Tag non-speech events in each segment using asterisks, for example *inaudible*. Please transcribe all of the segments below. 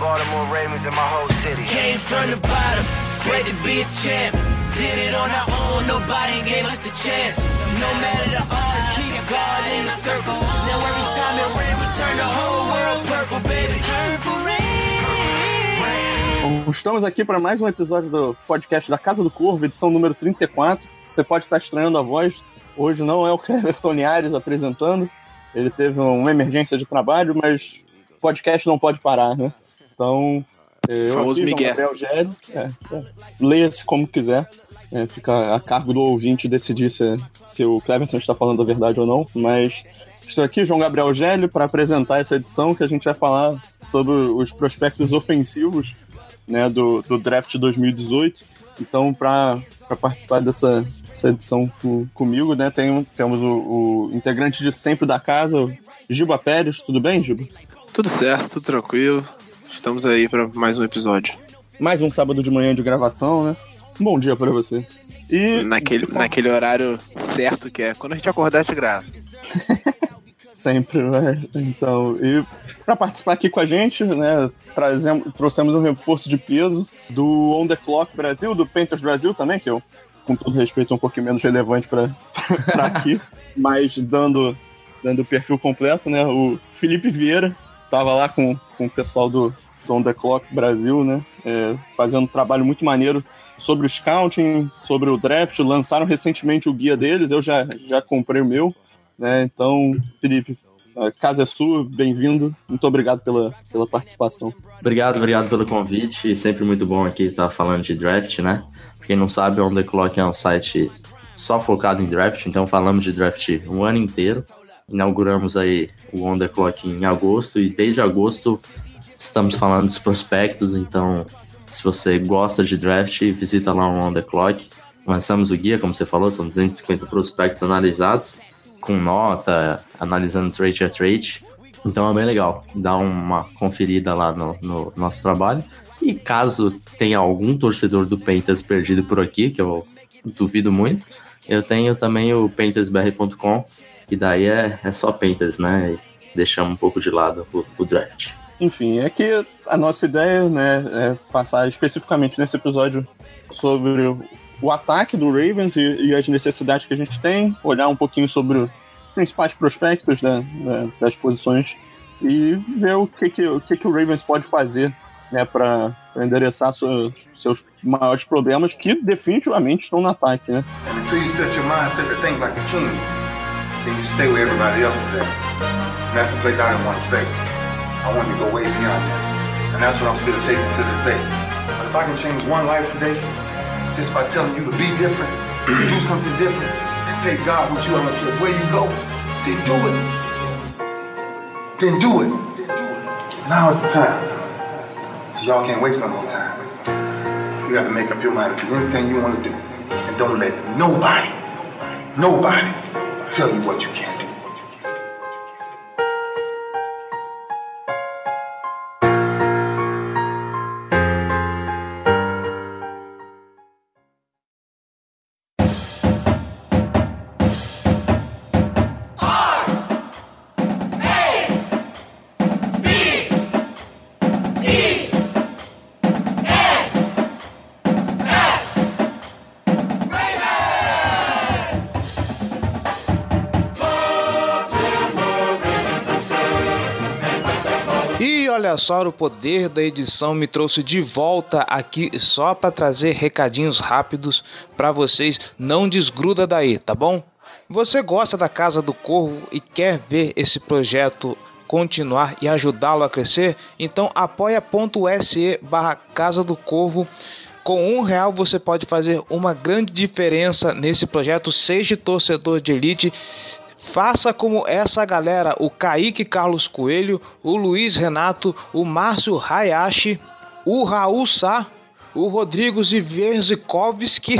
Baltimore Ravens and my whole city. Came from the bottom, great to be a champ. Did it on our own, nobody gave us a chance. No matter the odds, keep God in the circle. Now every time it rain, we turn the whole world purple, baby. Purple rain. Estamos aqui para mais um episódio do podcast da Casa do Corvo, edição número 34. Você pode estar estranhando a voz. Hoje não é o *laughs* Cleverton Ares apresentando. Ele teve uma emergência de trabalho, mas podcast não pode parar, né? Então, eu Famoso aqui, João Miguel. Gabriel Gério, é, é, leia-se como quiser. É, fica a cargo do ouvinte decidir se, se o Cleverton está falando a verdade ou não. Mas estou aqui, João Gabriel Gélio, para apresentar essa edição que a gente vai falar sobre os prospectos ofensivos né, do, do draft 2018. Então, para participar dessa, dessa edição co- comigo, né, tem, temos o, o integrante de sempre da casa, o Giba Pérez. Tudo bem, Giba? Tudo certo, tudo tranquilo. Estamos aí para mais um episódio. Mais um sábado de manhã de gravação, né? Bom dia para você. E Naquele, naquele horário certo que é quando a gente acordar, a gente grava. *laughs* Sempre, né? Então, e para participar aqui com a gente, né, trazemos, trouxemos um reforço de peso do On The Clock Brasil, do Painters Brasil também, que eu, com todo respeito, é um pouquinho menos relevante para *laughs* aqui, mas dando, dando o perfil completo, né, o Felipe Vieira estava lá com, com o pessoal do On The Clock Brasil, né, é, fazendo um trabalho muito maneiro sobre o scouting, sobre o draft, lançaram recentemente o guia deles, eu já, já comprei o meu, né? Então, Felipe, a casa é sua, bem-vindo. Muito obrigado pela, pela participação. Obrigado, obrigado pelo convite. Sempre muito bom aqui estar falando de draft, né? Quem não sabe, On The Clock é um site só focado em draft, então falamos de draft um ano inteiro. Inauguramos aí o On The Clock em agosto e desde agosto estamos falando dos prospectos, então se você gosta de draft, visita lá o On The Clock. Lançamos o guia, como você falou, são 250 prospectos analisados, com nota, analisando trade a trade. Então é bem legal. Dá uma conferida lá no, no nosso trabalho. E caso tenha algum torcedor do Panthers perdido por aqui, que eu duvido muito, eu tenho também o paintersbr.com, que daí é, é só Panthers, né? E deixamos um pouco de lado o, o draft. Enfim, é que a nossa ideia né, é passar especificamente nesse episódio sobre o, ataque do Ravens e, e as necessidades que a gente tem, olhar um pouquinho sobre os principais prospectos né, né, das posições e ver o que, que, o, que, que o Ravens pode fazer né, para endereçar seus, seus maiores problemas, que definitivamente estão no ataque. Né? And I want to wanted to go way beyond that. And that's what I'm still chasing to this day. But if I can change one life today, just by telling you to be different, *clears throat* do something different, and take God with you, I don't care where you go, then do it. Then do it. Now is the time. So y'all can't waste no more time. You have to make up your mind to do anything you want to do. And don't let nobody, nobody tell you what you can't olha só, o poder da edição me trouxe de volta aqui só para trazer recadinhos rápidos para vocês. Não desgruda daí, tá bom? Você gosta da Casa do Corvo e quer ver esse projeto continuar e ajudá-lo a crescer? Então apoia.se barra Casa do Corvo. Com um real você pode fazer uma grande diferença nesse projeto. Seja torcedor de elite. Faça como essa galera, o Kaique Carlos Coelho, o Luiz Renato, o Márcio Hayashi, o Raul Sá, o Rodrigo Zivierzikovski.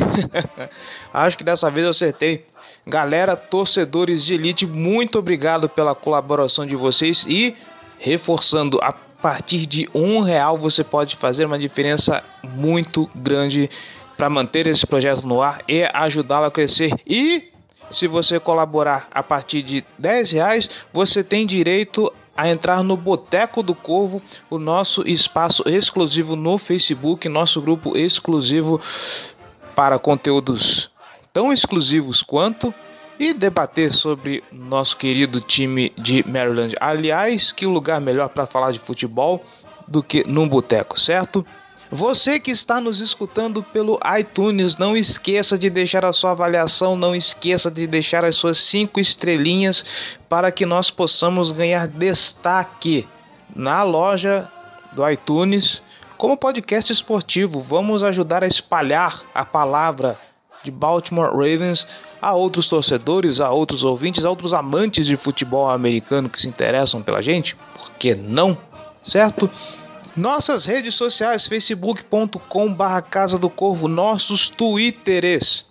*laughs* Acho que dessa vez eu acertei. Galera, torcedores de elite, muito obrigado pela colaboração de vocês e reforçando a partir de um real você pode fazer uma diferença muito grande para manter esse projeto no ar e ajudá-lo a crescer. E se você colaborar a partir de 10 reais, você tem direito a entrar no Boteco do Corvo, o nosso espaço exclusivo no Facebook, nosso grupo exclusivo para conteúdos tão exclusivos quanto e debater sobre nosso querido time de Maryland. Aliás, que lugar melhor para falar de futebol do que num boteco, certo? Você que está nos escutando pelo iTunes, não esqueça de deixar a sua avaliação, não esqueça de deixar as suas cinco estrelinhas para que nós possamos ganhar destaque na loja do iTunes como podcast esportivo. Vamos ajudar a espalhar a palavra de Baltimore Ravens a outros torcedores, a outros ouvintes, a outros amantes de futebol americano que se interessam pela gente. Por que não? Certo? Nossas redes sociais, facebook.com barra Casa do Corvo, nossos twitters,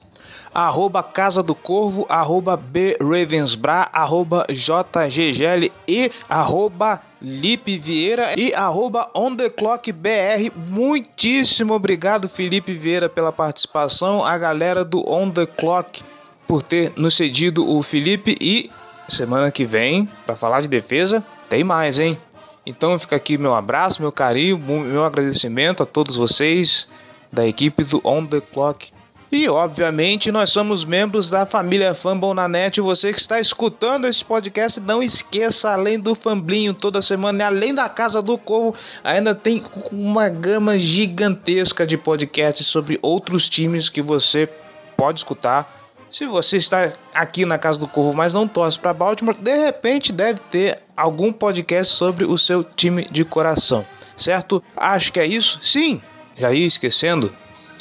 arroba Casa do Corvo, arroba B Ravensbra, arroba JGGL e arroba Lipe Vieira e arroba On The Clock BR. Muitíssimo obrigado, Felipe Vieira, pela participação, a galera do On The Clock por ter nos cedido o Felipe e semana que vem, para falar de defesa, tem mais, hein? Então fica aqui meu abraço, meu carinho, meu agradecimento a todos vocês da equipe do On The Clock. E obviamente nós somos membros da família Fumble na net. Você que está escutando esse podcast, não esqueça, além do Famblinho toda semana, além da Casa do Corvo, ainda tem uma gama gigantesca de podcasts sobre outros times que você pode escutar se você está aqui na Casa do Corvo, mas não torce para Baltimore, de repente deve ter algum podcast sobre o seu time de coração, certo? Acho que é isso. Sim, já ia esquecendo.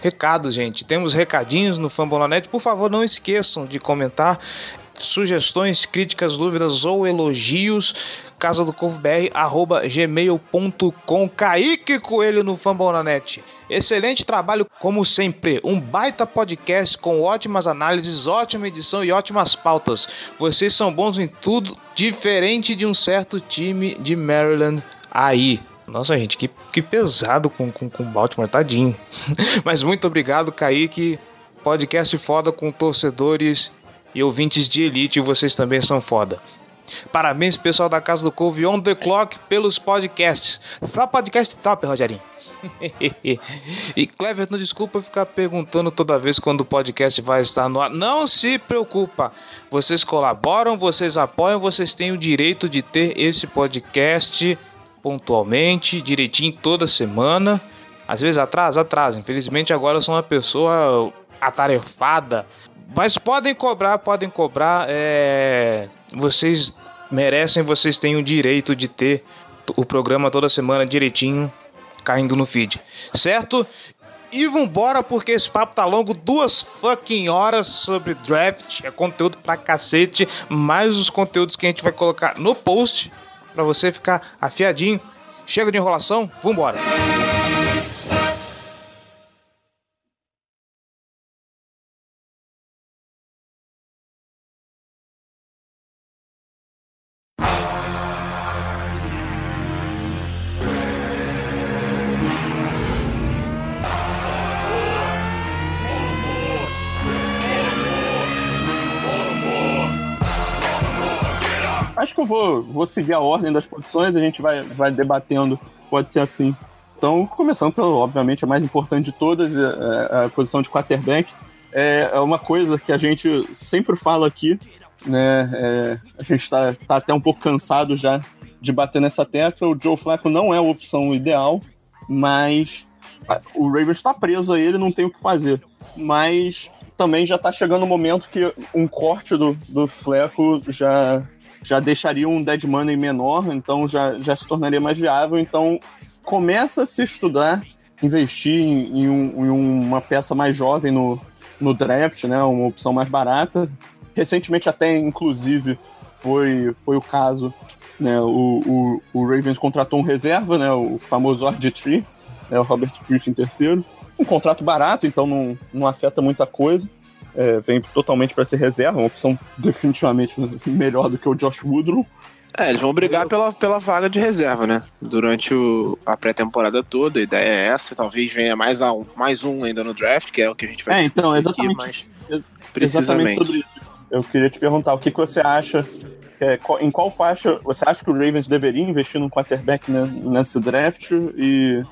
Recados, gente. Temos recadinhos no Fambonanet. Por favor, não esqueçam de comentar sugestões, críticas, dúvidas ou elogios casa do gmail.com. Kaique Coelho no Fambonanet. Excelente trabalho, como sempre. Um baita podcast com ótimas análises, ótima edição e ótimas pautas. Vocês são bons em tudo, diferente de um certo time de Maryland aí. Nossa, gente, que, que pesado com, com, com Baltimore, tadinho. *laughs* Mas muito obrigado, Kaique. Podcast foda com torcedores e ouvintes de elite, vocês também são foda. Parabéns, pessoal da Casa do Couve On The Clock pelos podcasts. Só podcast top, Rogerinho. *laughs* e Clever, não desculpa ficar perguntando toda vez quando o podcast vai estar no ar. Não se preocupa. Vocês colaboram, vocês apoiam, vocês têm o direito de ter esse podcast pontualmente, direitinho toda semana. Às vezes atrasa, atrasa. Infelizmente agora eu sou uma pessoa atarefada. Mas podem cobrar, podem cobrar. É vocês merecem, vocês têm o direito de ter o programa toda semana direitinho caindo no feed, certo? E vambora, porque esse papo tá longo, duas fucking horas sobre draft, é conteúdo pra cacete, mais os conteúdos que a gente vai colocar no post, pra você ficar afiadinho. Chega de enrolação, vambora! Vou, seguir a ordem das posições, a gente vai, vai debatendo, pode ser assim. Então, começando pelo, obviamente, a mais importante de todas, a, é, é a posição de quarterback. É, é uma coisa que a gente sempre fala aqui, né? É, a gente está tá até um pouco cansado já de bater nessa tecla. O Joe Flacco não é a opção ideal, mas o Ravens está preso a ele, não tem o que fazer. Mas também já está chegando o momento que um corte do, do Fleco já, já deixaria um dead money menor, então já, já se tornaria mais viável. Então começa a se estudar, investir em, em, um, em uma peça mais jovem no, no draft, né, uma opção mais barata. Recentemente até, inclusive, foi, foi o caso, né, o, o, o Ravens contratou um reserva, né, o famoso RG3, né, o Robert Griffin terceiro. Um contrato barato, então não, não afeta muita coisa. É, vem totalmente para ser reserva, uma opção definitivamente melhor do que o Josh Woodrow. É, eles vão brigar pela, pela vaga de reserva, né? Durante o, a pré-temporada toda, a ideia é essa. Talvez venha mais, a um, mais um ainda no draft, que é o que a gente vai É, então, exatamente. aqui, mas precisamente. Exatamente. Eu queria te perguntar o que, que você acha, é, em qual faixa você acha que o Ravens deveria investir num quarterback né, nesse draft e,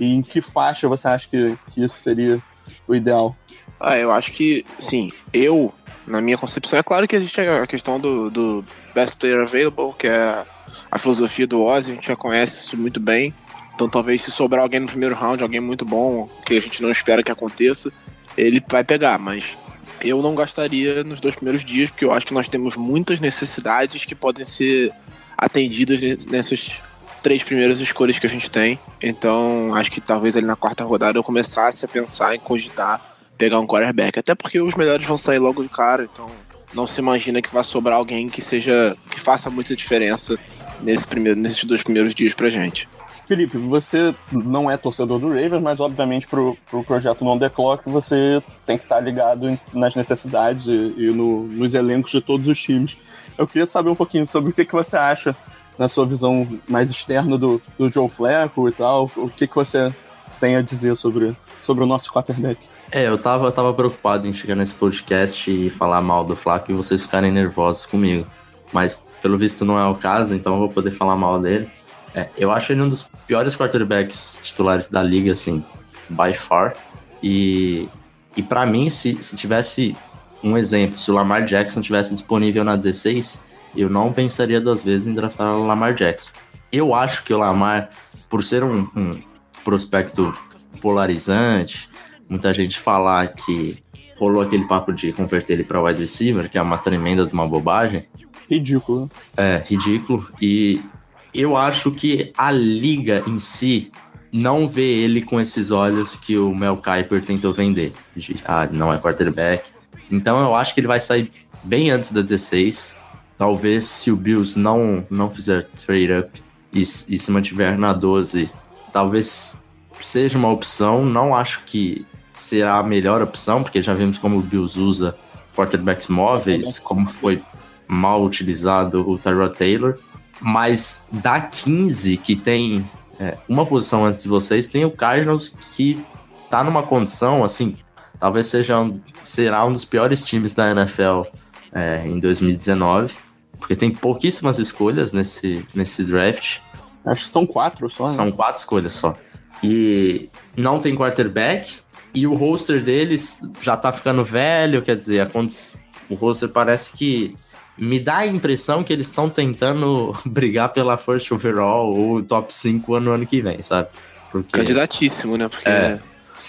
e em que faixa você acha que, que isso seria o ideal? Ah, eu acho que, sim, eu, na minha concepção, é claro que existe a questão do, do best player available, que é a filosofia do Ozzy, a gente já conhece isso muito bem. Então talvez se sobrar alguém no primeiro round, alguém muito bom, que a gente não espera que aconteça, ele vai pegar, mas eu não gastaria nos dois primeiros dias, porque eu acho que nós temos muitas necessidades que podem ser atendidas ne- nessas três primeiras escolhas que a gente tem. Então, acho que talvez ali na quarta rodada eu começasse a pensar em cogitar pegar um quarterback. Até porque os melhores vão sair logo de cara, então não se imagina que vai sobrar alguém que seja que faça muita diferença nesse primeiro, nesses dois primeiros dias pra gente. Felipe, você não é torcedor do Ravens, mas obviamente pro, pro projeto Non The Clock você tem que estar ligado nas necessidades e, e no- nos elencos de todos os times. Eu queria saber um pouquinho sobre o que, que você acha, na sua visão mais externa do, do Joe Flacco e tal, o que, que você tem a dizer sobre, sobre o nosso quarterback. É, eu tava, tava preocupado em chegar nesse podcast e falar mal do Flaco e vocês ficarem nervosos comigo. Mas, pelo visto, não é o caso, então eu vou poder falar mal dele. É, eu acho ele um dos piores quarterbacks titulares da liga, assim, by far. E, e para mim, se, se tivesse um exemplo, se o Lamar Jackson tivesse disponível na 16, eu não pensaria duas vezes em draftar o Lamar Jackson. Eu acho que o Lamar, por ser um, um prospecto polarizante, muita gente falar que rolou aquele papo de converter ele para wide receiver, que é uma tremenda de uma bobagem. Ridículo? É, ridículo. E eu acho que a liga em si não vê ele com esses olhos que o Mel Kiper tentou vender. De, ah, não é quarterback. Então eu acho que ele vai sair bem antes da 16. Talvez se o Bills não, não fizer trade up e, e se mantiver na 12, talvez seja uma opção. Não acho que será a melhor opção, porque já vimos como o Bills usa quarterbacks móveis, como foi mal utilizado o Tyrod Taylor. Mas da 15, que tem é, uma posição antes de vocês, tem o Cardinals que tá numa condição, assim, talvez seja um, será um dos piores times da NFL é, em 2019, porque tem pouquíssimas escolhas nesse, nesse draft. Acho que são quatro só, né? São quatro escolhas só. E não tem quarterback, e o roster deles já tá ficando velho, quer dizer, o roster parece que me dá a impressão que eles estão tentando *laughs* brigar pela first overall ou top 5 no ano que vem, sabe? Porque Candidatíssimo, né? Porque É,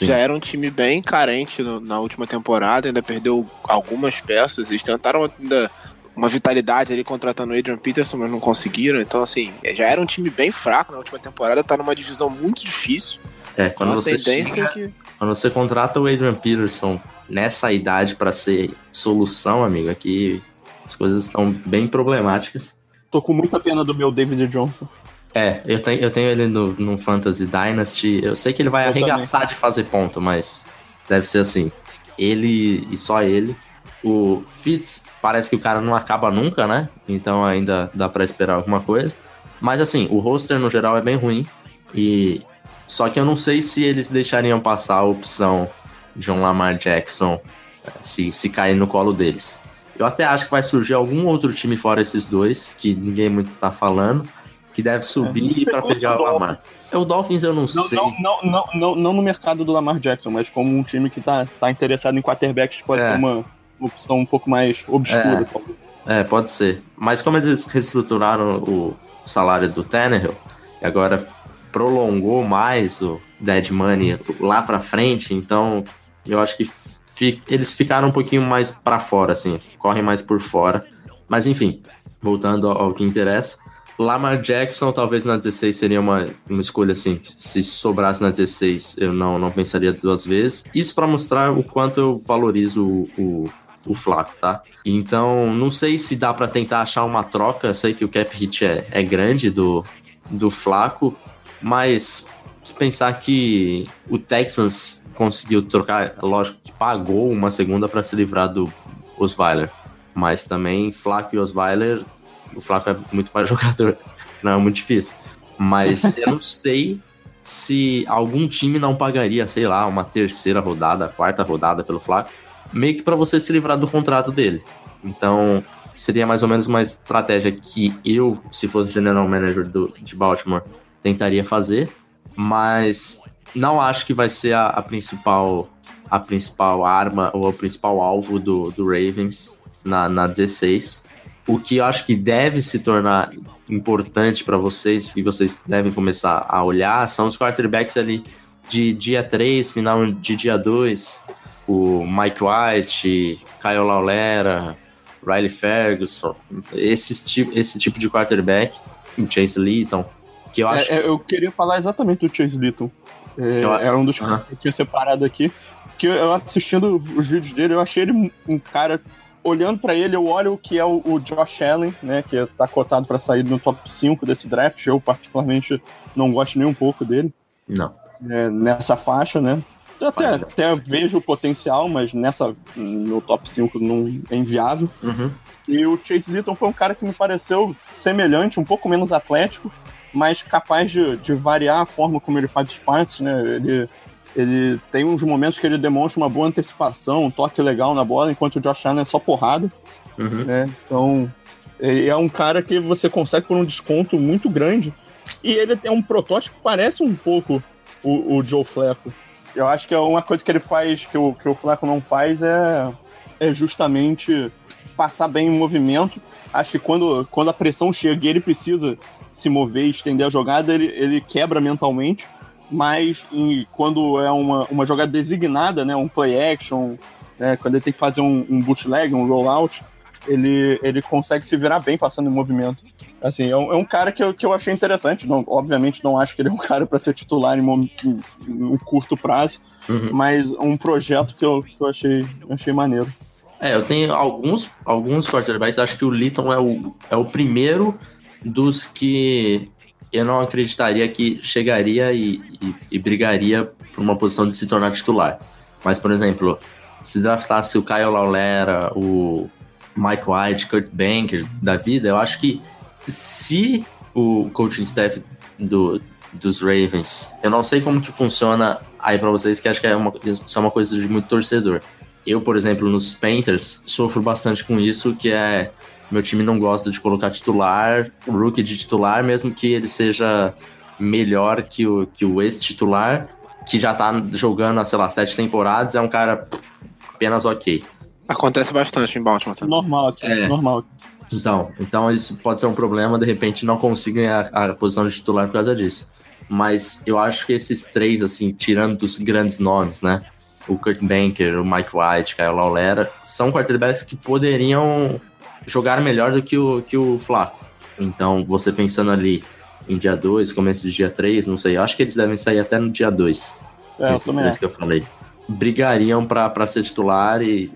já era um time bem carente no- na última temporada, ainda perdeu algumas peças. Eles tentaram ainda uma vitalidade ali contratando o Adrian Peterson, mas não conseguiram. Então, assim, já era um time bem fraco na última temporada, tá numa divisão muito difícil. é, quando Uma você tendência que. Quando você contrata o Adrian Peterson nessa idade pra ser solução, amigo, aqui as coisas estão bem problemáticas. Tô com muita pena do meu David Johnson. É, eu tenho, eu tenho ele no, no Fantasy Dynasty. Eu sei que ele vai Eu arregaçar de fazer ponto, mas deve ser assim. Ele e só ele. O Fitz parece que o cara não acaba nunca, né? Então ainda dá pra esperar alguma coisa. Mas assim, o roster no geral é bem ruim. E só que eu não sei se eles deixariam passar a opção de um Lamar Jackson eh, se, se cair no colo deles. Eu até acho que vai surgir algum outro time fora esses dois, que ninguém muito tá falando, que deve subir É, pra fosse pegar o Lamar. É, o Dolphins eu não, Não, sei. não, não, não, não, não no mercado do Lamar Jackson, mas como um time que tá, tá interessado em quarterbacks, pode É. ser uma opção um pouco mais obscura. É. É, pode ser. Mas como eles reestruturaram o salário do Tannehill, e agora prolongou mais o dead money lá pra frente, então eu acho que fi- eles ficaram um pouquinho mais pra fora, assim, correm mais por fora. Mas enfim, voltando ao, que interessa. Lamar Jackson, talvez na 16 seria uma, uma escolha assim. Se sobrasse na 16, eu não, não pensaria duas vezes. Isso pra mostrar o quanto eu valorizo o, o, o Flaco, tá? Então, não sei se dá pra tentar achar uma troca. Eu sei que o cap hit é, é grande do, do Flaco, mas se pensar que o Texas conseguiu trocar, lógico que pagou uma segunda para se livrar do Osweiler, mas também Flaco e Osweiler, o Flaco é muito mais *laughs* jogador, não é muito difícil. Mas eu não sei se algum time não pagaria, sei lá, uma terceira rodada, quarta rodada pelo Flaco, meio que para você se livrar do contrato dele. Então, seria mais ou menos uma estratégia que eu, se fosse general manager do, de Baltimore, tentaria fazer, mas não acho que vai ser a, a principal a principal arma ou o principal alvo do, do Ravens na, na 16. O que eu acho que deve se tornar importante para vocês, que vocês devem começar a olhar, são os quarterbacks ali de dia 3, final de dia 2. O Mike White, Kyle Laulera, Riley Ferguson, esse, esse tipo de quarterback, o Chase Litton, que eu É, acho. é, eu queria falar exatamente do Chase Litton. É, Eu- era um dos Aham. que eu tinha separado aqui. Que eu assistindo os vídeos dele, eu achei ele um- cara. Olhando pra ele, eu olho o que é o, o Josh Allen, né? Que tá cotado pra sair no top 5 desse draft. Eu, particularmente, não gosto nem um pouco dele Não. é, nessa faixa, né? Eu Até, até vejo o potencial, mas nessa no top 5 não é inviável. Uhum. E o Chase Litton foi um cara que me pareceu semelhante, um pouco menos atlético, mas capaz de, de variar a forma como ele faz os passes, né? Ele, ele tem uns momentos que ele demonstra uma boa antecipação, um toque legal na bola, enquanto o Josh Allen é só porrada, Uhum. né? Então, ele é um cara que você consegue por um desconto muito grande. E ele tem um protótipo que parece um pouco o, o Joe Flacco. Eu acho que é uma coisa que ele faz, que o, que o Flacco não faz, é, é justamente passar bem o movimento. Acho que quando, quando a pressão chega e ele precisa se mover e estender a jogada, ele, ele quebra mentalmente. Mas em- quando é uma, uma jogada designada, né, um play action, né, quando ele tem que fazer um, um bootleg, um rollout, ele, ele consegue se virar bem passando em movimento. Assim, é um, é um cara que eu, que eu achei interessante. Não, obviamente não acho que ele é um *laughs* cara para ser titular em, mom- em, em um curto prazo, Uhum. mas um projeto que eu, que eu achei, achei maneiro. É, eu tenho alguns, alguns quarterbacks, acho que o Litton é o, é o primeiro dos que eu não acreditaria que chegaria e, e, e brigaria por uma posição de se tornar titular. Mas, por exemplo, se draftasse o Kyle Laulera, o Mike White, Kurt Banker da vida, eu acho que se o coaching staff do, dos Ravens, eu não sei como que funciona aí pra vocês, que acho que é uma, isso é uma coisa de muito torcedor. Eu, por exemplo, nos Panthers, sofro bastante com isso, que é meu time não gosta de colocar titular, o rookie de titular, mesmo que ele seja melhor que o, que o ex-titular, que já tá jogando há, sei lá, sete temporadas, é um cara apenas ok. Acontece bastante em Baltimore. Tá? Normal, aqui, É. normal. Então, então isso pode ser um problema, de repente não conseguem a, a posição de titular por causa disso. Mas eu acho que esses três, assim, tirando dos grandes nomes, né? O Kurt Banker, o Mike White, Kyle Laulera, são quarterbacks que poderiam jogar melhor do que o, que o Flaco. Então, você pensando ali em dia 2, começo de dia 3, não sei, eu acho que eles devem sair até no dia 2. É, esses três acho. que eu falei. Brigariam pra, pra ser titular e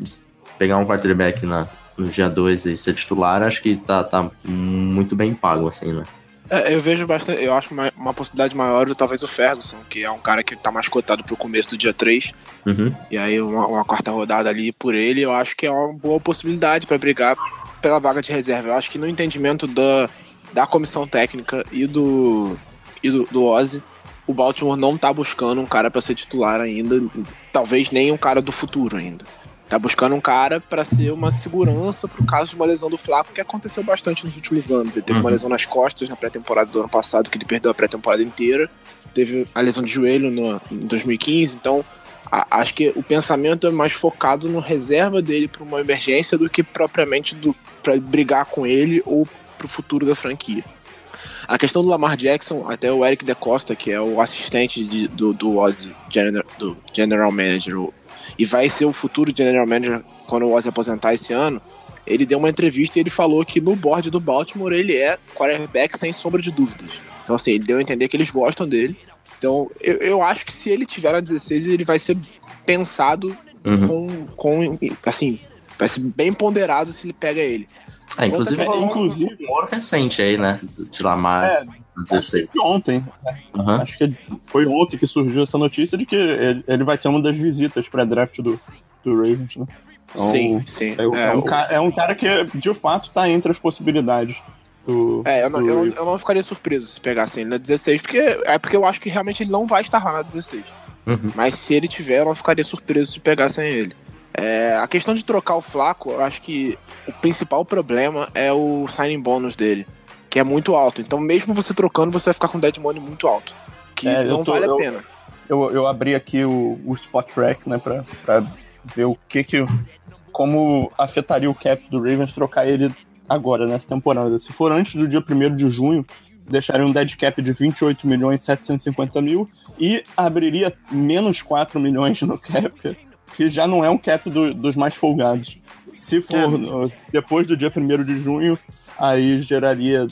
pegar um quarterback na, no dia 2 e ser titular, acho que tá, tá muito bem pago, assim, né? É, eu vejo bastante, eu acho uma, uma possibilidade maior talvez o Ferguson, que é um cara que tá mais cotado pro começo do dia 3. Uhum. E aí uma, uma quarta rodada ali por ele, eu acho que é uma boa possibilidade pra brigar pela vaga de reserva. Eu acho que no entendimento da, da comissão técnica e do e do, do Ozzy, o Baltimore não tá buscando um cara pra ser titular ainda, talvez nem um cara do futuro ainda. Tá buscando um cara pra ser uma segurança pro caso de uma lesão do Flaco, que aconteceu bastante nos últimos anos. Ele teve uma Uhum. lesão nas costas na pré-temporada do ano passado, que ele perdeu a pré-temporada inteira. Teve a lesão de joelho no, em 2015, então a- acho que o pensamento é mais focado no reserva dele para uma emergência do que propriamente do para brigar com ele ou pro futuro da franquia. A questão do Lamar Jackson, até o Eric DeCosta, que é o assistente de- do, do Ozzy, general, do general manager, o- e vai ser o futuro general manager quando o Ozzy aposentar esse ano, ele deu uma entrevista e ele falou que no board do Baltimore ele é quarterback sem sombra de dúvidas. Então, assim, ele deu a entender que eles gostam dele. Então, eu, eu acho que se ele tiver a 16, ele vai ser pensado Uhum. com, com. Assim, vai ser bem ponderado se ele pega ele. É, inclusive Outra tem um inclusive- rumor recente aí, né? De Lamar. É, 16. Ontem, Aham. acho que foi ontem que surgiu essa notícia de que ele, ele vai ser uma das visitas pré-draft do, do Ravens, né? Então, Sim, sim. É, é É, um o- é um cara que, de fato, tá entre as possibilidades do. É, eu não, do eu, não, eu não ficaria surpreso se pegassem ele na 16, porque é porque eu acho que realmente ele não vai estar lá na 16. Uhum. Mas se ele tiver, eu não ficaria surpreso se pegassem ele. É, a questão de trocar o Flaco, eu acho que o principal problema é o signing bônus dele, que é muito alto. Então, mesmo você trocando, você vai ficar com dead money muito alto, que É, não tô- vale eu- a pena. Eu, eu abri aqui o, o Spot Track, né, pra, pra ver o que que. Como afetaria o cap do Ravens trocar ele agora, nessa temporada. Se for antes do dia 1 de junho, deixaria um dead cap de 28 milhões 750 mil e abriria menos 4 milhões no cap, que já não é um cap do- dos mais folgados. Se for É. uh, depois do dia 1 de junho, aí geraria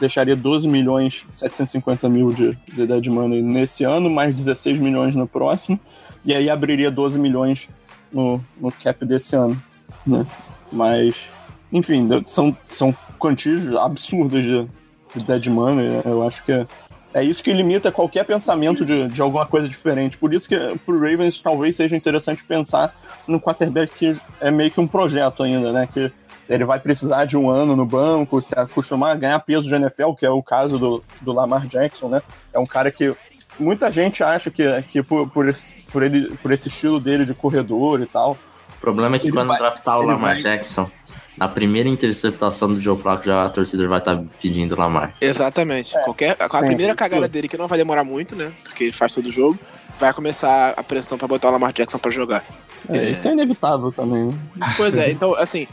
deixaria 12 milhões 750 mil de, de dead money nesse ano, mais 16 milhões no próximo, e aí abriria 12 milhões no, no cap desse ano, né? Mas, enfim, são, são quantias absurdas de, de dead money, eu acho que é, é isso que limita qualquer pensamento de, de alguma coisa diferente. Por isso que pro Ravens talvez seja interessante pensar no quarterback que é meio que um projeto ainda, né? Que ele vai precisar de um ano no banco, se acostumar a ganhar peso de NFL, que é o caso do, do Lamar Jackson, né? É um cara que muita gente acha que, que por, por, esse, por, ele, por esse estilo dele de corredor e tal. O problema é que quando vai- draftar o Lamar vai- Jackson, na primeira interceptação do Joe Flacco, já a torcida vai estar pedindo Lamar. Exatamente. Qualquer, a, a sim, primeira cagada dele, que não vai demorar muito, né? Porque ele faz todo o jogo, vai começar a pressão pra botar o Lamar Jackson pra jogar. É, É. Isso é inevitável também. né? Pois é, então, assim.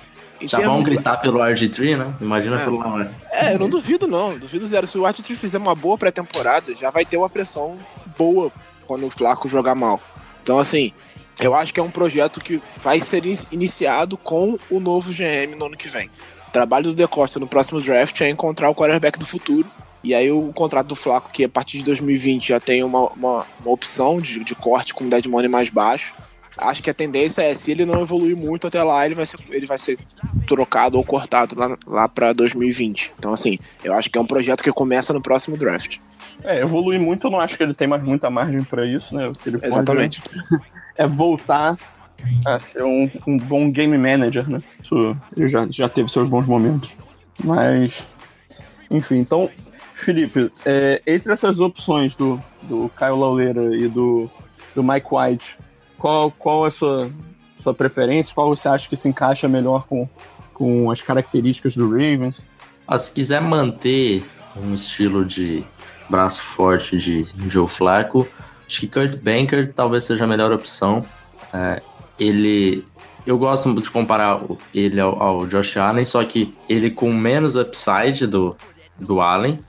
Já termos- vão gritar *laughs* pelo RG3, né? Imagina É. pelo Lamar. É, eu não duvido, não. Duvido zero. Se o Arthur fizer uma boa pré-temporada, já vai ter uma pressão boa quando o Flaco jogar mal. Então, assim, eu acho que é um projeto que vai ser in- iniciado com o novo GM no ano que vem. O trabalho do De Costa no próximo draft é encontrar o quarterback do futuro. E aí o contrato do Flaco, que a partir de 2020 já tem uma, uma, uma opção de, de corte com dead money mais baixo. Acho que a tendência é, se ele não evoluir muito até lá, ele vai ser, ele vai ser trocado ou cortado lá, lá para 2020. Então, assim, eu acho que é um projeto que começa no próximo draft. É, evoluir muito, eu não acho que ele tem mais muita margem pra isso, né? Ele pode Exatamente. É voltar a ser um, um bom game manager, né? Isso, já, já teve seus bons momentos. Mas, enfim, então, Felipe, é, entre essas opções do, do Caio Lauleira e do, do Mike White, qual, qual é a sua, sua preferência? Qual você acha que se encaixa melhor com, com as características do Ravens? Ah, se quiser manter um estilo de braço forte de Joe Flacco, acho que Kurt Banker talvez seja a melhor opção. É, ele. Eu gosto de comparar ele ao, ao Josh Allen, só que ele com menos upside do, do Allen,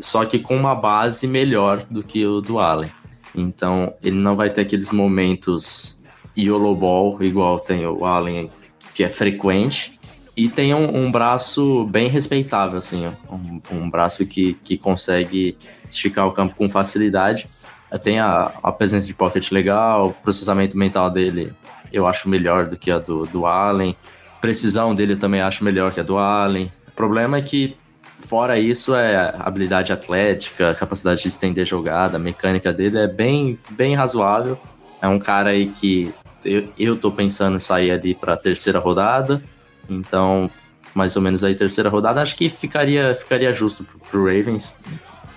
só que com uma base melhor do que o do Allen. Então, ele não vai ter aqueles momentos YOLO ball, igual tem o Allen, que é frequente. E tem um, um braço bem respeitável, assim, um, um braço que, que consegue esticar o campo com facilidade. Tem a, a presença de pocket legal, o processamento mental dele eu acho melhor do que a do, do Allen. Precisão dele eu também acho melhor que a do Allen. O problema é que, fora isso, é habilidade atlética, capacidade de estender jogada, a mecânica dele é bem, bem razoável. É um cara aí que eu, eu tô pensando em sair ali pra terceira rodada. Então, mais ou menos aí terceira rodada, acho que ficaria, ficaria justo pro, pro Ravens,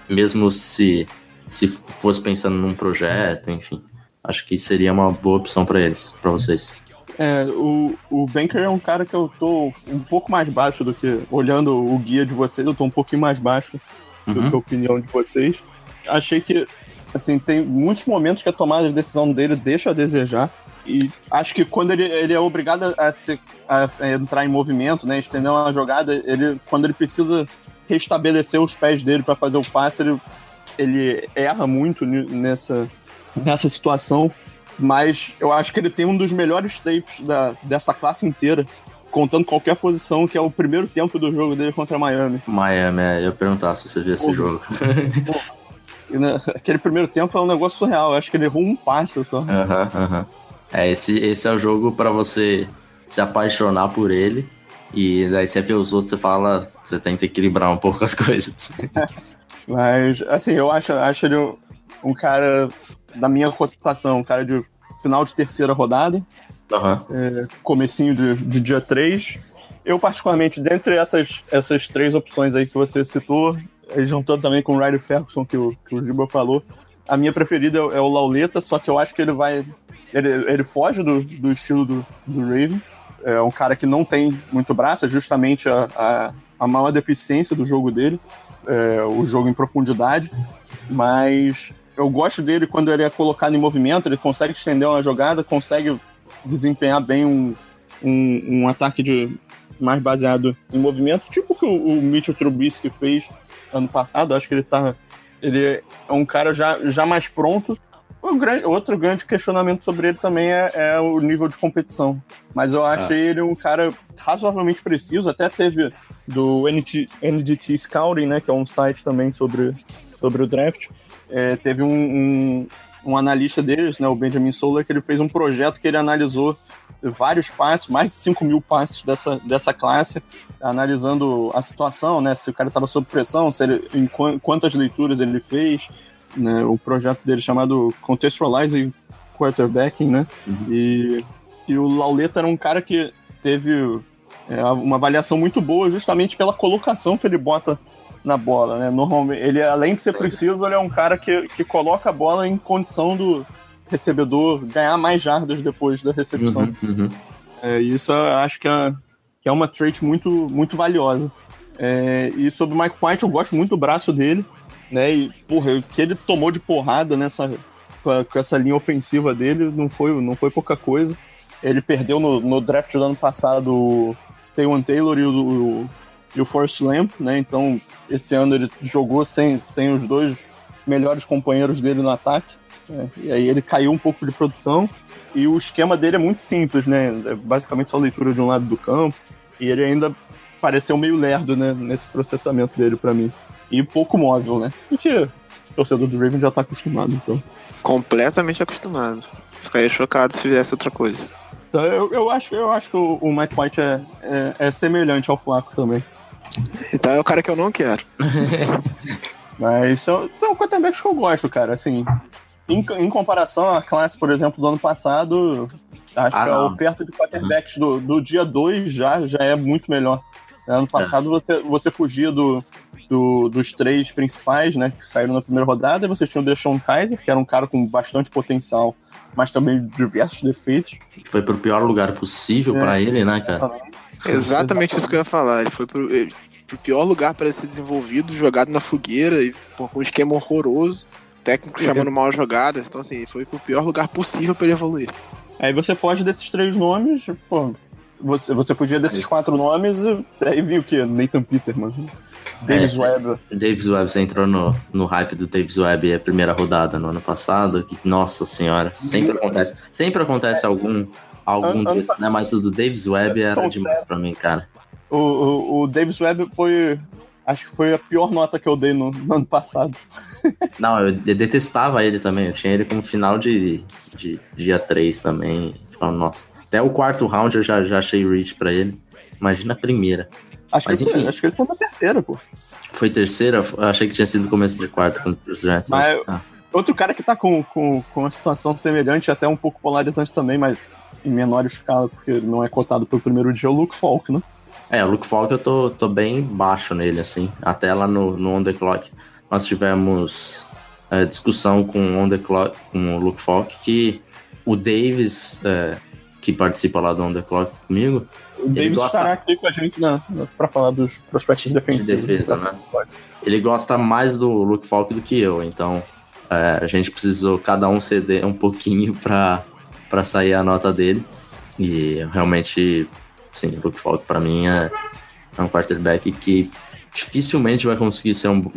mesmo se, se fosse pensando num projeto, enfim. Acho que seria uma boa opção pra eles, pra vocês. É, o, o Banker é um cara que eu tô um pouco mais baixo do que. Olhando o guia de vocês, eu tô um pouquinho mais baixo do Uhum. que a opinião de vocês. Achei que, assim, tem muitos momentos que a tomada de decisão dele deixa a desejar. E acho que quando ele, ele é obrigado a, se, a entrar em movimento, né, estender uma jogada, ele, quando ele precisa restabelecer os pés dele para fazer o passe, ele, ele erra muito nessa, nessa situação. Mas eu acho que ele tem um dos melhores tapes da, dessa classe inteira, contando qualquer posição, que é o primeiro tempo do jogo dele contra Miami. Miami, é, eu perguntar se você viu esse jogo. E, né, aquele primeiro tempo é um negócio surreal. Eu acho que ele errou um passe só. Aham, aham. É, esse, esse é o jogo pra você se apaixonar por ele. E daí você vê os outros, você fala, você tenta equilibrar um pouco as *laughs* coisas. Mas, assim, eu acho, acho ele um, um cara da minha cotação, um cara de final de terceira rodada, Aham. é, comecinho de, de dia 3. Eu, particularmente, dentre essas, essas três opções aí que você citou, eh, juntando também com o Riley Ferguson, que o, que o Giba falou, a minha preferida é, o- é o Lauleta, só que eu acho que ele vai. Ele, ele foge do, do estilo do, do Ravens. É um cara que não tem muito braço, é justamente a, a, a maior deficiência do jogo dele, é, o jogo em profundidade. Mas eu gosto dele quando ele é colocado em movimento, ele consegue estender uma jogada, consegue desempenhar bem um, um, um ataque de mais baseado em movimento, tipo o que o, o Mitchell Trubisky fez ano passado. Acho que ele tá. Ele é um cara já, já mais pronto. Grande, outro grande questionamento sobre ele também é, é o nível de competição. Mas eu achei ele um cara razoavelmente preciso. Até teve do NT, NDT Scouting, né, que é um site também sobre, sobre o draft. É, teve um, um, um analista deles, né, o Benjamin Solar, que ele fez um projeto que ele analisou vários passes, mais de 5 mil passes dessa, dessa classe, analisando a situação, né? Se o cara estava sob pressão, se ele, em quan- quantas leituras ele fez, né? O projeto dele chamado Contextualizing Quarterbacking, né? E, e o Lauleta era um cara que teve é, uma avaliação muito boa justamente pela colocação que ele bota na bola, né? Normalmente, ele, além de ser preciso, ele é um cara que, que coloca a bola em condição do recebedor ganhar mais jardas depois da recepção. Uhum, uhum. É, isso eu acho que é, que é uma trait muito, muito valiosa. É, e sobre o Mike White, eu gosto muito do braço dele, né? E, porra, o que ele tomou de porrada nessa, com, a- com essa linha ofensiva dele não foi, não foi pouca coisa. Ele perdeu no, no draft do ano passado o Taylor e o, o, e o Forrest Lamp, né? Então, esse ano ele jogou sem, sem os dois melhores companheiros dele no ataque. né? E aí ele caiu um pouco de produção. E o esquema dele é muito simples, né? É basicamente só leitura de um lado do campo. E ele ainda pareceu meio lerdo, né? Nesse processamento dele pra mim. E pouco móvel, né? Porque o torcedor do Raven já tá acostumado, então. Completamente acostumado. Ficaria chocado se fizesse outra coisa. Então eu, eu, acho, eu acho que o, o Mike White é, é, é semelhante ao Flaco também. Então é o cara que eu não quero. *laughs* Mas são, são quarterbacks que eu gosto, cara. Assim, em, em comparação à classe, por exemplo, do ano passado, acho Ah, que a não. oferta de quarterbacks do, do dia 2 já, já é muito melhor. Ano passado você, você fugia do, do- dos três principais, né, que saíram na primeira rodada, e você tinha o Deshaun Kaiser, que era um cara com bastante potencial, mas também diversos defeitos. Foi pro pior lugar possível É. pra ele, né, cara? Exatamente isso que eu ia falar. Ele foi pro, ele- pro pior lugar para ser desenvolvido, jogado na fogueira, e pô, com um esquema horroroso. Técnico chamando mal jogadas. Então, assim, foi pro pior lugar possível para ele evoluir. Aí você foge desses três nomes, pô, você, você fugia desses quatro nomes, e aí viu o quê? Nathan Peterman, Davis É, Webb. Davis Webb, você entrou no, no hype do Davis Webb a primeira rodada no ano passado. Que, nossa senhora, sempre acontece. Sempre acontece algum, algum desses, né? Mas o do Davis Webb era Tão demais pra mim, cara. O, o, o Davis Webb foi. Acho que foi a pior nota que eu dei no, no ano passado. *laughs* Não, eu, eu detestava ele também. Eu tinha ele como final de, de dia 3 também. Tipo, nossa. Até o quarto round eu já, já achei reach pra ele. Imagina a primeira. Acho que, Mas ele foi, acho que ele foi na terceira, pô. Foi terceira? Eu achei que tinha sido começo de quarto contra os Giants. Mas- Ah, Outro cara que tá com, com, com uma situação semelhante, até um pouco polarizante também, mas em menor escala, porque ele não é cotado pelo primeiro dia, é o Luke Falk, né? É, o Luke Falk eu tô, tô bem baixo nele, assim. Até lá no, no On The Clock nós tivemos é, discussão com o On The Clock, com o Luke Falk, que o Davis, é, que participa lá do On The Clock comigo, O Davis gosta- estará aqui com a gente na, pra falar dos prospectos de defensivos. defesa, né? Ele gosta mais do Luke Falk do que eu, então é, a gente precisou cada um ceder um pouquinho pra, pra sair a nota dele. E realmente, sim, o Luke Falk pra mim é, é um quarterback que dificilmente vai conseguir ser um,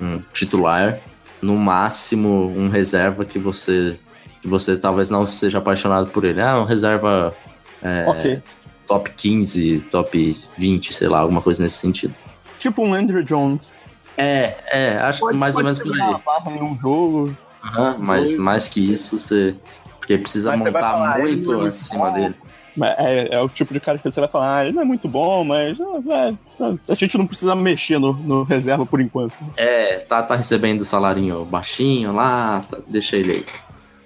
um- titular, no máximo um reserva que você, que você talvez não seja apaixonado por ele. Ah, um reserva é, Ok. Top 15, top 20, sei lá, alguma coisa nesse sentido. Tipo um Andrew Jones. É, é, acho que Pode, mais ou menos por aí. uma barra em um jogo. Aham, mas mais que isso, você. Porque precisa Mas montar falar, muito ele é acima bom. dele. É, é o tipo de cara que você vai falar, ah, ele não é muito bom, mas ah, vai, a gente não precisa mexer no, no reserva por enquanto. É, tá, tá recebendo salarinho baixinho lá, tá- deixa ele aí.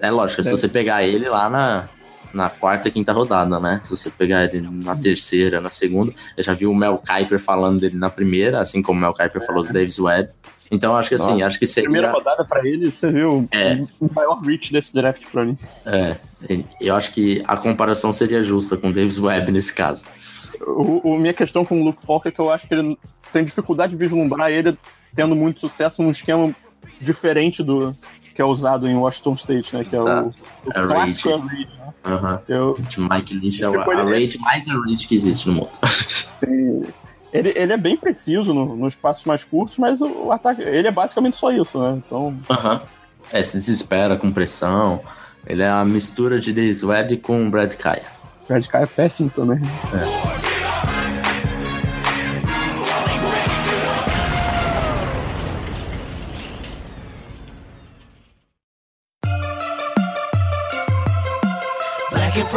É lógico, se É. você pegar ele lá na, na quarta, quinta rodada, né? Se você pegar ele na terceira, na segunda, eu já vi o Mel Kiper falando dele na primeira, assim como o Mel Kiper falou do Davis Webb. Então eu acho que assim, Nossa. acho que Primeira seria. rodada pra ele, você viu É. o maior reach desse draft pra mim. É, eu acho que a comparação seria justa com o Davis Webb nesse caso. O, o- minha questão com o Luke Falk é que eu acho que ele tem dificuldade de vislumbrar ele tendo muito sucesso num esquema diferente do que é usado em Washington State, né? Que é o, o É clássico Reed. Aham. Eu, Mike Lynch é a, rate mais a rate que existe no mundo. ele, ele é bem preciso no- nos passos mais curtos, mas o, o ataque. Ele é basicamente só isso, né? Então. Aham. É, se desespera com pressão. Ele é a mistura de Davis Webb com Brad Kaya. O Red Kai é péssimo também. Black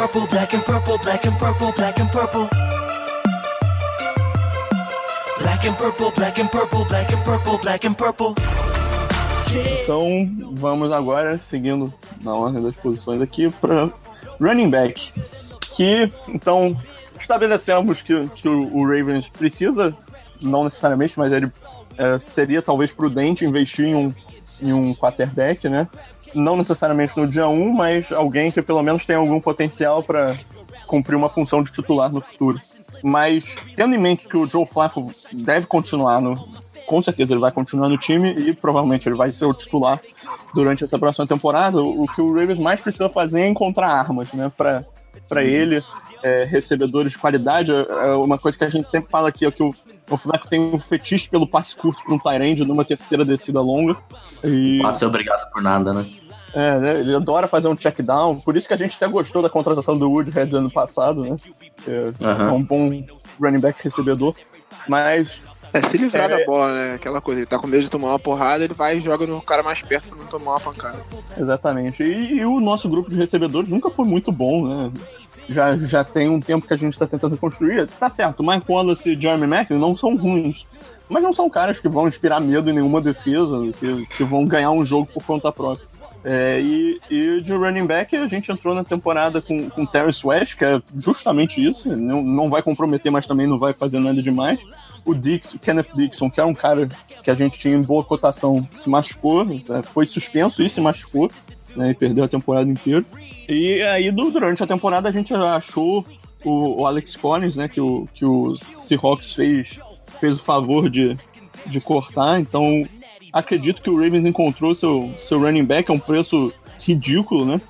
purple, black and purple, black and purple, black and purple. Black and purple, black and purple, black and purple, black and purple. Então, vamos agora, seguindo na ordem das posições aqui, para running back. Que, então, estabelecemos que, que o, Ravens precisa, não necessariamente, mas ele é, seria talvez prudente investir em um, em um quarterback, né? Não necessariamente no dia 1, mas alguém que pelo menos tenha algum potencial para cumprir uma função de titular no futuro. Mas, tendo em mente que o Joe Flacco deve continuar no, com certeza ele vai continuar no time e provavelmente ele vai ser o titular durante essa próxima temporada. O, que o Ravens mais precisa fazer é encontrar armas, né, para para ele, é, recebedores de qualidade. É é uma coisa que a gente sempre fala aqui é que o, o tem um fetiche pelo passe curto para um tight numa terceira descida longa. E, Passa obrigado por nada, né? É, né, ele adora fazer um check down, por isso que a gente até gostou da contratação do Woodhead do ano passado, né? É, é um bom running back recebedor. Mas É, se livrar É. da bola, né? Aquela coisa, ele tá com medo de tomar uma porrada, ele vai e joga no cara mais perto pra não tomar uma pancada. Exatamente. E, e o nosso grupo de recebedores nunca foi muito bom, né? Já, já tem um tempo que a gente está tentando construir. Tá certo, Mike Wallace e Jeremy Macklin não são ruins. Mas não são caras que vão inspirar medo em nenhuma defesa, que, que vão ganhar um jogo por conta própria. É, e, e de running back, a gente entrou na temporada com, com Terrence West, que é justamente isso. Não, não vai comprometer, mas também não vai fazer nada demais. O, Dix, Kenneth Dixon, que era um cara que a gente tinha em boa cotação, se machucou, né, foi suspenso e se machucou, né, e perdeu a temporada inteira. E aí, durante a temporada, a gente achou o, o Alex Collins, né, que o, que o Seahawks fez, fez o favor de, de cortar. Então, acredito que o Ravens encontrou seu, seu running back a um preço ridículo, né?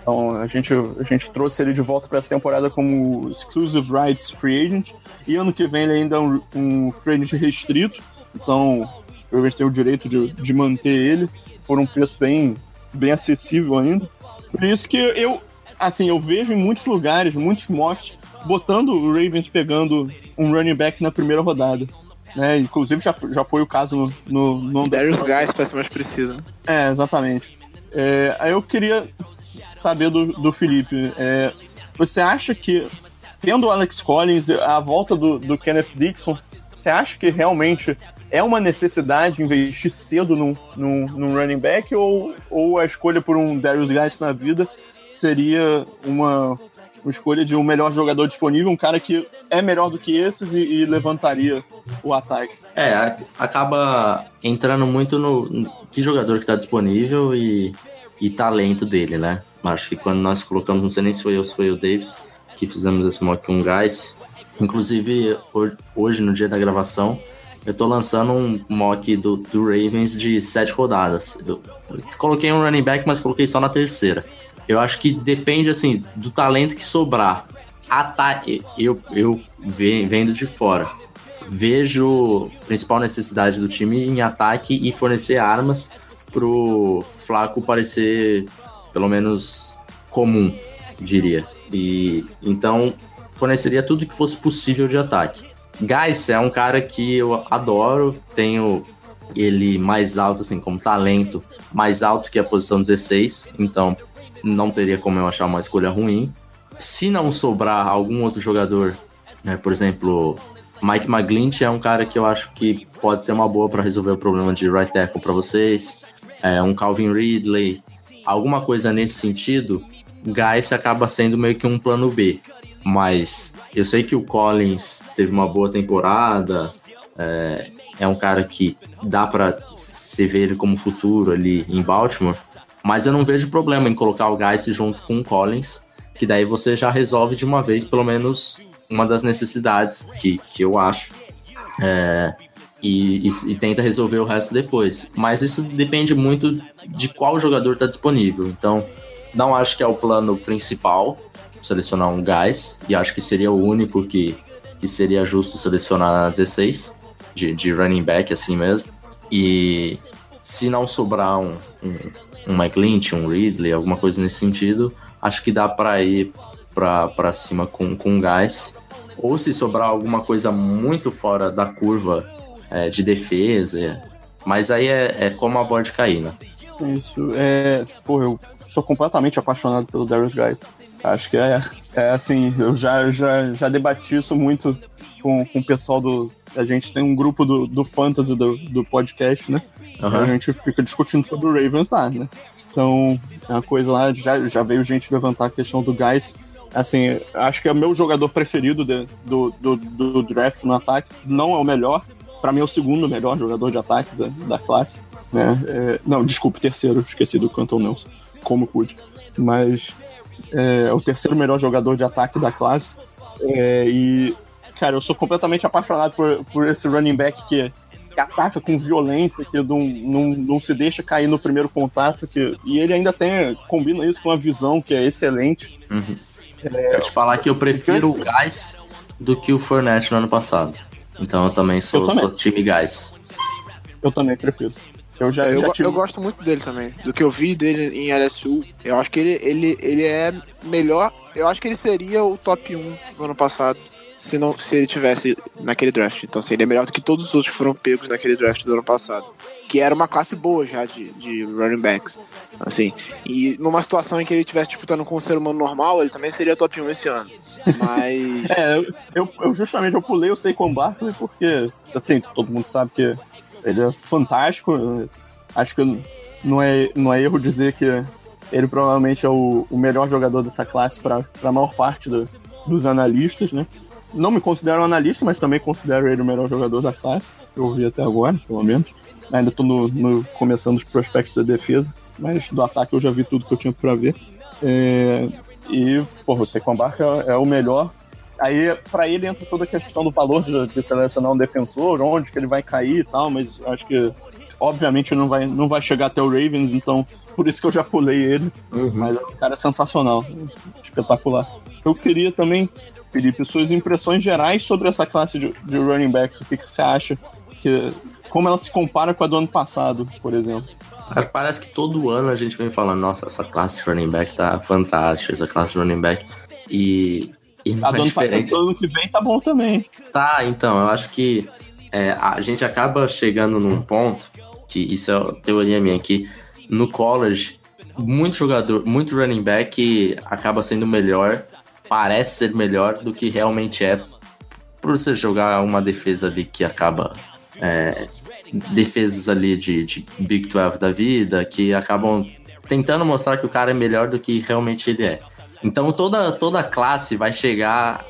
Então, a gente, a gente trouxe ele de volta para essa temporada como Exclusive Rights Free Agent. E ano que vem ele ainda é um, um free agent restrito. Então, o Ravens tem o direito de, de manter ele por um preço bem, bem acessível ainda. Por isso que eu, assim, eu vejo em muitos lugares, muitos mocks, botando o Ravens pegando um running back na primeira rodada. Né? Inclusive já, foi- já foi o caso no, no, Darius Guys parece mais preciso, né? é, exatamente. É, aí eu queria saber do, do Felipe. é, você acha que, tendo o Alex Collins, a volta do, do Kenneth Dixon, você acha que realmente é uma necessidade investir cedo num, num, num running back ou, ou a escolha por um Darius Guys na vida seria uma, uma escolha de um melhor jogador disponível, um cara que é melhor do que esses e, e levantaria o ataque? É, acaba entrando muito no, que jogador que tá disponível e, e talento dele, né? Acho que quando nós colocamos, não sei nem se foi eu, se foi o Davis, que fizemos esse mock com guys. Inclusive, ho- hoje, no dia da gravação, eu tô lançando um mock do, do Ravens de sete rodadas. Eu coloquei um running back, mas coloquei só na terceira. Eu acho que depende, assim, do talento que sobrar. Ataque, eu, eu ve- vendo de fora vejo a principal necessidade do time em ataque e fornecer armas pro Flaco parecer pelo menos comum, diria. E então forneceria tudo que fosse possível de ataque. Guys é um cara que eu adoro, tenho ele mais alto assim como talento, mais alto que a posição 16, então não teria como eu achar uma escolha ruim. se não sobrar algum outro jogador, né, por exemplo, Mike McGlinch é um cara que eu acho que pode ser uma boa para resolver o problema de right tackle para vocês. É, um Calvin Ridley, alguma coisa nesse sentido, Guys acaba sendo meio que um plano B. Mas eu sei que o Collins teve uma boa temporada, é, é um cara que dá para se ver ele como futuro ali em Baltimore, mas eu não vejo problema em colocar o Guys junto com o Collins, que daí você já resolve de uma vez pelo menos uma das necessidades que, que eu acho. É, e, e, e, tenta resolver o resto depois. Mas isso depende muito de qual jogador está disponível. Então, não acho que é o plano principal selecionar um gás, e acho que seria o único que, que seria justo selecionar na 16, de, de running back assim mesmo. E se não sobrar um, um, um McLinch, um Ridley, alguma coisa nesse sentido, acho que dá para ir para cima com, com gás. Ou se sobrar alguma coisa muito fora da curva é, de defesa. Mas aí é, é como a board cair, né? Isso, é. Pô, eu sou completamente apaixonado pelo Darius Guys. Acho que é, é assim, eu já, já, já debati isso muito com, com o pessoal do. A gente tem um grupo do, do Fantasy do, do podcast, né? Uhum. A gente fica discutindo sobre o Ravens lá, né? Então, é uma coisa lá, já, já veio gente levantar a questão do Guys. Assim, acho que é o meu jogador preferido de, do, do, do draft no ataque. Não é o melhor, para mim é o segundo melhor jogador de ataque da, da classe. Né? É, não, desculpe, terceiro, esqueci do Canton Nelson, como pude. Mas é o terceiro melhor jogador de ataque da classe. É, e, cara, eu sou completamente apaixonado por, por esse running back que, que ataca com violência, que não, não, não se deixa cair no primeiro contato. Que, e ele ainda tem, combina isso com uma visão que é excelente. Uhum. É, eu te falar que eu prefiro o Gás do que o Fournette no ano passado. Então eu também sou, eu também. sou time Gás. Eu também prefiro. Eu, já, eu, já tive... eu, gosto muito dele também. Do que eu vi dele em LSU. Eu acho que ele, ele, ele é melhor. Eu acho que ele seria o top 1 do ano passado. Se, não, se ele tivesse naquele draft. Então, assim, ele é melhor do que todos os outros que foram pegos naquele draft do ano passado. Que era uma classe boa já de, de running backs. Assim. E numa situação em que ele estivesse disputando com um ser humano normal, ele também seria top 1 esse ano. Mas. *laughs* é, eu, eu, justamente eu pulei o Saquon Barkley porque, assim, todo mundo sabe que ele é fantástico. Acho que não é, não é erro dizer que ele provavelmente é o, o melhor jogador dessa classe para a maior parte do, dos analistas, né? Não me considero um analista, mas também considero ele o melhor jogador da classe, que eu vi até agora, pelo menos. Ainda estou no, no, começando os prospectos da defesa, mas do ataque eu já vi tudo que eu tinha para ver. É, e, porra, o Saquon Barker é, é o melhor Aí, para ele, entra toda a questão do valor de, de, selecionar um defensor, onde que ele vai cair e tal, mas acho que, obviamente, não vai, não vai chegar até o Ravens, então por isso que eu já pulei ele. Uhum. Mas o cara é sensacional, espetacular. Eu queria também, Felipe, suas impressões gerais sobre essa classe de, de running backs. O que, que você acha? Que, como ela se compara com a do ano passado, por exemplo? Parece que todo ano a gente vem falando, nossa, essa classe running back tá fantástica, essa classe running back. E e não tá é diferente. Ano que vem tá bom também. Tá, então, eu acho que é, a gente acaba chegando num ponto, que isso é teoria minha, que no college, muito jogador, muito running back acaba sendo melhor, parece ser melhor do que realmente é, por você jogar uma defesa ali que acaba. É, defesas ali de, de Big 12 da vida, que acabam tentando mostrar que o cara é melhor do que realmente ele é. Então toda, toda classe vai chegar.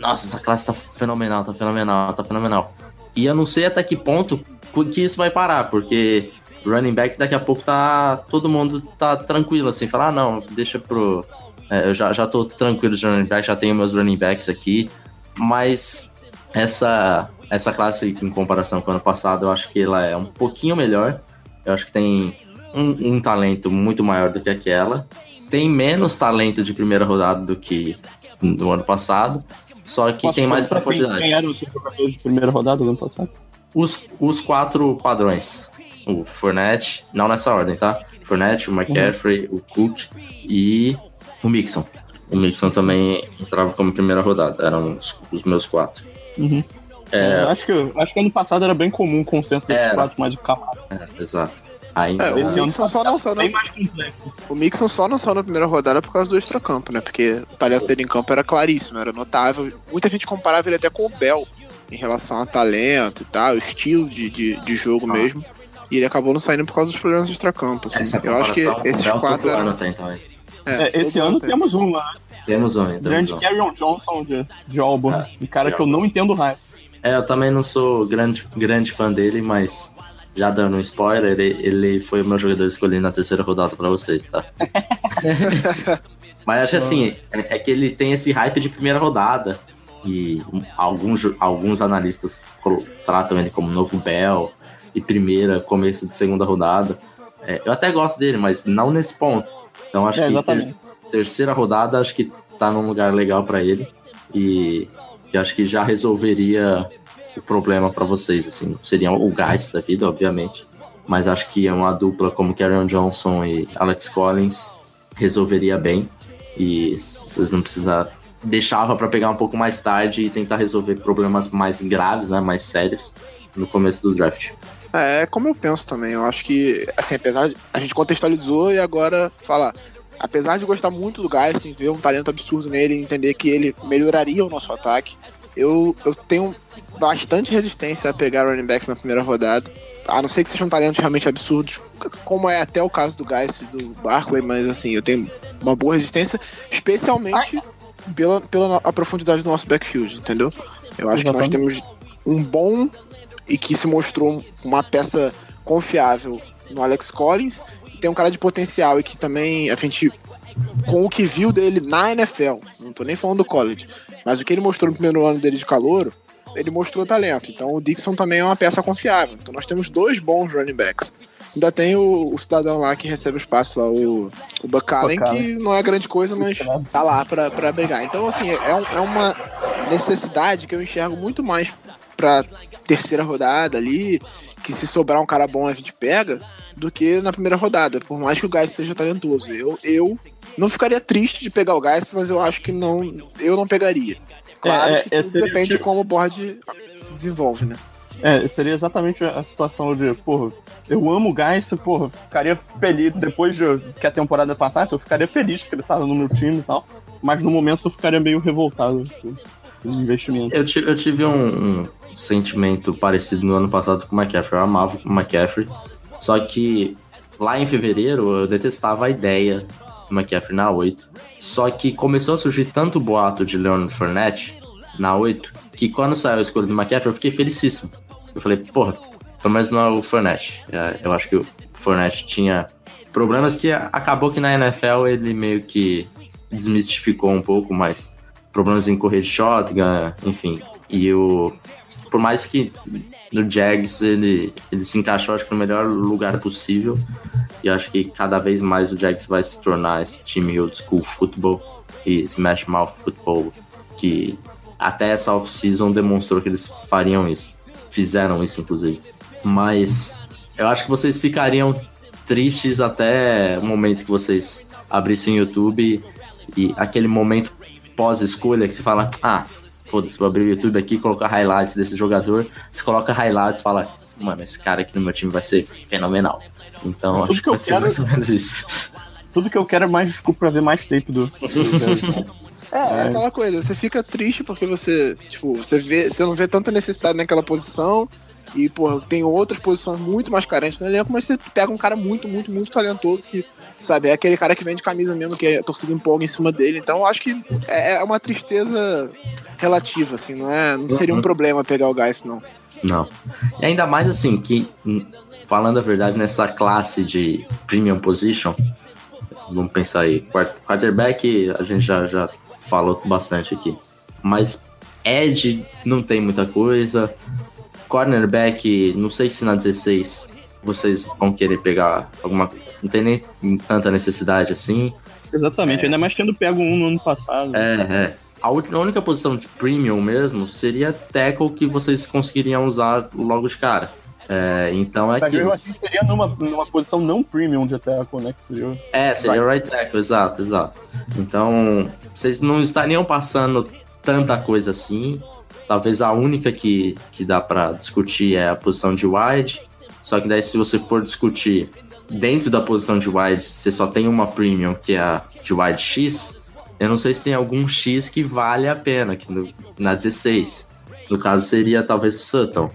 Nossa, essa classe tá fenomenal, tá fenomenal, tá fenomenal. E eu não sei até que ponto que isso vai parar, porque running back daqui a pouco tá. Todo mundo tá tranquilo, assim, falar, ah, não, deixa pro. É, eu já, já tô tranquilo de running back, já tenho meus running backs aqui. Mas essa, essa classe, em comparação com o ano passado, eu acho que ela é um pouquinho melhor. Eu acho que tem um, um talento muito maior do que aquela tem menos talento de primeira rodada do que no ano passado, só que Posso tem mais profundidade. Quem eram os jogadores de primeira rodada do ano passado? Os, os quatro padrões. O Fournette, não nessa ordem, tá? Fournette, o McCaffrey, uhum. o Cook e o Mixon. O Mixon também entrava como primeira rodada, eram os, os meus quatro. Uhum. É, acho, que, acho que ano passado era bem comum o consenso desses quatro, mais o Camaro. É, exato. Ainda. É, o Mixon só não saiu na, o Mixon só não saiu na primeira rodada por causa do extracampo, né? Porque o talento dele em campo era claríssimo, era notável. Muita gente comparava ele até com o Bell em relação a talento e tal, estilo de, de, de jogo Ah. mesmo. E ele acabou não saindo por causa dos problemas de extracampo. Assim. Eu acho que esses quatro eram. ano também. É, esse todo ano tem. temos um lá, Temos um, temos grande um. Carrion Johnson de, de Auburn. um cara que eu não entendo raio. É, eu também não sou grande, grande fã dele, mas já dando um spoiler, ele, ele foi o meu jogador escolhido na terceira rodada pra vocês, tá? *laughs* mas acho assim, é, é que ele tem esse hype de primeira rodada. E alguns, alguns analistas tratam ele como novo Bell e primeira, começo de segunda rodada. É, eu até gosto dele, mas não nesse ponto. Então acho É, que terceira rodada acho que tá num lugar legal pra ele. E, e acho que já resolveria o problema pra vocês, assim. Seria o gás da vida, obviamente. Mas acho que é uma dupla como Karen Johnson e Alex Collins resolveria bem. E vocês não precisam. Deixava pra pegar um pouco mais tarde e tentar resolver problemas mais graves, né? Mais sérios no começo do draft. É, como eu penso também. Eu acho que, assim, apesar de. A gente contextualizou e agora falar. Apesar de gostar muito do Geist, ver um talento absurdo nele e entender que ele melhoraria o nosso ataque, eu, eu tenho bastante resistência a pegar running backs na primeira rodada. A não ser que sejam talentos realmente absurdos, como é até o caso do Geist e do Barkley, mas assim, eu tenho uma boa resistência, especialmente pela, pela a profundidade do nosso backfield, entendeu? Eu acho que nós Exatamente. temos um bom e que se mostrou uma peça confiável no Alex Collins. Tem um cara de potencial e que também a gente, com o que viu dele na NFL, não tô nem falando do college, mas o que ele mostrou no primeiro ano dele de calouro, ele mostrou talento. Então o Dixon também é uma peça confiável. Então nós temos dois bons running backs. Ainda tem o, o cidadão lá que recebe o espaço lá, o, o Buck Allen, Buck Allen. que não é grande coisa, mas tá lá pra, pra brigar. Então, assim, é, é uma necessidade que eu enxergo muito mais pra terceira rodada ali, que se sobrar um cara bom a gente pega, do que na primeira rodada, por mais que o Geist seja talentoso. Eu, eu não ficaria triste de pegar o Geist, mas eu acho que não, eu não pegaria. Claro É, é, que é, tudo seria depende de tipo- como o board se desenvolve, né? É, seria exatamente a situação de, porra, eu amo o Geis, porra, ficaria feliz depois de que a temporada passasse, eu ficaria feliz que ele tava no meu time e tal, mas no momento eu ficaria meio revoltado com o investimento. Eu, ti- eu tive um, um sentimento parecido no ano passado com o McCaffrey. Eu amava o McCaffrey. Só que lá em fevereiro eu detestava a ideia do McCaffrey na 8. Só que começou a surgir tanto boato de Leonard Fournette na 8 que quando saiu a escolha do McCaffrey eu fiquei felicíssimo. Eu falei, porra, pelo menos não é o Fournette. É, Eu acho que o Fournette tinha problemas que acabou que na NFL ele meio que desmistificou um pouco, mas problemas em correr de shotgun, enfim. E o. Por mais que no Jags ele, ele se encaixou, acho que no melhor lugar possível. E acho que cada vez mais o Jags vai se tornar esse time old school football e smash mouth football que até essa off-season demonstrou que eles fariam isso. Fizeram isso, inclusive. Mas eu acho que vocês ficariam tristes até o momento que vocês abrissem o YouTube e aquele momento pós-escolha que você fala, ah, foda-se, vou abrir o YouTube aqui e colocar highlights desse jogador. Você coloca highlights e fala, mano, esse cara aqui no meu time vai ser fenomenal. Então Tudo acho que que eu vai ser quero- mais ou menos isso. Tudo que eu quero é mais desculpa pra ver mais tape do. do- É, é aquela coisa, você fica triste porque você, tipo, você vê, você não vê tanta necessidade naquela posição e, pô, tem outras posições muito mais carentes no elenco, mas você pega um cara muito, muito, muito talentoso que, sabe, é aquele cara que vende camisa mesmo, que a torcida empolga em cima dele. Então, eu acho que é, é uma tristeza relativa, assim, não é, não seria um Uhum. problema pegar o Geist, não. Não. E ainda mais assim, que hum, falando a verdade, nessa classe de premium position, vamos pensar aí, quart- quarterback a gente já, já falou bastante aqui. Mas Edge não tem muita coisa. Cornerback, não sei se na 16 vocês vão querer pegar alguma. Não tem nem tanta necessidade assim. Exatamente, ainda mais tendo pego um no ano passado. É, é. A, ú- a única posição de premium mesmo seria tackle que vocês conseguiriam usar logo de cara. É, então é Mas que. eu assim seria numa, numa posição não premium de tackle, né? Que seria. É, seria right tackle, exato, exato. Então, vocês não estariam passando tanta coisa assim. Talvez a única que, que dá pra discutir é a posição de wide. Só que daí, se você for discutir dentro da posição de wide, você só tem uma premium, que é a de wide X, eu não sei se tem algum X que vale a pena aqui no, na 16. No caso, seria talvez o Sutton.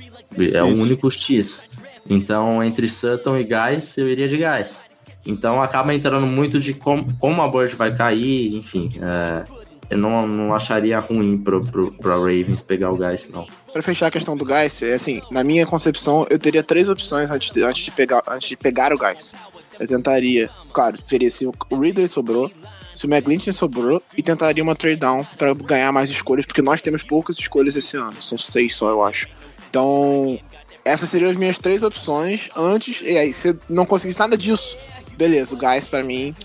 É o Isso. único X. Então, entre Sutton e Guys, eu iria de Guys. Então, acaba entrando muito de com, como a board vai cair, enfim. é, eu não, não acharia ruim pro, pro, pro Ravens pegar o Guys, não. Pra fechar a questão do Geis, é assim, na minha concepção, eu teria três opções antes de, antes de, pegar, antes de pegar o Geis. Eu tentaria, claro, veria se o Ridley sobrou, se o McGlinchey sobrou, e tentaria uma trade down pra ganhar mais escolhas, porque nós temos poucas escolhas esse ano, são seis só, eu acho. Então, essas seriam as minhas três opções antes, e aí, se não conseguisse nada disso, beleza, o Geis pra mim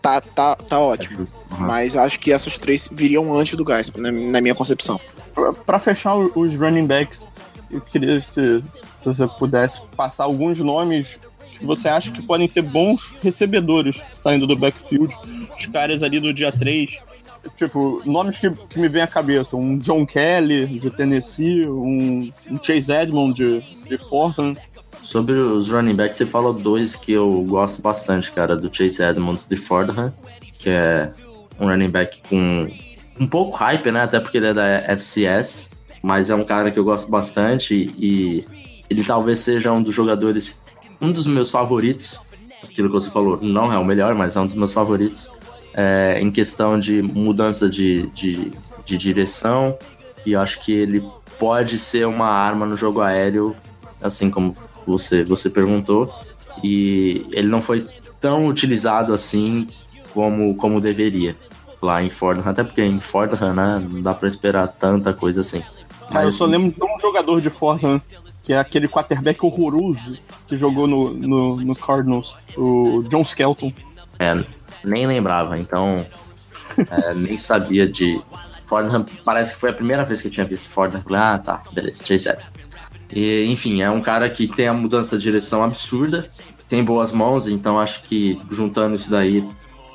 tá, tá, tá ótimo. Uhum. Mas acho que essas três viriam antes do Geis, na, na minha concepção. Pra- Pra fechar os running backs, eu queria que se você pudesse passar alguns nomes que você acha que podem ser bons recebedores saindo do backfield. Os caras ali do dia 3. Tipo, nomes que, que me vêm à cabeça. Um John Kelly, de Tennessee. Um, um Chase Edmond, de, de Fortran. Sobre os running backs, você falou dois que eu gosto bastante, cara, do Chase Edmonds de Fordham, que é um running back com um pouco hype, né? Até porque ele é da FCS, mas é um cara que eu gosto bastante e ele talvez seja um dos jogadores, um dos meus favoritos. Aquilo que você falou, não é o melhor, mas é um dos meus favoritos é, em questão de mudança de, de, de direção. E acho que ele pode ser uma arma no jogo aéreo, assim como você, você perguntou. E ele não foi tão utilizado assim como, como deveria lá em Fordham. Até porque em Fordham, né, não dá pra esperar tanta coisa assim. Mas eu só lembro de um jogador de Fortran, que é aquele quarterback horroroso que jogou no, no, no Cardinals, o John Skelton. É, nem lembrava, então *laughs* é, nem sabia de Fordham. Parece que foi a primeira vez que eu tinha visto Fordham. Falei, ah, tá, beleza, Chase Edmonds. E, enfim, é um cara que tem a mudança de direção absurda, tem boas mãos, então acho que juntando isso daí,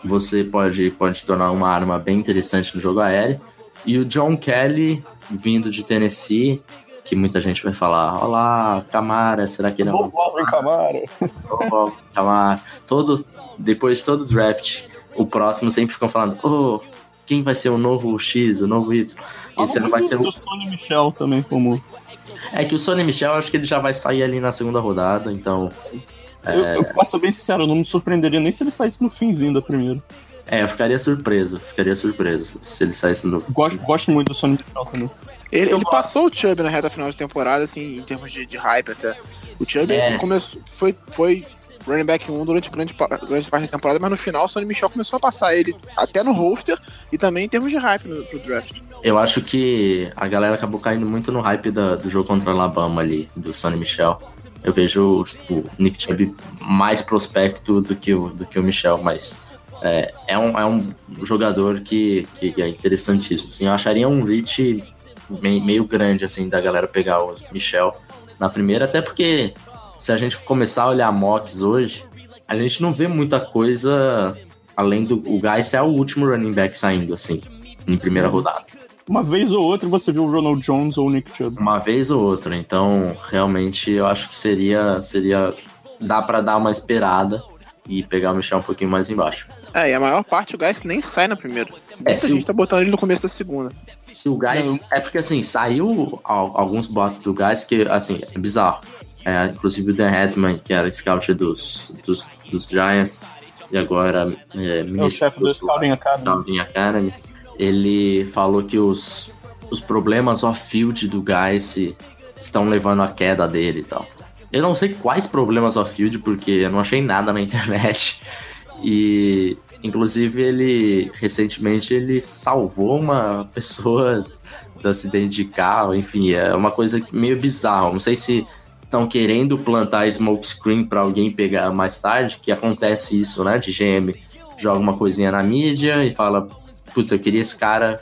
você pode, pode tornar uma arma bem interessante no jogo aéreo. E o John Kelly, vindo de Tennessee, que muita gente vai falar, olá, Camara, será que ele é um Camara. Ó, Camara. Todo, depois de todo draft, o próximo sempre ficam falando, oh, quem vai ser o novo X, o novo Y? Esse ano vai ser o o... Tony Michel também, como. É que o Sonny Michel, acho que ele já vai sair ali na segunda rodada, então... Eu, eu posso ser bem sincero, eu não me surpreenderia nem se ele saísse no finzinho da primeira. É, eu ficaria surpreso, ficaria surpreso se ele saísse no... Gosto, gosto muito do Sonic Michel também. Ele, ele passou o Chubb na reta final de temporada, assim, em termos de, de hype até. O Chubb É. começou, foi, foi running back 1 durante grande, grande parte da temporada, mas no final o Sonny Michel começou a passar ele até no roster e também em termos de hype no, no draft. Eu acho que a galera acabou caindo muito no hype da- do jogo contra a Alabama ali, do Sonny Michel. Eu vejo tipo, o Nick Chubb mais prospecto do que o, do que o Michel, mas é, é, um, é um jogador que, que é interessantíssimo. Assim, eu acharia um reach meio, grande assim da galera pegar o Michel na primeira, até porque se a gente começar a olhar mocks hoje, a gente não vê muita coisa além do. O Guys é o último running back saindo, assim, em primeira rodada. Uma vez ou outra você viu o Ronald Jones ou o Nick Chubb. Uma vez ou outra, então realmente eu acho que seria. seria dá pra dar uma esperada e pegar o Michel um pouquinho mais embaixo. É, e a maior parte o Guys nem sai na primeira. Muita É, se gente o- tá botando ele no começo da segunda. Se o Guys. É porque assim, saiu al- alguns bots do Guys que, assim, é bizarro. É, inclusive o Dan Hetman, que era scout dos, dos, dos Giants, e agora é, É o chefe do Scouting Academy. Scouting Academy, ele falou que os, os problemas off-field do Guys estão levando à queda dele e tal. Eu não sei quais problemas off-field, porque eu não achei nada na *laughs* internet. E, inclusive, ele, recentemente, ele salvou uma pessoa do acidente de carro. Enfim, é uma coisa meio bizarra. Não sei se estão querendo plantar smoke screen para alguém pegar mais tarde, que acontece isso, né? De GM joga uma coisinha na mídia e fala, putz, eu queria esse cara,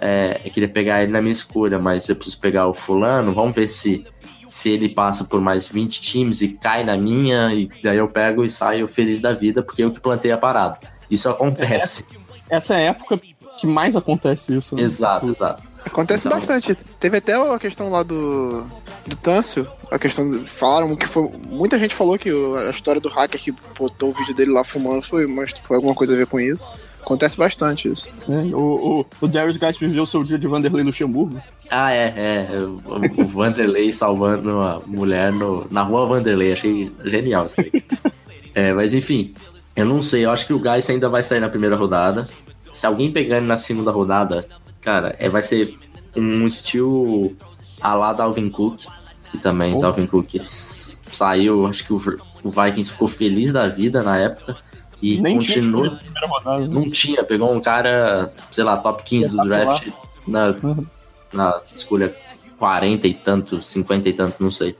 é, eu queria pegar ele na minha escolha, mas eu preciso pegar o fulano, vamos ver se se ele passa por mais 20 times e cai na minha, e daí eu pego e saio feliz da vida, porque eu que plantei a parada. Isso acontece. Essa é a época que mais acontece isso. Né? Exato, exato. Acontece Então- bastante. Teve até a questão lá do. do Tâncio, a questão. do- Falaram que foi. Muita gente falou que o- a história do hacker que botou o vídeo dele lá fumando foi, mas foi alguma coisa a ver com isso. Acontece bastante isso. né? O, o, o Darius Geist viveu seu dia de Vanderlei Luxemburgo. Ah, é, é. O, o Vanderlei salvando a mulher no, na rua Vanderlei. Achei genial isso aí. *laughs* É, mas enfim, eu não sei. Eu acho que o Gás ainda vai sair na primeira rodada. Se alguém pegar ele na segunda rodada, cara, é, vai ser um estilo a lá Dalvin Cook. E também Oh. Dalvin Cook saiu. Acho que o, o Vikings ficou feliz da vida na época. E Nem tinha continua. primeira rodada. né? Não tinha, pegou um cara, sei lá, top 15 do draft na, Uhum. na escolha 40 e tanto, 50 e tanto, não sei.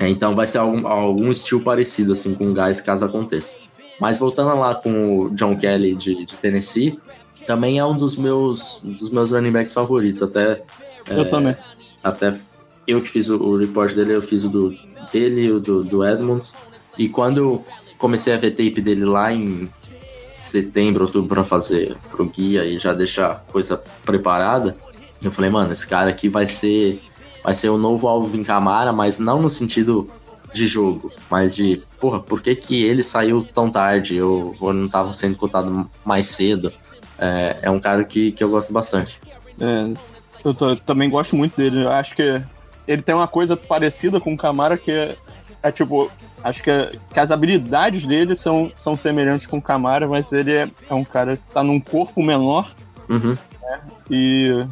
É, então vai ser algum, algum estilo parecido assim com o Guys caso aconteça. Mas voltando lá com o John Kelly de, de Tennessee, também é um dos meus, um dos meus running backs favoritos. Até, Eu também. até eu que fiz o, o report dele, eu fiz o do, dele e o do, do Edmonds. E quando comecei a ver tape dele lá em setembro, outubro pra fazer pro guia e já deixar a coisa preparada, eu falei, mano, esse cara aqui vai ser vai ser o novo Alvin Kamara, mas não no sentido de jogo, mas de, porra, por que que ele saiu tão tarde ou, ou não tava sendo cotado mais cedo? É, é um cara que, que eu gosto bastante. É, eu tô- também gosto muito dele. Eu acho que ele tem uma coisa parecida com o Camara que é, é tipo. Acho que, que as habilidades dele são, são semelhantes com o Camara, mas ele é, é um cara que tá num corpo menor Uhum. e.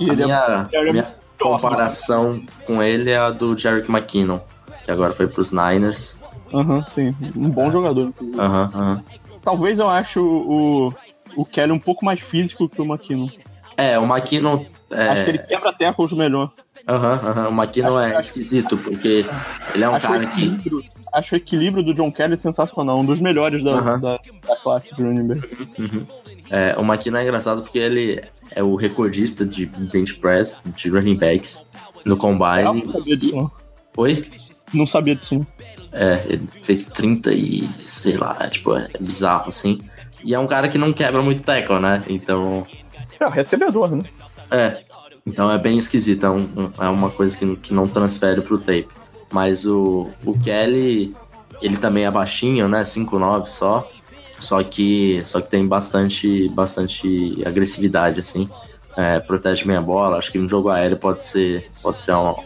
e A ele é- minha, ele é minha melhor, comparação com ele é a do Jerick McKinnon, que agora foi pros Niners. Aham, sim. Um bom jogador. Aham, aham. Talvez eu acho o, o Kelly um pouco mais físico que o McKinnon. É, o McKinnon. É, Acho que ele quebra tackles melhor. aham, aham, o McKinnon é Acho- esquisito, porque ele é um acho, cara que. acho o equilíbrio do John Kelly sensacional. Um dos melhores da, Aham. da, da classe de running back. É, o McKinnon é engraçado porque ele é o recordista de bench press, de running backs no Eu não combine. sabia disso, não. Oi? Não sabia disso, não. É, ele fez 30 e sei lá, tipo, é bizarro assim. E é um cara que não quebra muito tackle, né? Então. É, o recebedor, né? É. Então é bem esquisito, é, um- é uma coisa que, que não transfere pro tape. Mas o, o Kelly, ele também é baixinho, né? 5'9 só. Só que, só que tem bastante, bastante agressividade, assim. É, protege bem a bola. Acho que no jogo aéreo pode ser, pode ser uma,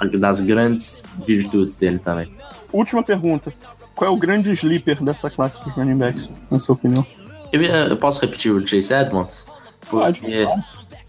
uma das grandes virtudes dele também. Última pergunta. Qual é o grande sleeper dessa classe dos running backs, na sua opinião? Eu, eu posso repetir o Chase Edmonds? Pode. Porque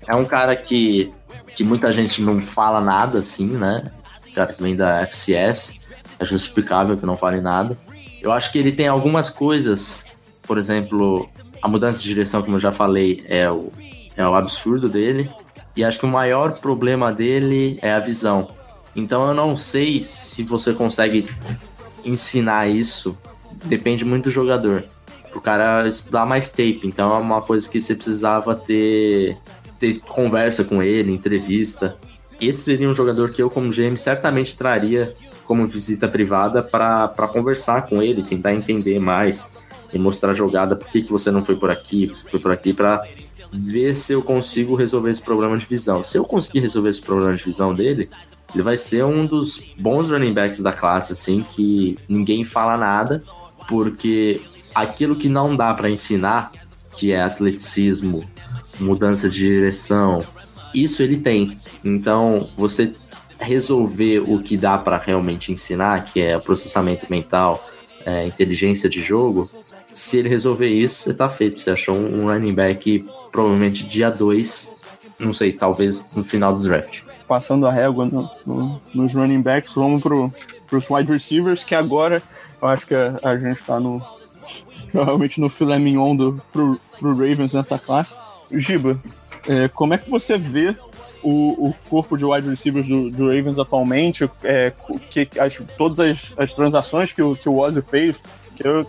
é um cara que, que muita gente não fala nada, assim, né? O cara que vem da FCS, é justificável que não fale nada. Eu acho que ele tem algumas coisas, por exemplo, a mudança de direção, como eu já falei, é o, é o absurdo dele. E acho que o maior problema dele é a visão. Então eu não sei se você consegue ensinar isso. Depende muito do jogador. Pro cara estudar mais tape. Então é uma coisa que você precisava ter, ter conversa com ele, entrevista. Esse seria um jogador que eu, como GM, certamente traria como visita privada para conversar com ele, tentar entender mais e mostrar a jogada, por que, que você não foi por aqui, você foi por aqui, para ver se eu consigo resolver esse problema de visão. Se eu conseguir resolver esse problema de visão dele, ele vai ser um dos bons running backs da classe, assim, que ninguém fala nada, porque aquilo que não dá para ensinar, que é atleticismo, mudança de direção, isso ele tem. Então, você resolver o que dá para realmente ensinar, que é processamento mental, é, inteligência de jogo, se ele resolver isso, você tá feito. Você achou um running back provavelmente dia 2, não sei, talvez no final do draft. Passando a régua no- no- nos running backs, vamos pro, pros wide receivers, que agora eu acho que a, a gente tá no. *laughs* Provavelmente no filé mignon do, pro, pro Ravens nessa classe. Giba, é, como é que você vê o, o corpo de wide receivers do, do Ravens atualmente? É, que, as, todas as, as transações que o, que o Ozzy fez, que eu-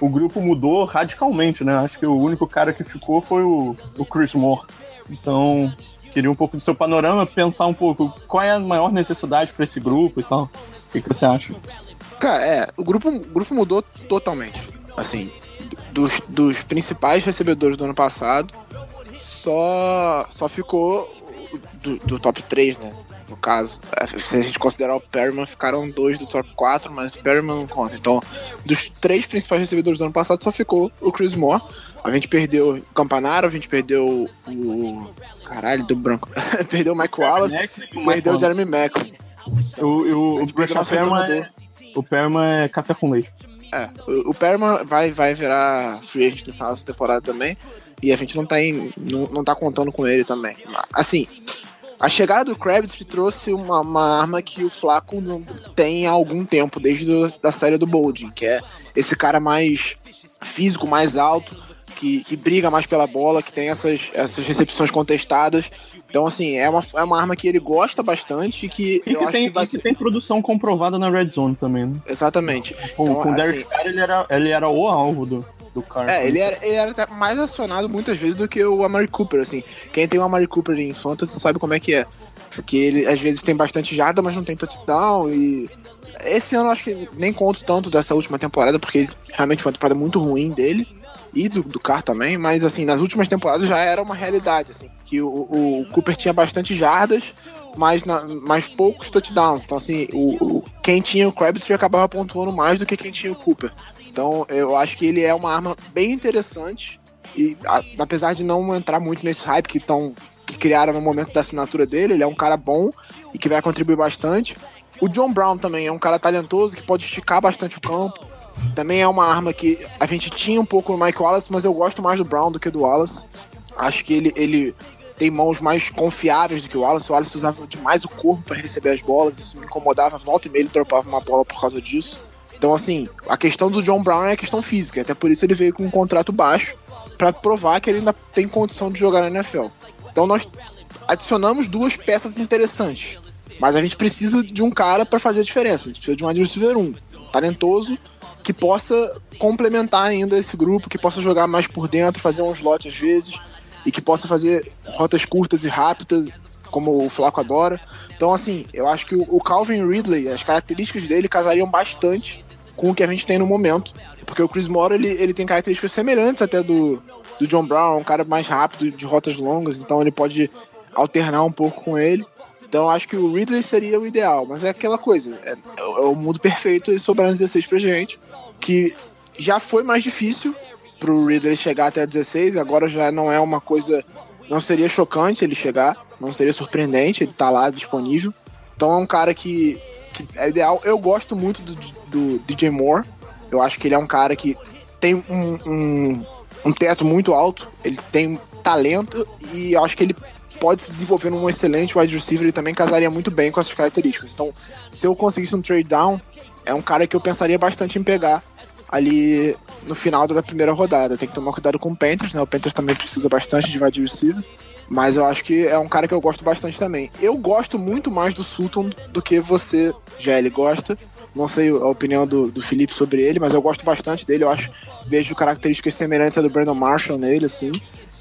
o grupo mudou radicalmente, né? Acho que o único cara que ficou foi o, o Chris Moore. Então, queria um pouco do seu panorama, pensar um pouco qual é a maior necessidade para esse grupo e tal. O que, que você acha? Cara, é, o grupo, o grupo mudou totalmente. Assim, dos, dos principais recebedores do ano passado, só, só ficou o do, do top 3, né? No caso. É, Se a gente considerar o Perryman, ficaram dois do top 4, mas o Perryman não conta. Então, dos três principais recebedores do ano passado, só ficou o Chris Moore. A gente perdeu o Campanaro, a gente perdeu o. Caralho, do branco. *laughs* perdeu o Mike Wallace, perdeu o Jeremy Macklin. O, o, o nosso Perman é, o Perman é café com leite. É, o, o Perman vai, vai virar free agent no final dessa temporada também. E a gente não tá, em, não, não tá contando com ele também. Assim, a chegada do Kravitz trouxe uma, uma arma que o Flaco não tem há algum tempo, desde a da série do Bolding, que é esse cara mais físico, mais alto, que, que briga mais pela bola, que tem essas, essas recepções contestadas. Então, assim, é uma, é uma arma que ele gosta bastante e que E eu que, acho tem, que vai ser. tem produção comprovada na Red Zone também, né? Exatamente. Com, Então, com o Derek assim, Carr, ele era, ele era o alvo do, do Carr. É, ele era, ele era mais acionado muitas vezes do que o Amari Cooper, assim. Quem tem o Amari Cooper em Fantasy sabe como é que é. Porque ele às vezes tem bastante jarda, mas não tem touchdown e... Esse ano eu acho que nem conto tanto dessa última temporada, porque realmente foi uma temporada muito ruim dele. E do, do Carr também, mas assim, nas últimas temporadas já era uma realidade, assim. Que o, o Cooper tinha bastante jardas, mas, na, mas poucos touchdowns. Então, assim, o, o- quem tinha o Crabtree acabava pontuando mais do que quem tinha o Cooper. Então, eu acho que ele é uma arma bem interessante. E a- apesar de não entrar muito nesse hype que, tão, que criaram no momento da assinatura dele, ele é um cara bom e que vai contribuir bastante. O John Brown também é um cara talentoso que pode esticar bastante o campo. Também é uma arma que a gente tinha um pouco no Mike Wallace, mas eu gosto mais do Brown do que do Wallace. Acho que ele, ele tem mãos mais confiáveis do que o Wallace. O Wallace usava demais o corpo para receber as bolas, isso me incomodava. Volta e meia ele dropava uma bola por causa disso. Então, assim, a questão do John Brown é a questão física. Até por isso ele veio com um contrato baixo para provar que ele ainda tem condição de jogar na NFL. Então, nós adicionamos duas peças interessantes. Mas a gente precisa de um cara para fazer a diferença. A gente precisa de um wide receiver 1, talentoso, que possa complementar ainda esse grupo, que possa jogar mais por dentro, fazer um slot às vezes, e que possa fazer rotas curtas e rápidas, como o Flaco adora. Então, assim, eu acho que o Calvin Ridley, as características dele casariam bastante com o que a gente tem no momento. Porque o Chris Moore, ele, ele tem características semelhantes até do, do John Brown, um cara mais rápido, de rotas longas, então ele pode alternar um pouco com ele. Então acho que o Ridley seria o ideal, mas é aquela coisa, é, é o mundo perfeito e sobrando 16 pra gente, que já foi mais difícil pro Ridley chegar até 16, agora já não é uma coisa, não seria chocante ele chegar, não seria surpreendente, ele tá lá disponível. Então é um cara que, que é ideal. Eu gosto muito do, do DJ Moore, eu acho que ele é um cara que tem um, um, um teto muito alto, ele tem talento e eu acho que ele pode se desenvolver num excelente wide receiver e também casaria muito bem com essas características. Então, se eu conseguisse um trade down, é um cara que eu pensaria bastante em pegar ali no final da primeira rodada. Tem que tomar cuidado com o Panthers, né? O Panthers também precisa bastante de wide receiver. Mas eu acho que é um cara que eu gosto bastante também. Eu gosto muito mais do Sutton do que você, Gelli, gosta. Não sei a opinião do, do Felipe sobre ele, mas eu gosto bastante dele. Eu acho, vejo características semelhantes à do Brandon Marshall nele, assim.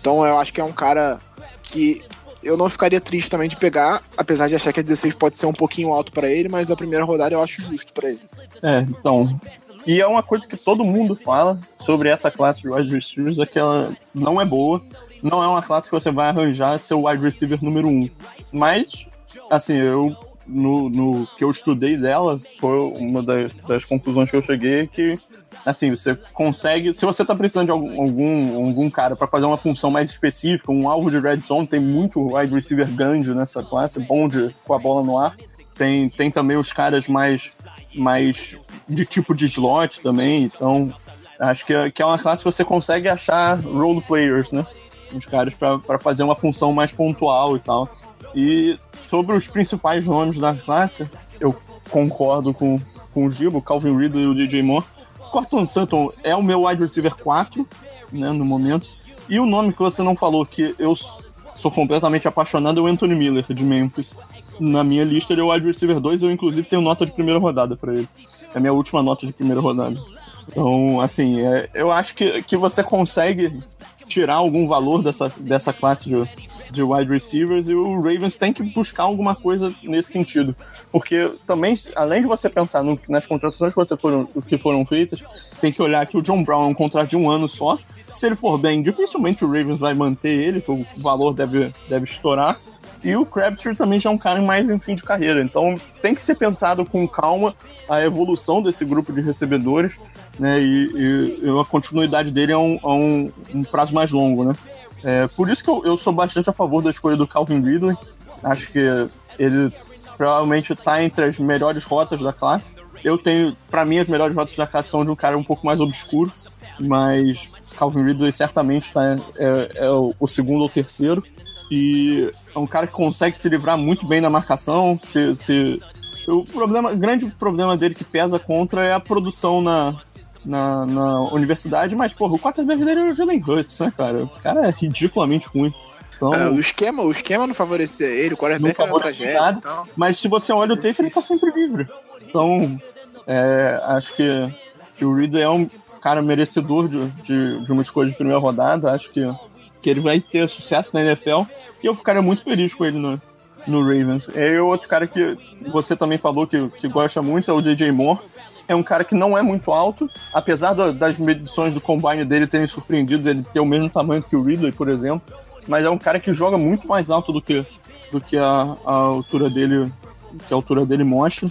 Então eu acho que é um cara que eu não ficaria triste também de pegar, apesar de achar que a 16 pode ser um pouquinho alto pra ele, mas a primeira rodada eu acho justo pra ele. É, então. E é uma coisa que todo mundo fala sobre essa classe de wide receivers, é que ela não é boa. Não é uma classe que você vai arranjar seu wide receiver número um. Mas, assim, eu. No, no que eu estudei dela, foi uma das, das conclusões que eu cheguei que assim, você consegue. Se você tá precisando de algum, algum, algum cara para fazer uma função mais específica, um alvo de red zone, tem muito wide receiver grande nessa classe, bom de, com a bola no ar. Tem, tem também os caras mais, mais de tipo de slot também. Então, acho que é, que é uma classe que você consegue achar role players, né? Os caras para fazer uma função mais pontual e tal. E sobre os principais nomes da classe, eu concordo com, com o Gibo, Calvin Ridley e o DJ Moore. Cortland Sutton é o meu wide receiver 4, né, no momento. E o nome que você não falou, que eu sou completamente apaixonado, é o Anthony Miller, de Memphis. Na minha lista, ele é o wide receiver 2, eu inclusive tenho nota de primeira rodada para ele. É a minha última nota de primeira rodada. Então, assim, é, eu acho que, que você consegue tirar algum valor dessa, dessa classe de, de wide receivers e o Ravens tem que buscar alguma coisa nesse sentido. Porque também, além de você pensar no, nas contratações que, você foram, que foram feitas, tem que olhar que o John Brown é um contrato de um ano só. Se ele for bem, dificilmente o Ravens vai manter ele, que o valor deve, deve estourar. E o Crabtree também já é um cara mais em fim de carreira. Então tem que ser pensado com calma a evolução desse grupo de recebedores, né? E, e a continuidade dele é um, é um, um prazo mais longo, né? É, por isso que eu, eu sou bastante a favor da escolha do Calvin Ridley. Acho que ele provavelmente está entre as melhores rotas da classe. Eu tenho, para mim, as melhores rotas da classe são de um cara um pouco mais obscuro, mas Calvin Ridley certamente tá, é, é o segundo ou terceiro. E é um cara que consegue se livrar muito bem da marcação. Se, se... O, problema, grande problema dele que pesa contra é a produção na, na, na universidade, mas, porra, o quarterback dele é o Jalen Hurts, né, cara? O cara é ridiculamente ruim. Então, É, o, esquema, o esquema não favorecia ele, o quarterback era uma tragédia. nada, Então, Mas se você olha o tape, ele tá sempre livre. Então, é, acho que, que o Ridley é um cara merecedor de, de, de uma escolha de primeira rodada. Acho que, que ele vai ter sucesso na NFL. E eu ficaria muito feliz com ele no, no Ravens. E outro cara que você também falou que, que gosta muito é o DJ Moore. É um cara que não é muito alto, apesar da- das medições do combine dele terem surpreendido, ele ter o mesmo tamanho que o Ridley, por exemplo. Mas é um cara que joga muito mais alto do que, do que a, a altura dele que a altura dele mostra.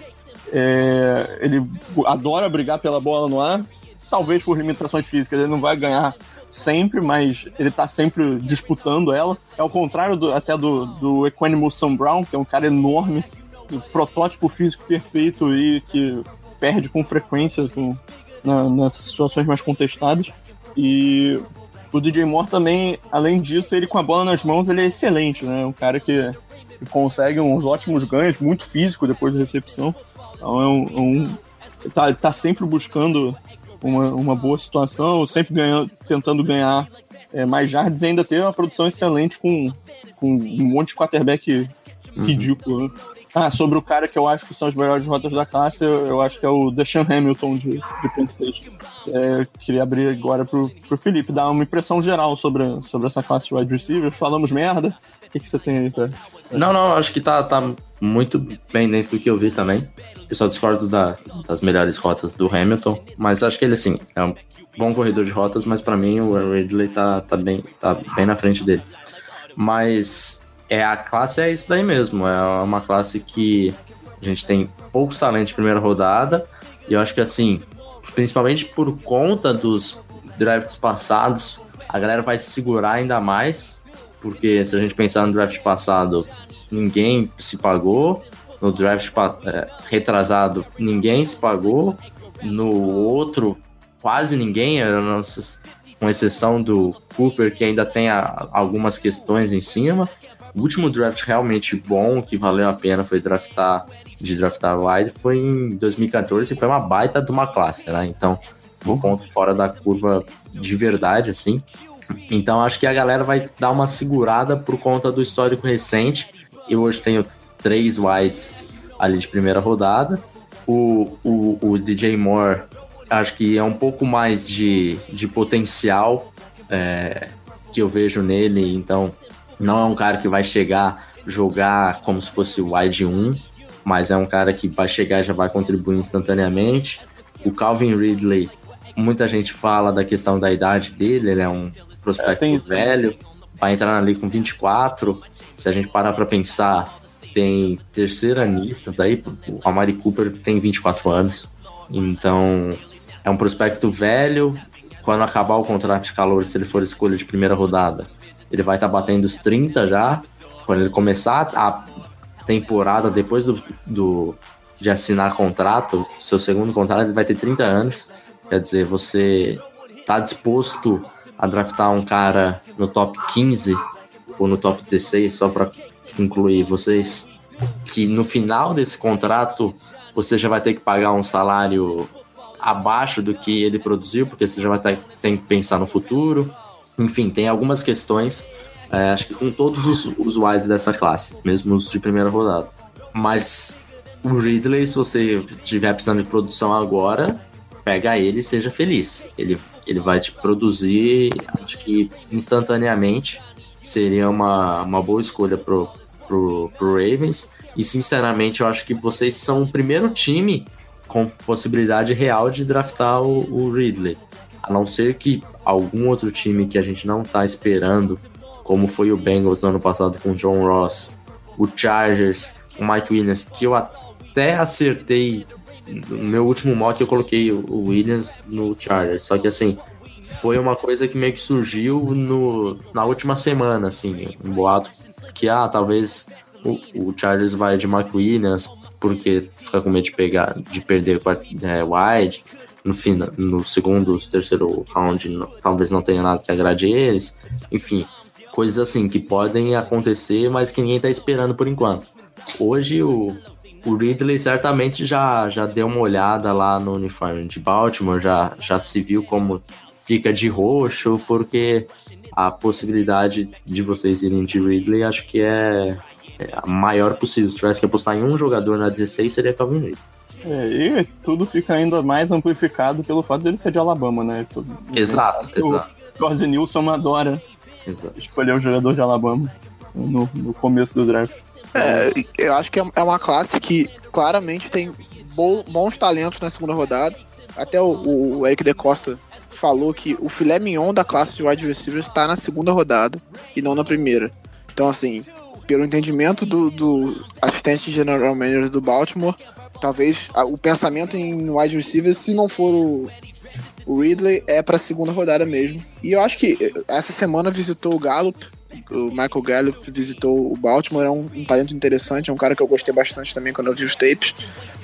É, ele adora brigar pela bola no ar. Talvez por limitações físicas ele não vai ganhar sempre, mas ele tá sempre disputando ela. É ao contrário do- até do, do Equanimous Sam Brown, que é um cara enorme, um protótipo físico perfeito e que perde com frequência com, na- nessas situações mais contestadas. E o DJ Moore também, além disso, ele com a bola nas mãos, ele é excelente, né? Um cara que, que consegue uns ótimos ganhos, muito físico depois da recepção. Então é um. é um- tá, tá sempre buscando uma, uma boa situação, sempre ganhando, tentando ganhar é, mais jardas e ainda ter uma produção excelente com, com um monte de quarterback ridículo. né? Ah, sobre o cara que eu acho que são as melhores rotas da classe, eu, eu acho que é o Deshaun Hamilton de, de Penn State. É, queria abrir agora pro, pro Felipe, dar uma impressão geral sobre, sobre essa classe de wide receiver. Falamos merda. O que, que você tem aí pra. Não, não, acho que tá, tá muito bem dentro do que eu vi também. Eu só discordo da- das melhores rotas do Hamilton, mas acho que ele, assim, é um bom corredor de rotas, mas pra mim o Ridley tá, tá, bem, tá bem na frente dele. Mas é a classe é isso daí mesmo, é uma classe que a gente tem poucos talentos primeira rodada, e eu acho que, assim, principalmente por conta dos drafts passados, a galera vai se segurar ainda mais, porque se a gente pensar no draft passado, ninguém se pagou. No draft é, retrasado, ninguém se pagou. No outro, quase ninguém, com exceção do Cooper, que ainda tem algumas questões em cima. O último draft realmente bom, que valeu a pena, foi draftar de draftar wide, foi em 2014 e foi uma baita de uma classe, né? Então, um ponto fora da curva de verdade, assim. Então acho que a galera vai dar uma segurada por conta do histórico recente. Eu hoje tenho três whites ali de primeira rodada. O, o, o DJ Moore acho que é um pouco mais de, de potencial é, que eu vejo nele. Então não é um cara que vai chegar, jogar como se fosse o wide 1, mas é um cara que vai chegar e já vai contribuir instantaneamente. O Calvin Ridley, muita gente fala da questão da idade dele, ele é um prospecto tem isso. velho, vai entrar ali com 24. Se a gente parar para pensar, tem terceiranistas aí, o Amari Cooper tem 24 anos, então é um prospecto velho. Quando acabar o contrato de calor, se ele for escolha de primeira rodada, ele vai estar batendo os 30 já. Quando ele começar a temporada depois do, do- de assinar contrato, seu segundo contrato, ele vai ter 30 anos. Quer dizer, você tá disposto a draftar um cara no top 15 ou no top 16, só para incluir vocês, que no final desse contrato você já vai ter que pagar um salário abaixo do que ele produziu, porque você já vai ter, tem que pensar no futuro. Enfim, tem algumas questões, é, acho que com todos os, os wides dessa classe, mesmo os de primeira rodada. Mas o Ridley, se você estiver precisando de produção agora, pega ele e seja feliz. Ele, ele vai te produzir, acho que instantaneamente seria uma, uma boa escolha pro, pro, pro Ravens. E sinceramente, eu acho que vocês são o primeiro time com possibilidade real de draftar o, o Ridley. A não ser que algum outro time que a gente não tá esperando, como foi o Bengals no ano passado com o John Ross, o Chargers, o Mike Williams, que eu até acertei. No meu último mock eu coloquei o Williams no Chargers. Só que assim, foi uma coisa que meio que surgiu no, na última semana, assim, um boato que, ah, talvez o, o Chargers vai de Mike Williams porque fica com medo de pegar, de perder é, wide no, no segundo, terceiro round, não, talvez não tenha nada que agrade eles, enfim, coisas assim que podem acontecer, mas que ninguém tá esperando por enquanto. Hoje o, o Ridley certamente já, já deu uma olhada lá no uniforme de Baltimore, já, já se viu como fica de roxo, porque a possibilidade de vocês irem de Ridley acho que é, é a maior possível. Se tivesse que apostar em um jogador na 16, seria Calvin Ridley. É, e tudo fica ainda mais amplificado pelo fato dele ser de Alabama, né? Tudo, exato, exato. O Corse Nilson adora exato. escolher o jogador de Alabama no, no começo do draft. É, eu acho que é, é uma classe que claramente tem bons talentos na segunda rodada. Até o, o Eric De Costa falou que o filé mignon da classe de wide receivers está na segunda rodada e não na primeira. Então, assim, pelo entendimento do, do assistente general manager do Baltimore, talvez o pensamento em wide receivers, se não for o, o Ridley, é para a segunda rodada mesmo. E eu acho que eh, essa semana visitou o Gallup, o Michael Gallup visitou o Baltimore, é um, um talento interessante, é um cara que eu gostei bastante também quando eu vi os tapes.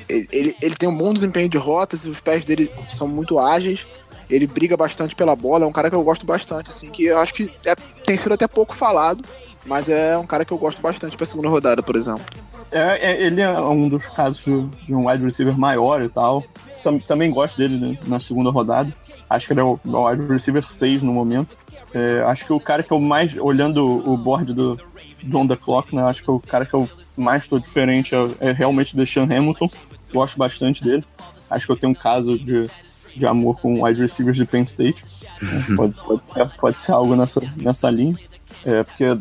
Ele, ele, ele tem um bom desempenho de rotas, os pés dele são muito ágeis ele briga bastante pela bola, é um cara que eu gosto bastante, assim, que eu acho que é, tem sido até pouco falado, mas é um cara que eu gosto bastante pra segunda rodada, por exemplo. É, é ele é um dos casos de, de, um wide receiver maior e tal. Tam, também gosto dele né, na segunda rodada. Acho que ele é o, o wide receiver 6 no momento. É, acho que o cara que eu mais, olhando o board do, do On The Clock, né, acho que o cara que eu mais estou diferente é, é realmente o Deshaun Hamilton. Gosto bastante dele. Acho que eu tenho um caso de de amor com wide receivers de Penn State. pode, pode, ser, pode ser algo nessa, nessa linha. É, porque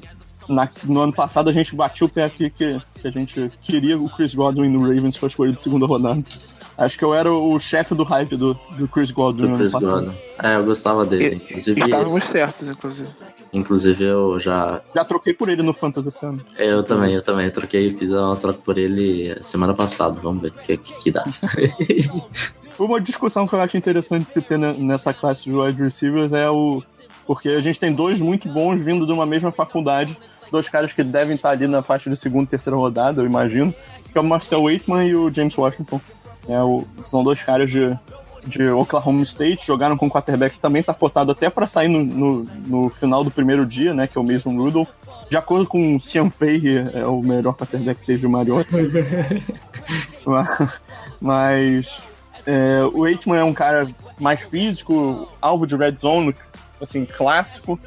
na, no ano passado a gente bateu o pé aqui que, que a gente queria o Chris Godwin no Ravens para escolha de segunda rodada. Acho que eu era o chefe do hype do, do Chris Godwin do Chris ano passado. Godwin. É, eu gostava dele. Inclusive, e estávamos certos, inclusive. Inclusive eu já. Já troquei por ele no Fantasy esse ano. Eu também, eu também. Troquei, fiz uma troca por ele semana passada. Vamos ver o que, que, que dá. *laughs* Uma discussão que eu acho interessante se ter nessa classe de wide receivers é o. Porque a gente tem dois muito bons vindo de uma mesma faculdade, dois caras que devem estar ali na faixa de segunda e terceira rodada, eu imagino, que é o Marcel Waitman e o James Washington. É, o, são dois caras de, de Oklahoma State, jogaram com o quarterback também está cotado até para sair no, no, no, final do primeiro dia, né, que é o Mason Rudolph. De acordo com o Cian Fei, é o melhor quarterback desde o Mariota. *laughs* mas, mas é, o Aikman é um cara mais físico, alvo de red zone, assim, clássico,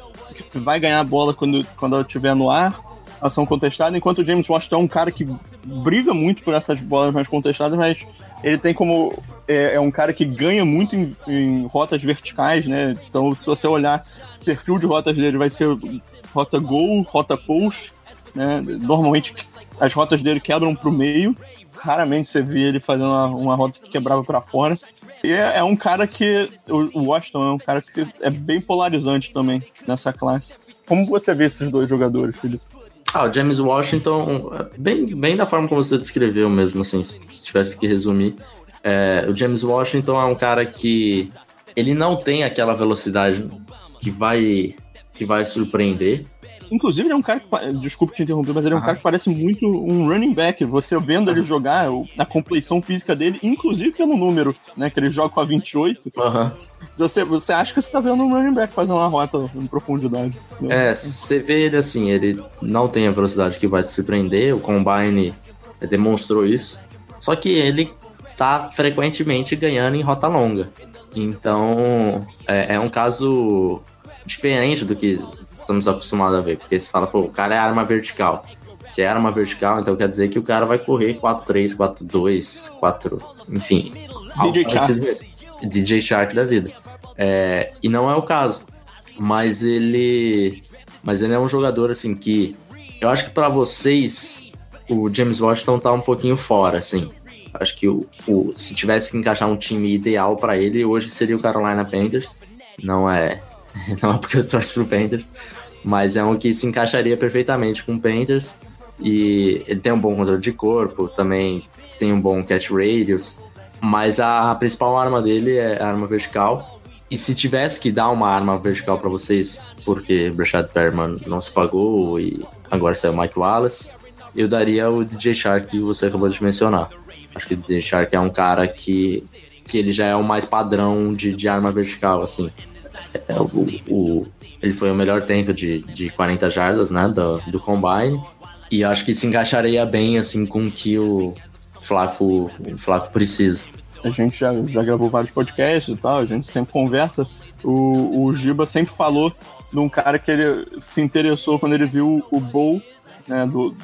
que vai ganhar a bola quando, quando ela estiver no ar, ação contestada, enquanto o James Washington é um cara que briga muito por essas bolas mais contestadas, mas ele tem como. É, é um cara que ganha muito em, em, rotas verticais, né? Então, se você olhar o perfil de rotas dele, vai ser rota gol, rota post, né? Normalmente as rotas dele quebram para o meio raramente você vê ele fazendo uma, uma rota que quebrava para fora. E é, é, um cara que. O Washington é um cara que é bem polarizante também nessa classe. Como você vê esses dois jogadores, Felipe? Ah, o James Washington, bem, bem da forma como você descreveu mesmo, assim, se tivesse que resumir. É, o James Washington é um cara que ele não tem aquela velocidade que vai que vai surpreender, Inclusive, ele é um cara que. Desculpa te interromper, mas ele é um cara que parece muito um running back. Você vendo ele jogar, a compleição física dele, inclusive pelo número, né? Que ele joga com a 28. Uhum. Você, você acha que você tá vendo um running back fazer uma rota em profundidade. Né? É, você vê ele assim, ele não tem a velocidade que vai te surpreender. O Combine demonstrou isso. Só que ele tá frequentemente ganhando em rota longa. Então, é, é um caso diferente do que estamos acostumados a ver. Porque se fala, pô, o cara é arma vertical. Se é arma vertical, então quer dizer que o cara vai correr 4-3, 4-2, 4. Enfim. DJ Shark. DJ Shark da vida. É, e não é o caso. Mas ele. Mas ele é um jogador assim que. Eu acho que para vocês o James Washington tá um pouquinho fora, assim. Acho que o, o se tivesse que encaixar um time ideal para ele, hoje seria o Carolina Panthers. Não é *laughs* Não é porque eu torço pro Panthers, mas é um que se encaixaria perfeitamente com o Panthers. E ele tem um bom controle de corpo, também tem um bom catch radius. Mas a principal arma dele é a arma vertical. E se tivesse que dar uma arma vertical para vocês, porque Brashad Perman não se pagou e agora saiu o Mike Wallace, eu daria o DJ Shark que você acabou de mencionar. Acho que o DJ Shark é um cara que, que ele já é o mais padrão de, de arma vertical, assim. É, o, o, ele foi o melhor tempo de, de 40 jardas, né, do, do Combine. E acho que se encaixaria bem, assim, com o que o Flaco, o Flaco precisa. A gente já, já gravou vários podcasts e tal, a gente sempre conversa. O, o Giba sempre falou de um cara que ele se interessou quando ele viu o Bowl né, do,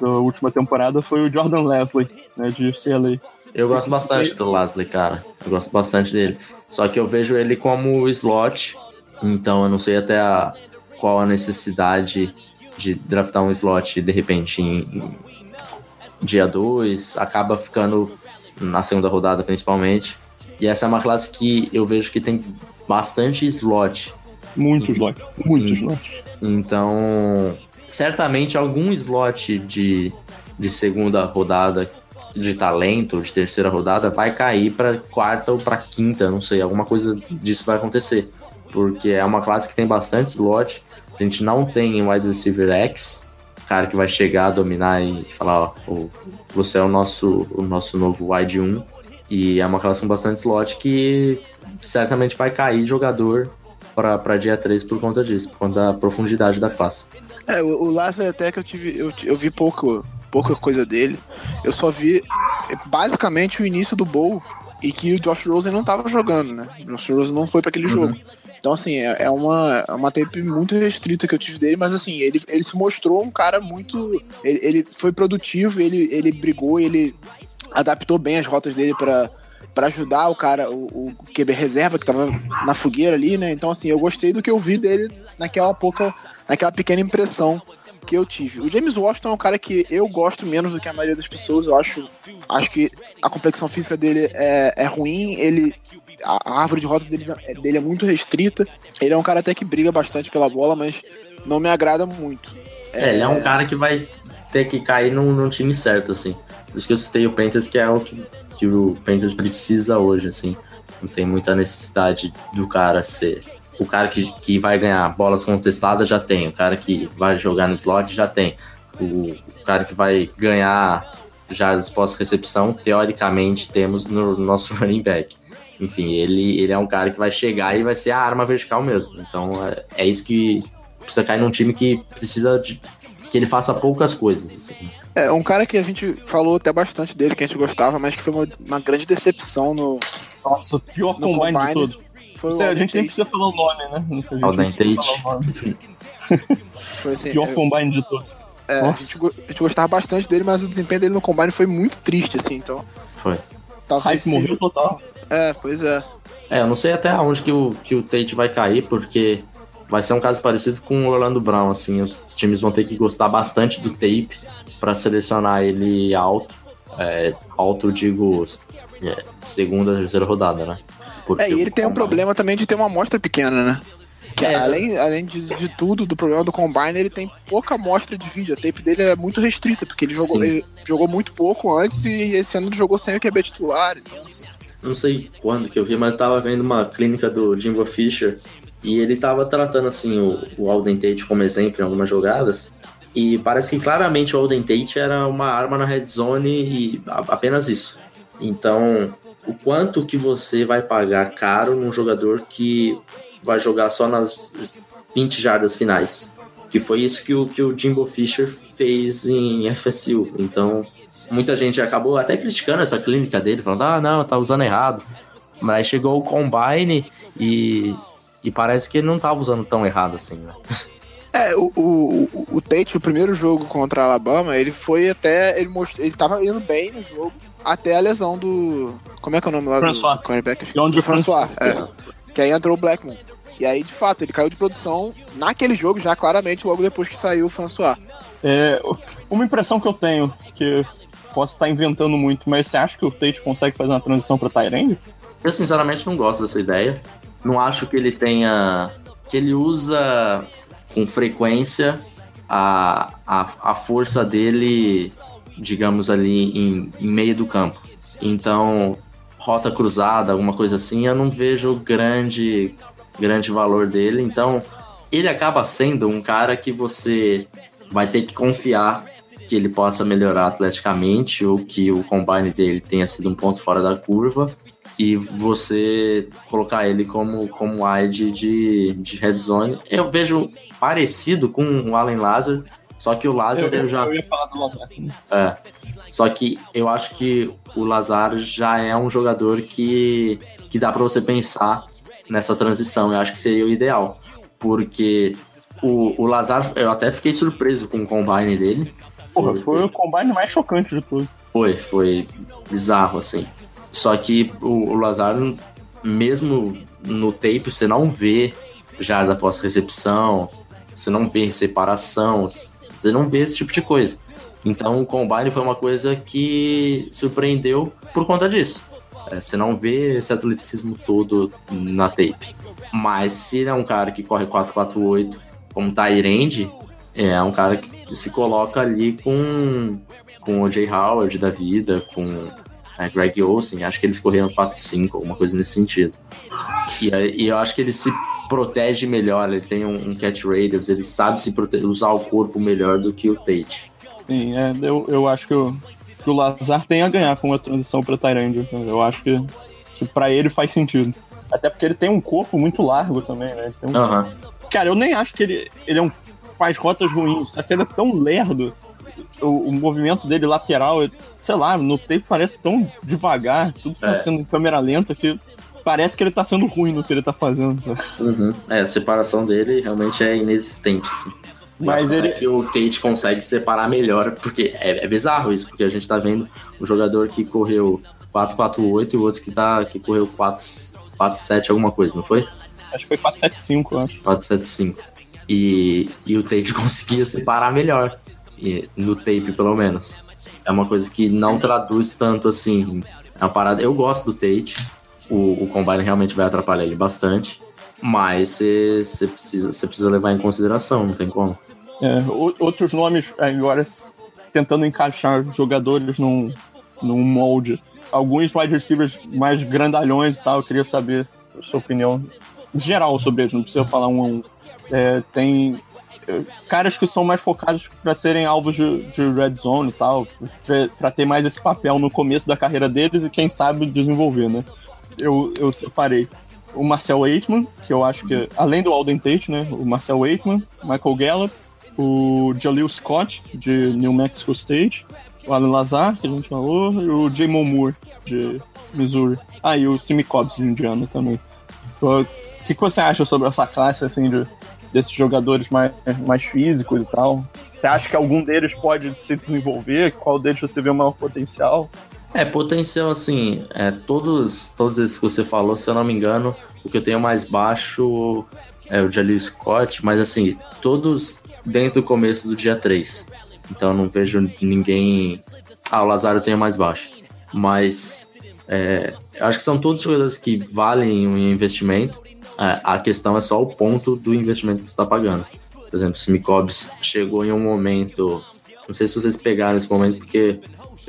da última temporada, foi o Jordan Leslie, né, de UCLA. Eu gosto bastante do Leslie, cara. Eu gosto bastante dele. Só que eu vejo ele como slot, então eu não sei até a, qual a necessidade de draftar um slot de repente em, em dia 2, acaba ficando na segunda rodada principalmente. E essa é uma classe que eu vejo que tem bastante slot. Muito slot, muito slot. Então, certamente algum slot de, de segunda rodada de talento, de terceira rodada, vai cair para quarta ou para quinta, não sei, alguma coisa disso vai acontecer. Porque é uma classe que tem bastante slot, a gente não tem wide receiver X, cara que vai chegar, dominar e falar, ó, você é o nosso, o nosso novo wide 1. E é uma classe com bastante slot que certamente vai cair jogador para dia 3 por conta disso, por conta da profundidade da classe. É, o, o Lázaro até que eu tive. Eu, eu vi pouco, pouca coisa dele. Eu só vi basicamente o início do bowl e que o Josh Rosen não tava jogando, né? O Josh Rosen não foi para aquele uhum. jogo. Então, assim, é, é, uma, é uma tape muito restrita que eu tive dele, mas assim, ele, ele se mostrou um cara muito. Ele, ele foi produtivo, ele, ele brigou, ele adaptou bem as rotas dele para para ajudar o cara, o, o QB reserva que tava na fogueira ali, né? Então, assim, eu gostei do que eu vi dele naquela pouca, naquela pequena impressão que eu tive. O James Washington é um cara que eu gosto menos do que a maioria das pessoas. Eu acho, acho que a complexão física dele é, é ruim. Ele a, árvore de rotas dele, dele é muito restrita. Ele é um cara até que briga bastante pela bola, mas não me agrada muito. É, é ele é um cara que vai ter que cair num, num time certo, assim. Por isso que eu citei o Panthers, que é o que, que o Panthers precisa hoje, assim. Não tem muita necessidade do cara ser. O cara que, que vai ganhar bolas contestadas já tem. O cara que vai jogar no slot já tem. O, o cara que vai ganhar já pós-recepção, teoricamente, temos no nosso *laughs* running back. Enfim, ele, ele é um cara que vai chegar e vai ser a arma vertical mesmo. Então é, é isso que precisa cair num time que precisa de que ele faça poucas coisas. Assim. É, um cara que a gente falou até bastante dele, que a gente gostava, mas que foi uma, uma grande decepção no. Nossa, o pior combine, combine, de todos. Você, a gente nem precisa falar o nome, né? Alden Tate. *laughs* foi assim, pior é, combine de todos. É, a gente, a gente, gostava bastante dele, mas o desempenho dele no combine foi muito triste, assim, então. Foi. Talvez Hype morreu total. É, pois é. É, eu não sei até onde que o, que o Tate vai cair, porque vai ser um caso parecido com o Orlando Brown, assim, os times vão ter que gostar bastante do tape para selecionar ele alto. É, alto, digo, é, segunda, terceira rodada, né? Porque é, e ele tem um problema também de ter uma amostra pequena, né? Que é, além, além de, de, tudo, do problema do Combine, ele tem pouca amostra de vídeo. A tape dele é muito restrita, porque ele jogou, ele jogou muito pouco antes e esse ano ele jogou sem o QB titular. Então, assim. Não sei quando que eu vi, mas eu tava vendo uma clínica do Jimbo Fisher e ele tava tratando assim o, o Alden Tate como exemplo em algumas jogadas. E parece que claramente o Alden Tate era uma arma na red zone e apenas isso. Então, o quanto que você vai pagar caro num jogador que vai jogar só nas 20 jardas finais? Que foi isso que o, que o Jimbo Fisher fez em FSU. Então, muita gente acabou até criticando essa clínica dele, falando, ah, não, tá usando errado. Mas chegou o Combine e e parece que ele não tava usando tão errado assim, né? É, o, o, o Tate, o primeiro jogo contra a Alabama, ele foi até. Ele, most... ele tava indo bem no jogo, até a lesão do. Como é que é o nome lá François. do quarterback? Do François, é. Que aí entrou o Blackmon. E aí, de fato, ele caiu de produção naquele jogo, já claramente, logo depois que saiu o François. É, uma impressão que eu tenho, que posso estar inventando muito, mas você acha que o Tate consegue fazer uma transição para Tyrande? Eu sinceramente não gosto dessa ideia. Não acho que ele tenha. que ele usa com frequência a, a, a força dele, digamos ali, em, em meio do campo. Então, rota cruzada, alguma coisa assim, eu não vejo grande, grande valor dele. Então, ele acaba sendo um cara que você vai ter que confiar que ele possa melhorar atleticamente ou que o combine dele tenha sido um ponto fora da curva e você colocar ele como, como wide de, de red zone. Eu vejo parecido com o Allen Lazar, só que o Lazar Eu, eu já. eu ia falar do Lazar. É. Só que eu acho que o Lazar já é um jogador que, que dá para você pensar nessa transição. Eu acho que seria o ideal. Porque o, o Lazar, eu até fiquei surpreso com o combine dele. Porra, foi o combine mais chocante de tudo. Foi, foi bizarro, assim. Só que o, o Lazar, mesmo no tape, você não vê jarda após recepção, você não vê separação, você não vê esse tipo de coisa. Então o combine foi uma coisa que surpreendeu por conta disso. É, você não vê esse atleticismo todo na tape. Mas se é um cara que corre 448 como Tyrande, é um cara que se coloca ali com, com o Jay Howard da vida, com é, Greg Olsen, acho que eles correram 4-5, alguma coisa nesse sentido. E, e eu acho que ele se protege melhor, ele tem um, um catch radius, ele sabe se usar o corpo melhor do que o Tate. Sim, é, eu, eu acho que o, que o Lazar tem a ganhar com a transição para Tyrande. Eu acho que, que para ele faz sentido. Até porque ele tem um corpo muito largo também, né? Um- Aham. Cara, eu nem acho que ele, ele é um, faz rotas ruins, só que ele é tão lerdo. O, o movimento dele lateral, sei lá, no tempo parece tão devagar, tudo tá É. sendo em câmera lenta que parece que ele tá sendo ruim no que ele tá fazendo. Uhum. É, a separação dele realmente é inexistente, assim. Eu Mas acho ele- até que o Tate consegue separar melhor, porque é, é bizarro isso, porque a gente tá vendo um jogador que correu 4-4-8 e o outro que, tá, que correu 4-7 alguma coisa, não foi? Acho que foi 475, eu acho. 475. E, e o Tate *laughs* conseguia separar melhor. E, no tape, pelo menos. É uma coisa que não traduz tanto assim. É uma parada. Eu gosto do Tate. O, o combine realmente vai atrapalhar ele bastante. Mas você precisa, precisa levar em consideração, não tem como. É, outros nomes, é, agora tentando encaixar jogadores num, num molde. Alguns wide receivers mais grandalhões e tal, eu queria saber a sua opinião geral sobre eles, não precisa falar um um. É, tem é, caras que são mais focados para serem alvos de, de red zone e tal, para ter mais esse papel no começo da carreira deles e quem sabe desenvolver, né? Eu, eu separei o Marcel Aitman, que eu acho que, além do Alden Tate, né? O Marcel Aitman, Michael Gallup, o Jaleel Scott, de New Mexico State, o Alan Lazar, que a gente falou, e o Jamon Moore, de Missouri. Ah, e o Simi Cobbs, de Indiana também. O que, que você acha sobre essa classe, assim, de, desses jogadores mais, mais físicos e tal? Você acha que algum deles pode se desenvolver? Qual deles você vê o maior potencial? É, potencial assim, é, todos, todos esses que você falou, se eu não me engano, o que eu tenho mais baixo é o Jalil Scott, mas assim, todos dentro do começo do dia 3. Então não vejo ninguém. Ah, o Lazaro tenho mais baixo. Mas é, acho que são todos jogadores que valem um investimento. É, a questão é só o ponto do investimento que você está pagando. Por exemplo, se Cobbs chegou em um momento. Não sei se vocês pegaram esse momento, porque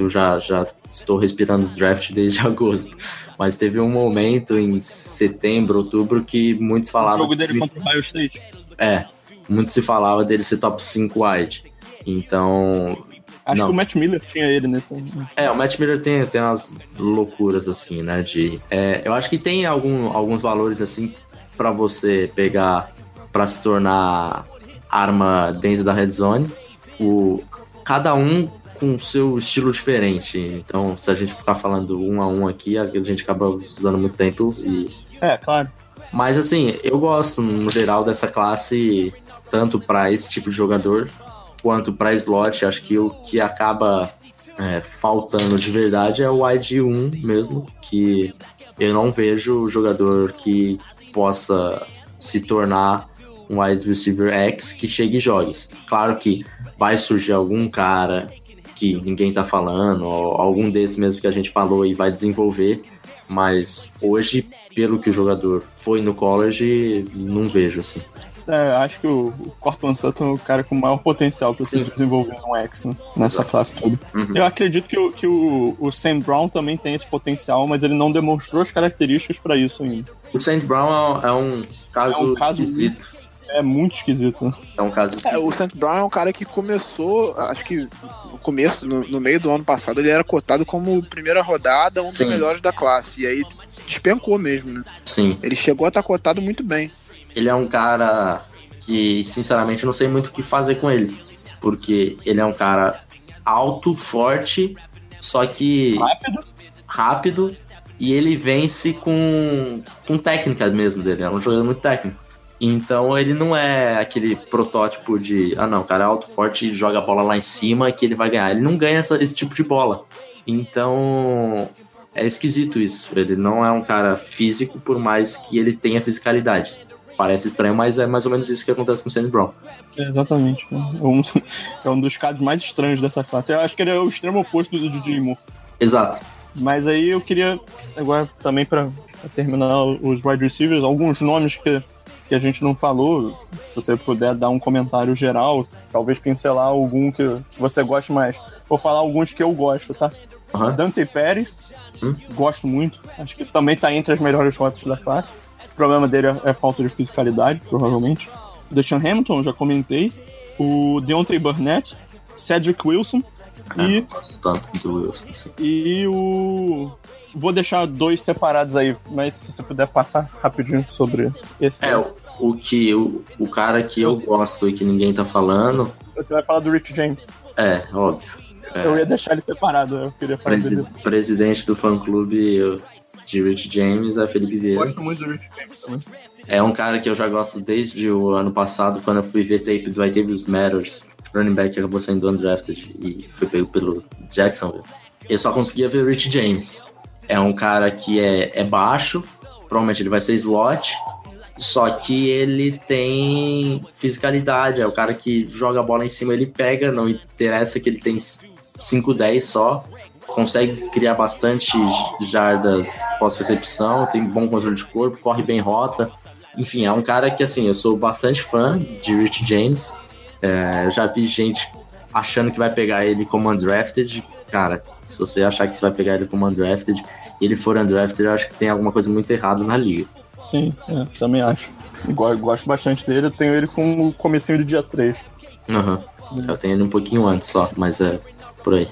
eu já, já estou respirando draft desde *laughs* agosto. Mas teve um momento em setembro, outubro, que muitos O falavam. jogo que dele se- contra o Ohio State. É, muito se falava dele ser top 5 wide. Então. Acho não. que o Matt Miller tinha ele nesse. É, o Matt Miller tem, tem umas loucuras assim, né? De, é, eu acho que tem algum, alguns valores assim pra você pegar pra se tornar arma dentro da red zone. O, cada um com seu estilo diferente. Então, se a gente ficar falando um a um aqui, a gente acaba usando muito tempo e É, claro. mas assim, eu gosto no geral dessa classe, tanto para esse tipo de jogador quanto para slot. Acho que o que acaba é, faltando de verdade é o wide 1 mesmo, que eu não vejo jogador que possa se tornar um wide receiver X que chegue e jogue. Claro que vai surgir algum cara que ninguém tá falando, ou algum desses mesmo que a gente falou e vai desenvolver, mas hoje, pelo que o jogador foi no college, não vejo assim. é, acho que o, Cortland Sutton é o cara com maior potencial para se desenvolver no X, né, nessa Exato. classe toda. Uhum. Eu acredito que, o, que o, o Sam Brown também tem esse potencial, mas ele não demonstrou as características para isso ainda. O Saint Brown é um caso, É um caso esquisito. É muito esquisito, né? É um caso É, esquisito. o St. Brown é um cara que começou, acho que no começo, no, no meio do ano passado, ele era cotado como primeira rodada, um dos Sim. melhores da classe. E aí despencou mesmo, né? Sim. Ele chegou a estar cotado muito bem. Ele é um cara que, sinceramente, não sei muito o que fazer com ele. Porque ele é um cara alto, forte, só que Rápido. rápido e ele vence com, com técnica mesmo dele. É um jogador muito técnico. Então ele não é aquele protótipo de, ah não, o cara é alto, forte e joga a bola lá em cima que ele vai ganhar. Ele não ganha essa- esse tipo de bola. Então é esquisito isso. Ele não é um cara físico, por mais que ele tenha fisicalidade. Parece estranho, mas é mais ou menos isso que acontece com o Sandy Brown. É, exatamente. É um, *laughs* é um dos caras mais estranhos dessa classe. Eu acho que ele é o extremo oposto do DJ Moore. Exato. Mas aí eu queria, agora também para terminar os wide receivers, alguns nomes que, que a gente não falou. Se você puder dar um comentário geral, talvez pincelar algum que, você goste mais. Vou falar alguns que eu gosto, tá? Aham. Dante Pérez, Hum. gosto muito. Acho que também tá entre as melhores rotas da classe. O problema dele é, é falta de fisicalidade, provavelmente. Deshaun Hamilton, já comentei. O Deontay Burnett, Cedric Wilson É, e, tanto do Wilson. assim. e o. Vou deixar dois separados aí, mas se você puder passar rapidinho sobre esse. É, o, o que o, o cara que eu gosto e que ninguém tá falando, Você vai falar do Rich James. é, óbvio. É. Eu ia deixar ele separado, eu queria falar Presi- dele. presidente do fã clube de Rich James é Felipe Vieira. Gosto muito do Rich James também. É um cara que eu já gosto desde o ano passado, quando eu fui ver tape do Itavius Matters, running back que acabou sendo undrafted e foi pego pelo Jacksonville. Eu só conseguia ver o Rich James. É um cara que é, é baixo, provavelmente ele vai ser slot, só que ele tem fisicalidade, é o cara que joga a bola em cima, ele pega, não interessa que ele tem 5-10 só, consegue criar bastante jardas pós-recepção, tem bom controle de corpo, corre bem rota. Enfim, é um cara que, assim, eu sou bastante fã de Rich James. É, já vi gente achando que vai pegar ele como undrafted. Cara, se você achar que você vai pegar ele como undrafted e ele for undrafted, eu acho que tem alguma coisa muito errada na liga. Sim, é, também acho. Go- Gosto bastante dele, eu tenho ele com o comecinho do dia 3. Aham. Eu tenho ele um pouquinho antes só, mas é por aí.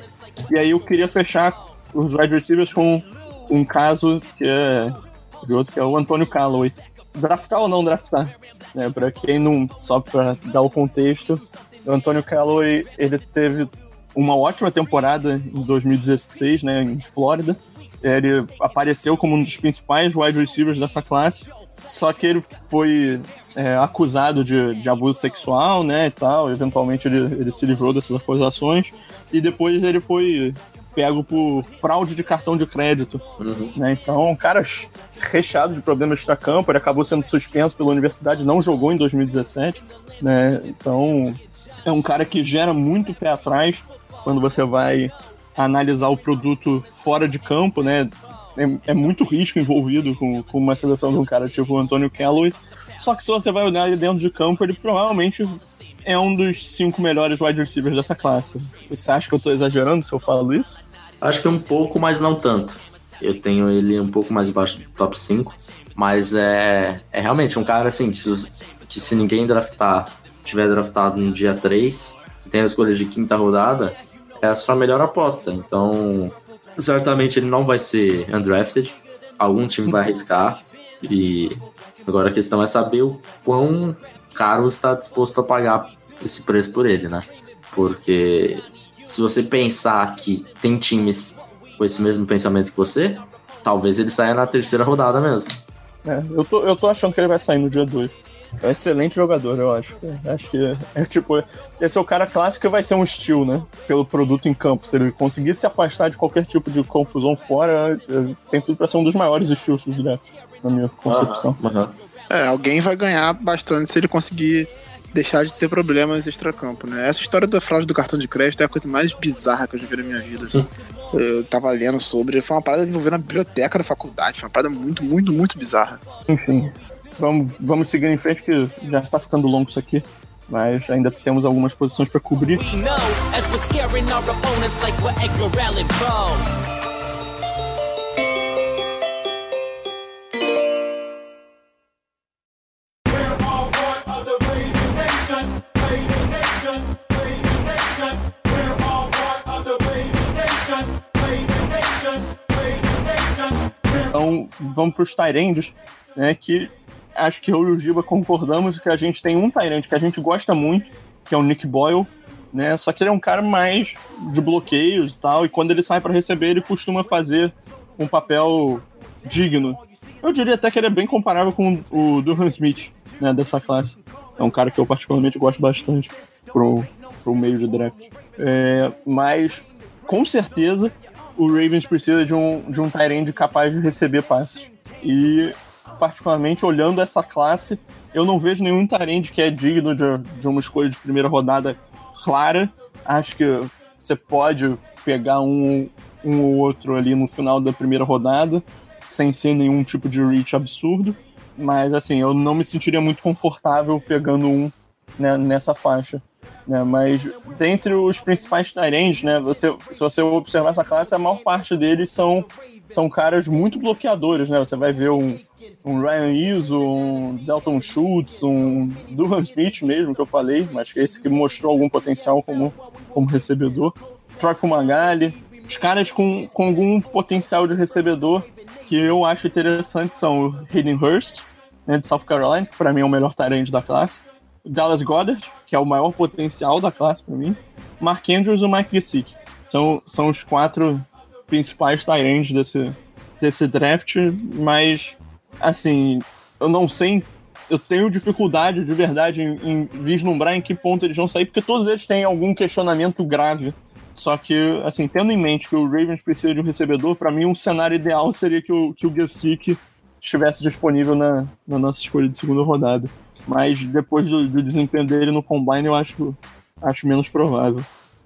E aí eu queria fechar os wide receivers com um caso que é curioso, que é o Antônio Callaway. Draftar ou não draftar? Né, para quem não, só para dar o contexto, o Antônio Callaway ele teve uma ótima temporada em 2016, né, em Flórida. Ele apareceu como um dos principais wide receivers dessa classe, só que ele foi é, acusado de, de abuso sexual, né, e tal. Eventualmente ele, ele se livrou dessas acusações e depois ele foi pego por fraude de cartão de crédito, Uhum. né? Então, um cara ch- recheado de problemas extra-campo, ele acabou sendo suspenso pela universidade, não jogou em 2017, né? Então, é um cara que gera muito pé atrás quando você vai analisar o produto fora de campo, né? É, é muito risco envolvido com, com uma seleção de um cara tipo o Antônio Calloway. Só que se você vai olhar ele dentro de campo, ele provavelmente é um dos cinco melhores wide receivers dessa classe. Você acha que eu tô exagerando se eu falo isso? Acho que um pouco, mas não tanto. Eu tenho ele um pouco mais embaixo do top 5. Mas é, é realmente um cara assim que se, que se ninguém draftar, tiver draftado no dia 3, se tem a escolha de quinta rodada, é a sua melhor aposta. Então, certamente ele não vai ser undrafted. Algum time vai arriscar. E agora a questão é saber o quão caro está disposto a pagar esse preço por ele, né? Porque se você pensar que tem times com esse mesmo pensamento que você, talvez ele saia na terceira rodada mesmo. É, eu, tô, eu tô achando que ele vai sair no dia 2. É um excelente jogador, eu acho. É, acho que é, é tipo. Esse é o cara clássico que vai ser um estilo, né? Pelo produto em campo. Se ele conseguir se afastar de qualquer tipo de confusão fora, é, tem tudo pra ser um dos maiores estilos do draft, na minha concepção. Aham, aham. É, alguém vai ganhar bastante se ele conseguir deixar de ter problemas extracampo, né? Essa história da fraude do cartão de crédito é a coisa mais bizarra que eu já vi na minha vida, assim. Eu tava lendo sobre, foi uma parada envolvendo a biblioteca da faculdade, foi uma parada muito, muito, muito bizarra. Enfim. Vamos, vamos seguir em frente, que já tá ficando longo isso aqui. Mas ainda temos algumas posições para cobrir. Então, vamos para os Tyrands, né? Que acho que eu e o Giba concordamos que a gente tem um Tyrant que a gente gosta muito, que é o Nick Boyle, né? Só que ele é um cara mais de bloqueios e tal, e quando ele sai para receber, ele costuma fazer um papel digno. Eu diria até que ele é bem comparável com o Durham Smith, né, dessa classe. É um cara que eu particularmente gosto bastante pro, pro meio de draft. É, mas, com certeza, o Ravens precisa de um, de um Tyrande capaz de receber passes. E, particularmente, olhando essa classe, eu não vejo nenhum Tyrande que é digno de, de uma escolha de primeira rodada clara. Acho que você pode pegar um, um ou outro ali no final da primeira rodada, sem ser nenhum tipo de reach absurdo. Mas, assim, eu não me sentiria muito confortável pegando um né, nessa faixa. Né, mas dentre os principais Tyrands, né, você, se você observar essa classe, a maior parte deles são, são caras muito bloqueadores, né? Você vai ver um, um Ryan Izzo, um Dalton Schultz, um Durham Smith mesmo, que eu falei, mas que é esse que mostrou algum potencial como, como recebedor. Troy Fumagalli, os caras com, com algum potencial de recebedor que eu acho interessante são o Hayden Hurst, né, de South Carolina, que para mim é o melhor Tyrant da classe Dallas Goddard, que é o maior potencial da classe para mim, Mark Andrews e o Mike Gesicki. São, são os quatro principais Tyrants desse, desse draft, mas, assim, eu não sei, eu tenho dificuldade de verdade em, em vislumbrar em que ponto eles vão sair, porque todos eles têm algum questionamento grave. Só que, assim, tendo em mente que o Ravens precisa de um recebedor, para mim um cenário ideal seria que o, que o Gesicki estivesse disponível na, na nossa escolha de segunda rodada. Mas depois do, do desempenho dele no Combine, eu acho, acho menos provável.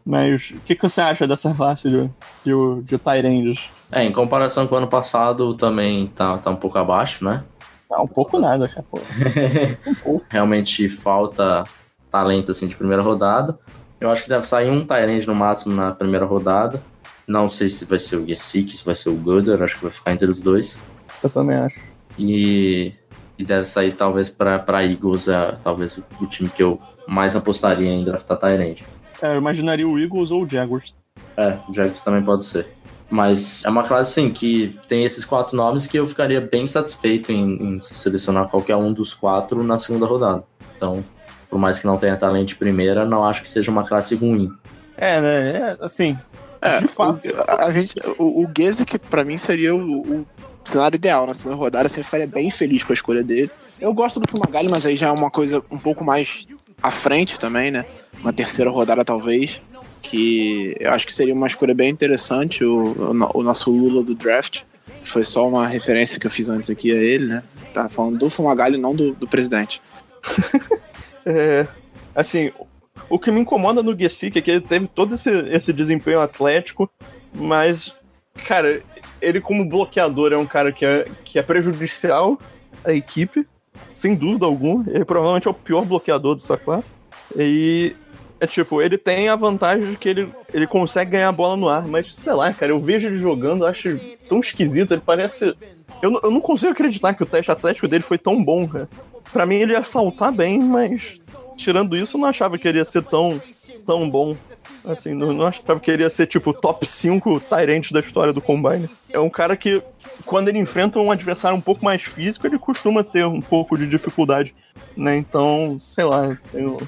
Mas o que, que você acha dessa classe de, de, de Tyrands? É, em comparação com o ano passado, também tá, tá um pouco abaixo, né? Ah, um pouco nada, cara. *laughs* um pouco. Realmente falta talento assim de primeira rodada. Eu acho que deve sair um Tyrande no máximo na primeira rodada. Não sei se vai ser o Gesicki, se vai ser o Gooder, acho que vai ficar entre os dois. Eu também acho. E e deve sair talvez para Eagles, é, talvez o time que eu mais apostaria em draftar Tyrande. É, eu imaginaria o Eagles ou o Jaguars. É, o Jaguars também pode ser. Mas é uma classe, sim, que tem esses quatro nomes que eu ficaria bem satisfeito em, em selecionar qualquer um dos quatro na segunda rodada. Então, por mais que não tenha talento de primeira, não acho que seja uma classe ruim. É, né? É, assim. É, de fato. O, a gente, o, o Gesick, pra mim, seria o, o cenário ideal na segunda rodada, assim, eu ficaria bem feliz com a escolha dele. Eu gosto do Fumagalli, mas aí já é uma coisa um pouco mais à frente também, né? Uma terceira rodada, talvez. Que eu acho que seria uma escolha bem interessante, o, o, o nosso Lula do draft. Foi só uma referência que eu fiz antes aqui a ele, né? Tá falando do Fumagalli, não do, do presidente. *laughs* é, assim, o que me incomoda no Gesick é que ele teve todo esse, esse desempenho atlético, mas, cara, ele como bloqueador é um cara que é, que é prejudicial à equipe, sem dúvida alguma. Ele provavelmente é o pior bloqueador dessa classe. E é tipo, ele tem a vantagem de que ele, ele consegue ganhar a bola no ar, mas sei lá, cara, eu vejo ele jogando, acho tão esquisito, ele parece. Eu, eu não consigo acreditar que o teste atlético dele foi tão bom, cara. Pra mim ele ia saltar bem, mas tirando isso, eu não achava que ele ia ser tão, tão bom. Assim, não, não achava que ele ia ser, tipo, top 5 Tyrant da história do Combine. É um cara que, quando ele enfrenta um adversário um pouco mais físico, ele costuma ter um pouco de dificuldade, né? Então, sei lá, eu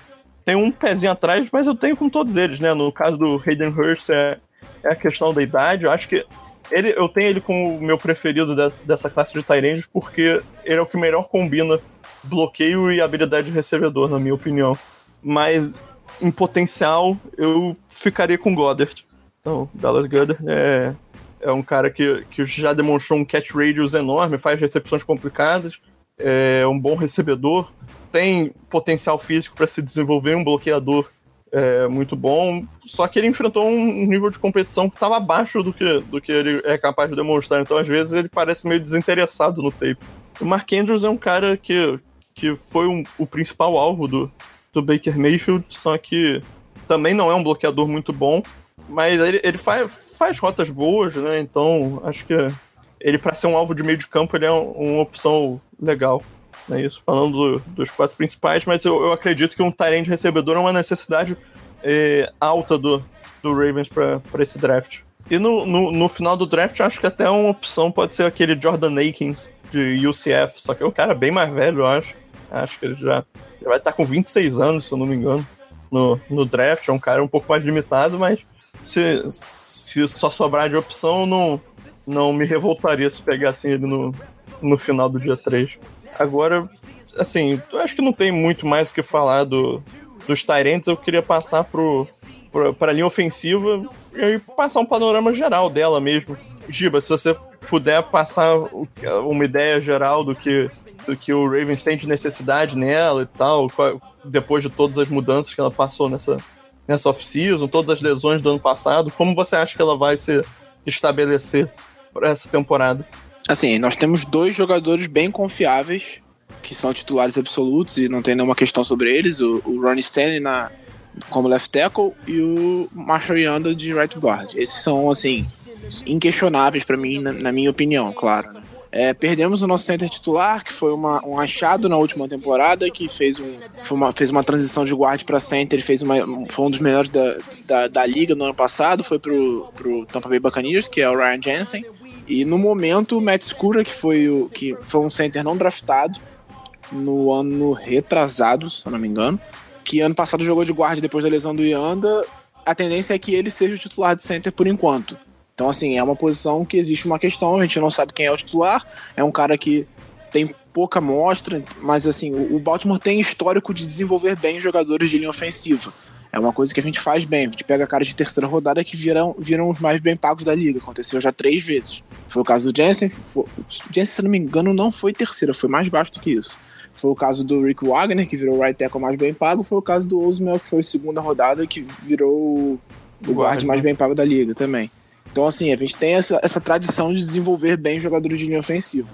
tenho um pezinho atrás, mas eu tenho com todos eles, né? No caso do Hayden Hurst é, é a questão da idade. Eu acho que ele, eu tenho ele como o meu preferido dessa, dessa classe de Tyrands porque ele é o que melhor combina bloqueio e habilidade de recebedor, na minha opinião. Mas em potencial, eu ficaria com Goddard. Então, Dallas Goddard é, é um cara que, que já demonstrou um catch radius enorme, faz recepções complicadas, é um bom recebedor, tem potencial físico para se desenvolver, um bloqueador é, muito bom, só que ele enfrentou um nível de competição que estava abaixo do que, do que ele é capaz de demonstrar, então às vezes ele parece meio desinteressado no tape. O Mark Andrews é um cara que, que foi um, o principal alvo do, do Baker Mayfield, só que também não é um bloqueador muito bom, mas ele, ele faz, faz rotas boas, né? Então acho que ele, para ser um alvo de meio de campo, ele é um, uma opção legal. É isso, falando do, dos quatro principais, mas eu, eu acredito que um Tyrant recebedor é uma necessidade é, alta do, do Ravens para esse draft. E no, no, no, final do draft, acho que até uma opção pode ser aquele Jordan Akins de UCF, só que é um cara bem mais velho, eu acho. Acho que ele já, já vai estar com 26 anos, se eu não me engano, no, no draft. É um cara um pouco mais limitado, mas se, se só sobrar de opção, não, não me revoltaria se pegassem ele no, no final do dia 3. Agora, assim, eu acho que não tem muito mais o que falar do, dos Tyrants. Eu queria passar pro, para a linha ofensiva e passar um panorama geral dela mesmo. Giba, se você puder passar uma ideia geral do que, do que o Ravens tem de necessidade nela e tal, depois de todas as mudanças que ela passou nessa, nessa off-season, todas as lesões do ano passado, como você acha que ela vai se estabelecer para essa temporada? Assim, nós temos dois jogadores bem confiáveis, que são titulares absolutos e não tem nenhuma questão sobre eles, o, o Ronnie Stanley na, como left tackle e o Marshall Yanda de right guard. Esses são, assim, inquestionáveis para mim, na, na, minha opinião, claro. Né? É, perdemos o nosso center titular, que foi uma, um achado na última temporada, que fez, um, uma, fez uma transição de guard para center, ele fez uma, foi um dos melhores da, da, da, liga no ano passado, foi pro, pro Tampa Bay Buccaneers, que é o Ryan Jensen. E no momento, o Matt Scura, que foi, o, que foi um center não draftado, no ano retrasado, se eu não me engano, que ano passado jogou de guarda depois da lesão do Yanda, a tendência é que ele seja o titular de center por enquanto. Então, assim, é uma posição que existe uma questão, a gente não sabe quem é o titular, é um cara que tem pouca amostra, mas assim, o Baltimore tem histórico de desenvolver bem jogadores de linha ofensiva. É uma coisa que a gente faz bem. A gente pega cara de terceira rodada que viram, viram os mais bem pagos da liga. Aconteceu já três vezes. Foi o caso do Jensen. Foi, o Jensen, se não me engano, não foi terceira, foi mais baixo do que isso. Foi o caso do Rick Wagner, que virou o right tackle mais bem pago. Foi o caso do Osmel, que foi a segunda rodada, que virou o guard mais bem pago da liga também. Então, assim, a gente tem essa, essa tradição de desenvolver bem jogadores de linha ofensiva.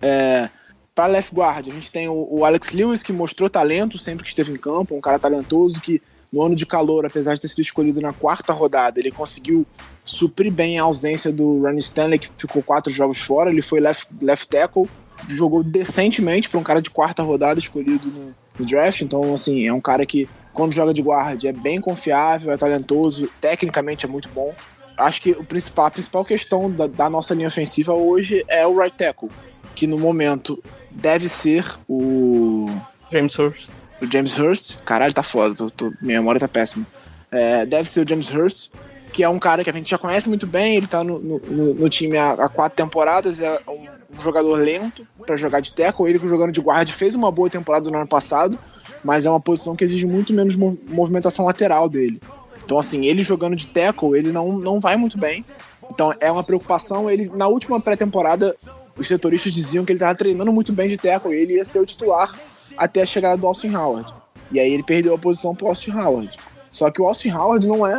É, para left guard, a gente tem o, o, Alex Lewis, que mostrou talento sempre que esteve em campo, um cara talentoso que no ano de calor, apesar de ter sido escolhido na quarta rodada, ele conseguiu suprir bem a ausência do Ronnie Stanley, que ficou quatro jogos fora. Ele foi left, left tackle, jogou decentemente para um cara de quarta rodada escolhido no, no, draft. Então, assim, é um cara que, quando joga de guarda, é bem confiável, é talentoso, tecnicamente é muito bom. Acho que o principal, a principal questão da, da nossa linha ofensiva hoje é o right tackle, que no momento deve ser o. James Hurst. O James Hurst. Caralho, tá foda, tô, tô, minha memória tá péssima. É, deve ser o James Hurst, que é um cara que a gente já conhece muito bem, ele tá no, no, no time há, há, quatro temporadas, é um um jogador lento para jogar de tackle. Ele jogando de guarda fez uma boa temporada no ano passado, mas é uma posição que exige muito menos movimentação lateral dele. Então, assim, ele jogando de tackle, ele não, não vai muito bem. Então, é uma preocupação. Ele, na última pré-temporada, os setoristas diziam que ele estava treinando muito bem de tackle e ele ia ser o titular até a chegada do Austin Howard. E aí ele perdeu a posição pro Austin Howard. Só que o Austin Howard não é.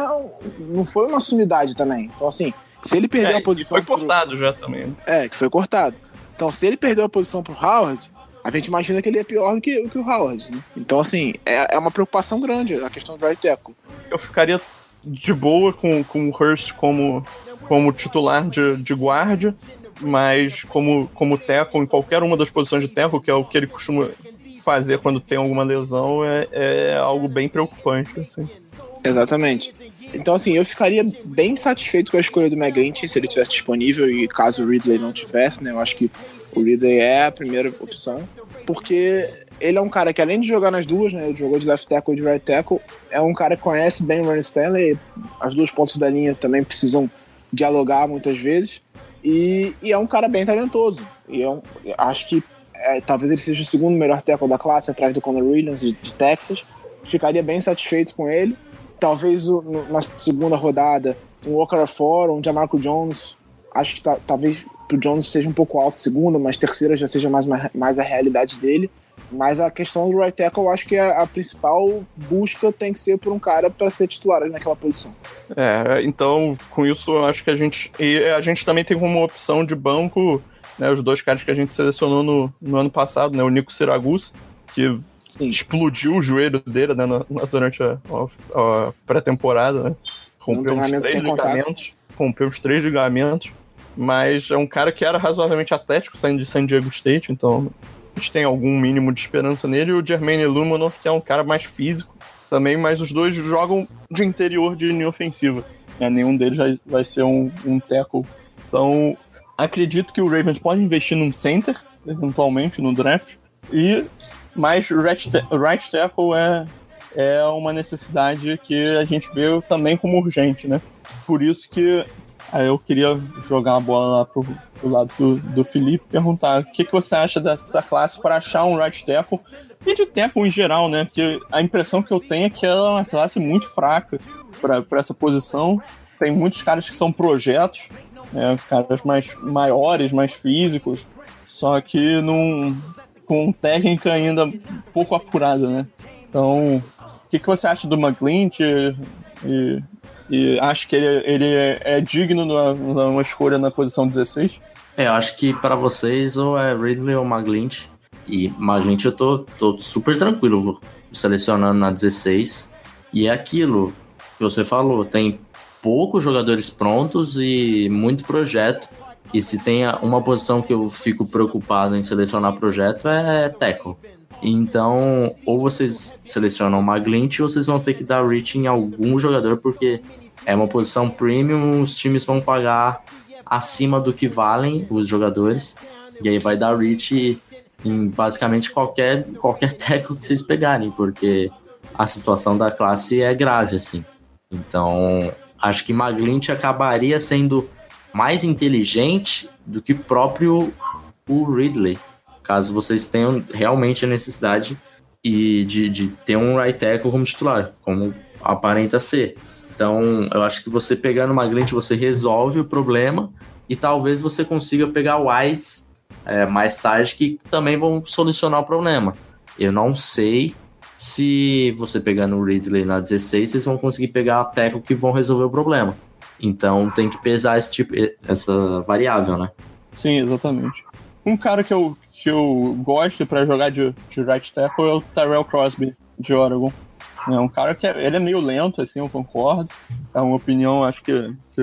não foi uma sumidade também. Então, assim, se ele perder é, a posição. Que foi cortado pro... já também. Né? É, que foi cortado. Então, se ele perdeu a posição pro Howard, a gente imagina que ele é pior do que, que o Howard. Né? Então, assim, é, é uma preocupação grande a questão do right tackle. Eu ficaria de boa com, com o Hurst como, como titular de, de guarda, mas como, como tackle em qualquer uma das posições de tackle, que é o que ele costuma fazer quando tem alguma lesão, é, é algo bem preocupante. Assim. Exatamente. Então, assim, eu ficaria bem satisfeito com a escolha do McGlinchey se ele tivesse disponível e caso o Ridley não tivesse, né? Eu acho que o Ridley é a primeira opção, porque ele é um cara que, além de jogar nas duas, né? Ele jogou de left tackle e de right tackle, é um cara que conhece bem o Ronnie Stanley. As duas pontas da linha também precisam dialogar muitas vezes. E, e é um cara bem talentoso. E eu, é acho que é, talvez ele seja o segundo melhor tackle da classe, atrás do Conor Williams de, de Texas. Ficaria bem satisfeito com ele talvez o, na segunda rodada um Walker Ford, um Jamarco Jones, acho que tá, talvez pro Jones seja um pouco alto segunda, mas terceira já seja mais, mais a realidade dele. Mas a questão do right tackle, eu acho que a, a principal busca tem que ser por um cara para ser titular ali naquela posição. É, então com isso eu acho que a gente. E a gente também tem como opção de banco né, os dois caras que a gente selecionou no, no ano passado, né, o Nico Siragusa, que Sim. explodiu o joelho dele né, na- durante a, a- pré-temporada, né? Rompeu treinamento três ligamentos, rompeu uns três ligamentos, mas é um cara que era razoavelmente atlético saindo de San Diego State, então a gente tem algum mínimo de esperança nele. E o Jermaine Lumanov, que é um cara mais físico também, mas os dois jogam de interior de linha ofensiva. né? Nenhum deles vai, vai ser um, um tackle. Então, acredito que o Ravens pode investir num center, eventualmente, no draft. E mas right, ta- right tackle é, é uma necessidade que a gente vê também como urgente, né? Por isso que aí eu queria jogar uma bola lá pro, pro lado do, do Felipe perguntar o que, que você acha dessa classe para achar um right tackle e de tackle em geral, né? Porque a impressão que eu tenho é que ela é uma classe muito fraca para essa posição. Tem muitos caras que são projetos, né? caras mais maiores, mais físicos, só que não com técnica ainda pouco apurada, né? Então, o que, que você acha do McGlint? E, e, e acho que ele, ele é, é digno de uma, escolha na posição 16? É, eu acho que para vocês ou é Ridley ou Maglint. E Maglint eu tô, tô super tranquilo selecionando na 16. E é aquilo que você falou, tem poucos jogadores prontos e muito projeto. E se tem uma posição que eu fico preocupado em selecionar projeto é tackle. Então, ou vocês selecionam Maglint ou vocês vão ter que dar reach em algum jogador, porque é uma posição premium, os times vão pagar acima do que valem os jogadores. E aí vai dar reach em basicamente qualquer, qualquer *laughs* tackle que vocês pegarem, porque a situação da classe é grave, assim. Então, acho que Maglint acabaria sendo mais inteligente do que próprio o Ridley, caso vocês tenham realmente a necessidade e de, de ter um right tackle como titular, como aparenta ser. Então, eu acho que você pegando Maglint, você resolve o problema e talvez você consiga pegar Whites é, mais tarde que também vão solucionar o problema. Eu não sei se você pegando o Ridley na 16, vocês vão conseguir pegar a tackle que vão resolver o problema. Então tem que pesar esse tipo, essa variável, né? Sim, exatamente. Um cara que eu, que eu gosto pra jogar de, de right tackle é o Tyrell Crosby, de Oregon. É um cara que é, ele é meio lento, assim, eu concordo. É uma opinião, acho que, que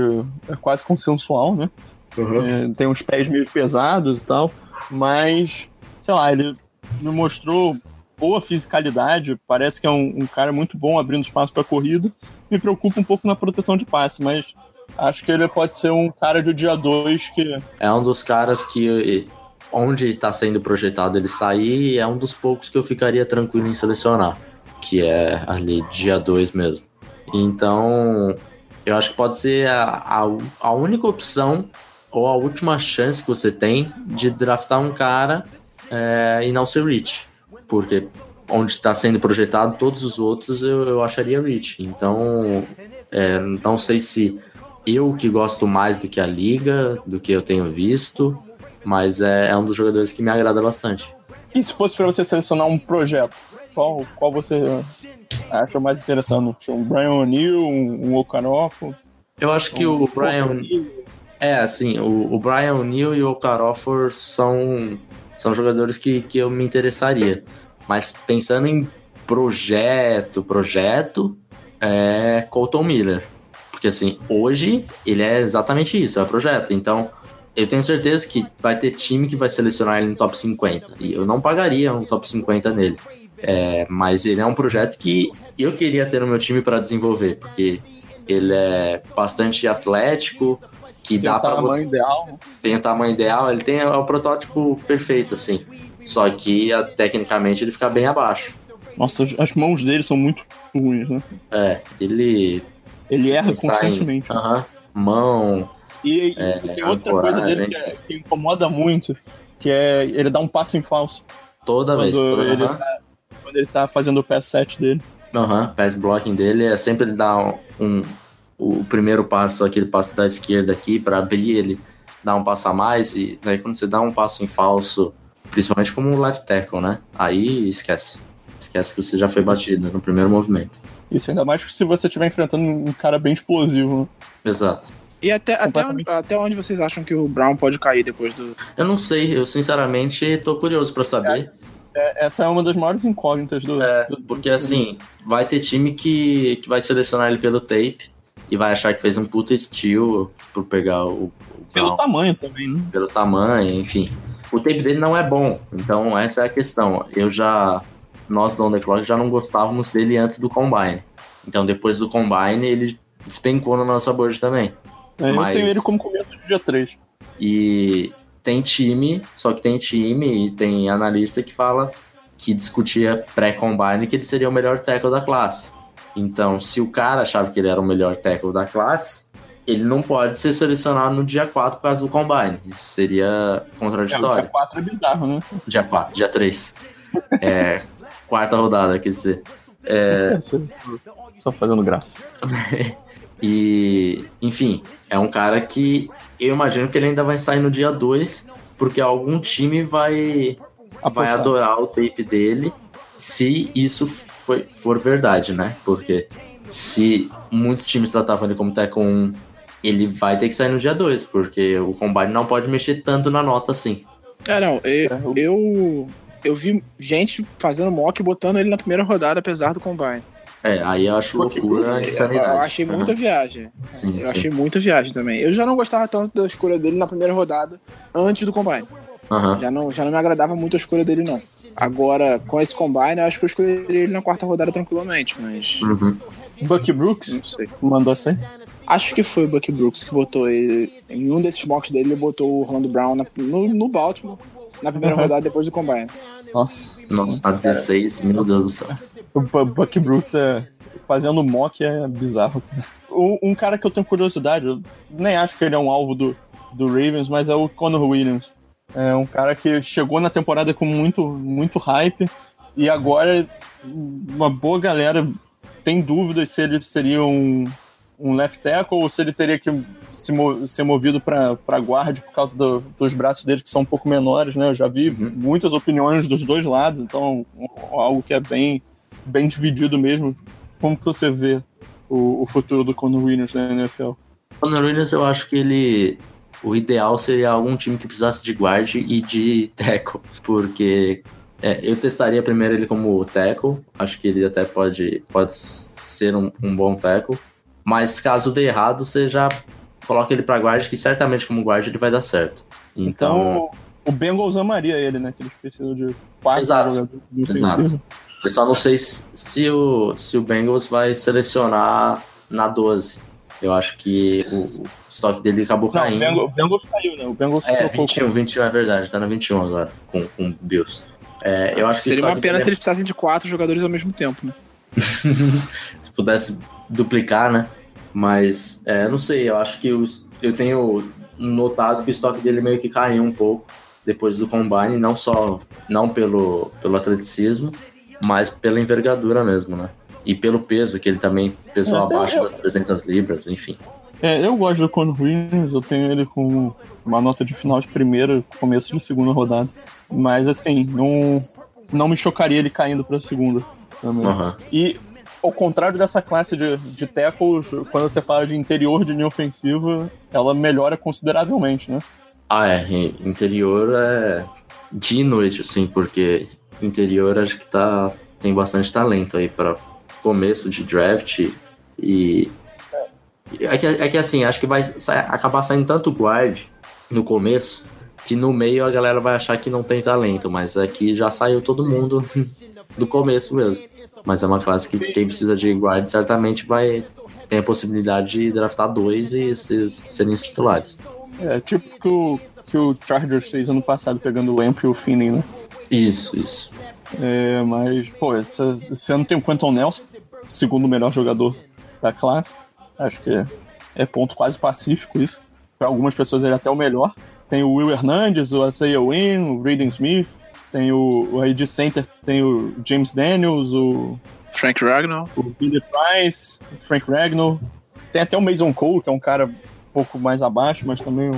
é quase consensual, né? É, tem uns pés meio pesados e tal, mas, sei lá, ele me mostrou boa fisicalidade, parece que é um, um cara muito bom abrindo espaço para corrida. Me preocupa um pouco na proteção de passe, mas acho que ele pode ser um cara de dia 2 que. É um dos caras que, onde está sendo projetado ele sair, é um dos poucos que eu ficaria tranquilo em selecionar, que é ali dia 2 mesmo. Então, eu acho que pode ser a, a, a única opção ou a última chance que você tem de draftar um cara é, e não ser rich. Porque onde está sendo projetado todos os outros eu, eu acharia rich. Então, é, não sei se eu que gosto mais do que a liga, do que eu tenho visto, mas é, é um dos jogadores que me agrada bastante. E se fosse para você selecionar um projeto, qual, qual você acha mais interessante? Um Brian O'Neill, um, um Okanofo? Eu acho que um o Brian. É, assim, o, o Brian O'Neill e o Okarofor são, são jogadores que, que eu me interessaria. Mas pensando em projeto, projeto, é Colton Miller. Porque assim, hoje ele é exatamente isso, é projeto. Então, eu tenho certeza que vai ter time que vai selecionar ele no top 50. E eu não pagaria um top 50 nele. É, mas ele é um projeto que eu queria ter no meu time para desenvolver, porque ele é bastante atlético, que Tem dá o para tamanho você ideal. tem o tamanho ideal, ele tem o protótipo perfeito, assim. Só que tecnicamente ele fica bem abaixo. Nossa, as- mãos dele são muito ruins, né? É, ele. Ele erra constantemente. Aham. Mão. E, e É, tem outra coisa dele que, é- que incomoda muito, que é ele dá um passo em falso Toda vez. quando, Toda, ele aham. tá, quando ele tá fazendo o pass set dele. Aham, pass blocking dele é sempre ele dar um, um- o primeiro passo, aquele passo da esquerda aqui para abrir ele, dar um passo a mais e daí quando você dá um passo em falso, principalmente como um left tackle, né? Aí esquece. Esquece que você já foi batido no primeiro movimento. Isso ainda mais se você estiver enfrentando um cara bem explosivo. né? Exato. E até, até, onde, até onde vocês acham que o Brown pode cair depois do. Eu não sei, eu sinceramente tô curioso pra saber. É, essa é uma das maiores incógnitas do. É, do- porque assim, vai ter time que, que vai selecionar ele pelo tape e vai achar que fez um puta steal por pegar o, o Pelo tamanho também, né? pelo tamanho, enfim. O tape dele não é bom, então essa é a questão. Eu já, nós do On The Clock já não gostávamos dele antes do Combine. Então depois do Combine ele despencou na nossa board também. É, Mas- Eu tenho ele como começo de dia 3. E tem time, só que tem time e tem analista que fala que discutia pré-combine que ele seria o melhor tackle da classe. Então, se o cara achava que ele era o melhor tackle da classe, ele não pode ser selecionado no dia 4 por causa do combine. Isso seria É, o dia contraditório. 4 é bizarro, né? dia 4, dia 3. É, quarta rodada, quer dizer. É, *laughs* Só- fazendo graça. *laughs* E, enfim, é um cara que eu imagino que ele ainda vai sair no dia 2, porque algum time vai, vai adorar o tape dele se isso foi, for verdade, né? Porque se muitos times tratavam ele como Teco 1, ele vai ter que sair no dia 2, porque o Combine não pode mexer tanto na nota assim. É, não, eu, eu, eu vi gente fazendo mock e botando ele na primeira rodada, apesar do combine. É, aí eu acho loucura e insanidade. eu achei muita viagem. Sim, Eu sim. achei muita viagem também. Eu já não gostava tanto da escolha dele na primeira rodada, antes do combine. Aham. Já não, já não me agradava muito a escolha dele, não. Agora, com esse combine, eu acho que eu escolheria ele na quarta rodada tranquilamente, mas Uhum. Bucky Brooks não sei. mandou aí. Acho que foi o Bucky Brooks que botou ele. Em um desses mocks dele, ele botou o Orlando Brown na- no, no Baltimore, na primeira rodada depois do combine. Nossa. Nossa, tá 16, meu Deus do céu. O Bu- Bucky Brooks é, fazendo mock é bizarro. Um cara que eu tenho curiosidade, eu nem acho que ele é um alvo do, do Ravens, mas é o Conor Williams. É um cara que chegou na temporada com muito, muito hype e agora uma boa galera tem dúvidas se ele seria um, um left tackle ou se ele teria que se mo- ser movido para guarda por causa do- dos braços dele que são um pouco menores, né? Eu já vi Uhum. muitas opiniões dos dois lados, então algo que é bem bem dividido mesmo. Como que você vê o, o futuro do Conor Williams na NFL? Conor Williams, eu acho que ele. O ideal seria algum time que precisasse de guard e de *laughs* tackle. Porque é, eu testaria primeiro ele como tackle. Acho que ele até pode, pode ser um, um bom tackle. Mas caso dê errado, você já coloca ele pra guard, que certamente como guard ele vai dar certo. Então. Então, o Bengals amaria ele, né? Que eles precisam de quatro Exato. jogadores Exato. eu só não sei se, se o, se o Bengals vai selecionar na 12. Eu acho que o, o estoque dele acabou Não, caindo. O Bengals caiu, né? O Bengals É, trocou 21, 21 é verdade, tá na 21 agora, com, com o Bills. É, eu acho que Seria uma pena se dele eles precisassem de quatro jogadores ao mesmo tempo, né? *laughs* se pudesse duplicar, né? Mas, é, não sei, eu acho que os- eu tenho notado que o estoque dele meio que caiu um pouco depois do Combine, não só não pelo, pelo atleticismo, mas pela envergadura mesmo, né? E pelo peso, que ele também pesou É, abaixo eu- das 300 libras, enfim. É, eu gosto do Conor Williams, eu tenho ele com uma nota de final de primeira, começo de segunda rodada. Mas assim, não, não me chocaria ele caindo pra segunda. Também. Aham. E ao contrário dessa classe de, de tackles, quando você fala de interior de linha ofensiva, ela melhora consideravelmente, né? Ah, é. Interior é dia e noite, assim, porque interior acho que tá, tem bastante talento aí para começo de draft e. É que, é que assim, acho que vai acabar saindo tanto guard no começo que no meio a galera vai achar que não tem talento, mas aqui já saiu todo mundo do começo mesmo. Mas é uma classe que quem precisa de guard certamente vai ter a possibilidade de draftar dois e se- serem titulares. É tipo que o, que o Chargers fez ano passado, pegando o Lamp e o Finney, né? Isso, isso. É, mas, pô, esse, esse ano tem o Quentin Nelson, segundo melhor jogador da classe. Acho que é, é ponto quase pacífico isso. Para algumas pessoas ele é até o melhor. Tem o Will Hernandez, o Isaiah Wynn, o Raiden Smith, tem o, o aí de center, tem o James Daniels, o, Frank Ragnow. o Billy Price, o Frank Ragnall. Tem até o Mason Cole, que é um cara um pouco mais abaixo, mas também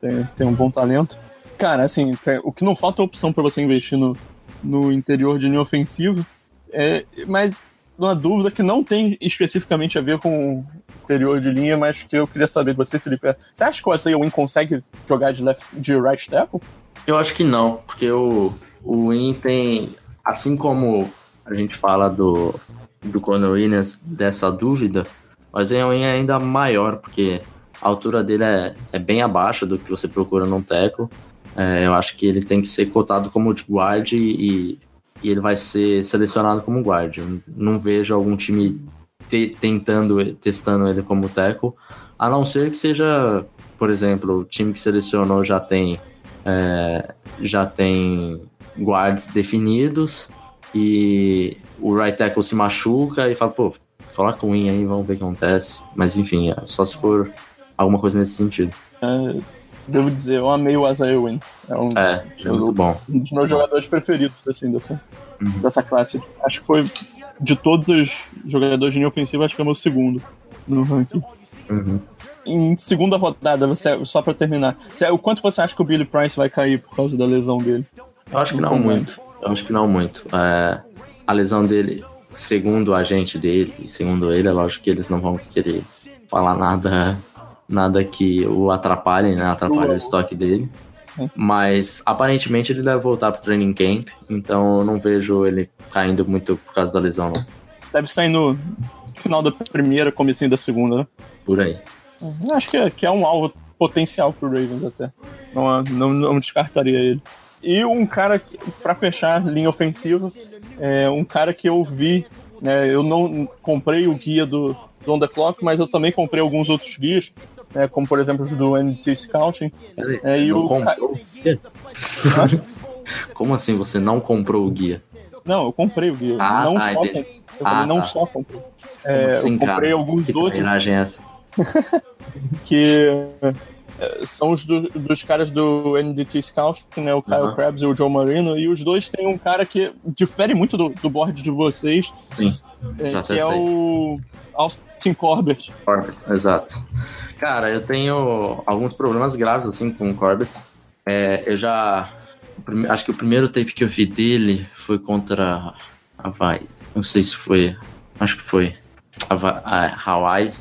tem, tem um bom talento. Cara, assim, tem- o que não falta é opção para você investir no, no interior de linha ofensiva. É, mas uma dúvida que não tem especificamente a ver com, interior de linha, mas que eu queria saber de você, Felipe. Você acha que o Isaiah Wynn consegue jogar de, left, de right tackle? Eu acho que não, porque o, o Win tem, assim como a gente fala do, do Conor Williams, dessa dúvida, o Isaiah Wynn é ainda maior, porque a altura dele é, é bem abaixo do que você procura num tackle. É, eu acho que ele tem que ser cotado como guard e, e ele vai ser selecionado como guard. Não vejo algum time te- tentando, testando ele como tackle, a não ser que seja, por exemplo, o time que selecionou já tem é, já tem guards definidos e o right tackle se machuca e fala, pô, coloca o win aí, vamos ver o que acontece. Mas enfim, é só se for alguma coisa nesse sentido. É, devo dizer, eu amei o Isaiah Wynn. É um, É, é muito bom. um dos meus jogadores preferidos, assim, dessa, Uhum. dessa classe. Acho que foi, de todos os jogadores de linha ofensiva, acho que é o meu segundo no ranking. Uhum. Em segunda rodada, você, só pra terminar, você- o quanto você acha que o Billy Price vai cair por causa da lesão dele? Eu acho que não muito. Eu acho que não muito. É, a lesão dele, segundo o agente dele, e segundo ele, é lógico que eles não vão querer falar nada, nada que o atrapalhe, né? Atrapalhe o estoque dele. Mas aparentemente ele deve voltar pro training camp, então eu não vejo ele caindo muito por causa da lesão, não. Deve sair no final da primeira, comecinho da segunda, né? Por aí. Eu Acho que é, que é um alvo potencial pro Ravens até. Não, não, não descartaria ele. E um cara, pra fechar, linha ofensiva, é um cara que eu vi, né, eu não comprei o guia do, do On The Clock, mas eu também comprei alguns outros guias, né, como por exemplo os do NT Scouting. É, e o comprou o guia? *laughs* Como assim você não comprou o guia? Não, eu comprei o guia. Ah, não tá, só entendi. comprei. Eu Ah, falei, não tá. só comprei. É, assim, eu comprei cara? alguns que outros trairagem é essa? *laughs* que é, são os do- dos caras do NDT Scout, né, o Kyle Aham. Krabs e o Joe Marino, e os dois têm um cara que difere muito do, do board de vocês, Sim, é, que é sei. o Austin Corbett. Corbett, exato. Cara, eu tenho alguns problemas graves assim com o Corbett. É, eu já. Acho que o primeiro tape que eu vi dele foi contra Hawaii. Não sei se foi. Acho que foi. Hava- a- Hawaii.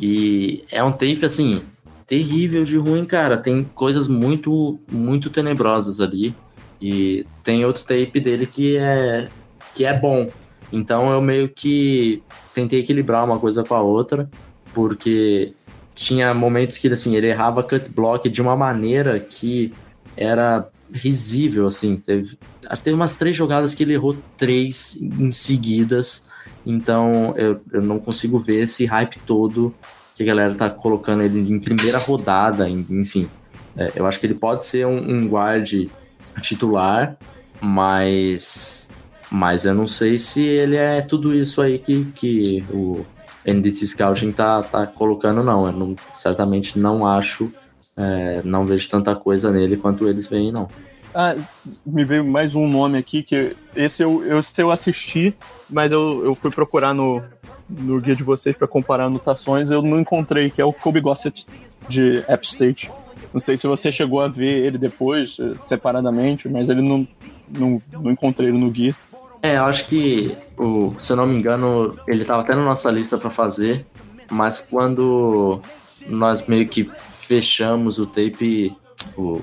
E é um tape assim. Terrível de ruim, cara. Tem coisas muito, muito tenebrosas ali. E tem outro tape dele que é, que é bom. Então eu meio que tentei equilibrar uma coisa com a outra, porque tinha momentos que assim, ele errava cut block de uma maneira que era risível, assim. Teve, teve umas três jogadas que ele errou três em seguidas. Então eu, eu não consigo ver esse hype todo que a galera tá colocando ele em primeira rodada, enfim. É, eu acho que ele pode ser um, um guard titular, mas mas eu não sei se ele é tudo isso aí que, que o NDT Scouting tá, tá colocando, não. Eu não- certamente não acho, é, não vejo tanta coisa nele quanto eles veem, não. Ah, me veio mais um nome aqui, que esse eu, eu, esse eu assisti, mas eu, eu fui procurar no, no guia de vocês para comparar anotações, eu não encontrei, que é o Kobe Gossett, de App State. Não sei se você chegou a ver ele depois, eh, separadamente, mas ele não, não, não encontrei ele no guia. É, eu acho que, o, se eu não me engano, ele tava até na nossa lista pra fazer, mas quando nós meio que fechamos o tape, o,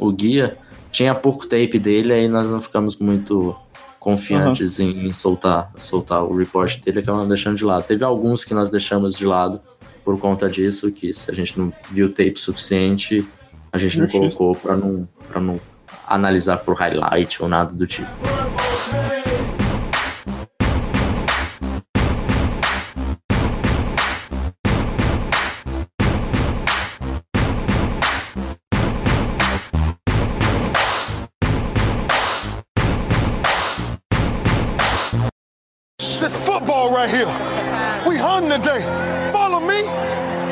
o guia, tinha pouco tape dele, aí nós não ficamos muito confiantes em, em soltar, soltar o report dele, acabamos deixando de lado. Teve alguns que nós deixamos de lado por conta disso, que se a gente não viu tape suficiente, a gente não colocou pra não, pra não analisar por highlight ou nada do tipo. Right here. We hunting today. Follow me.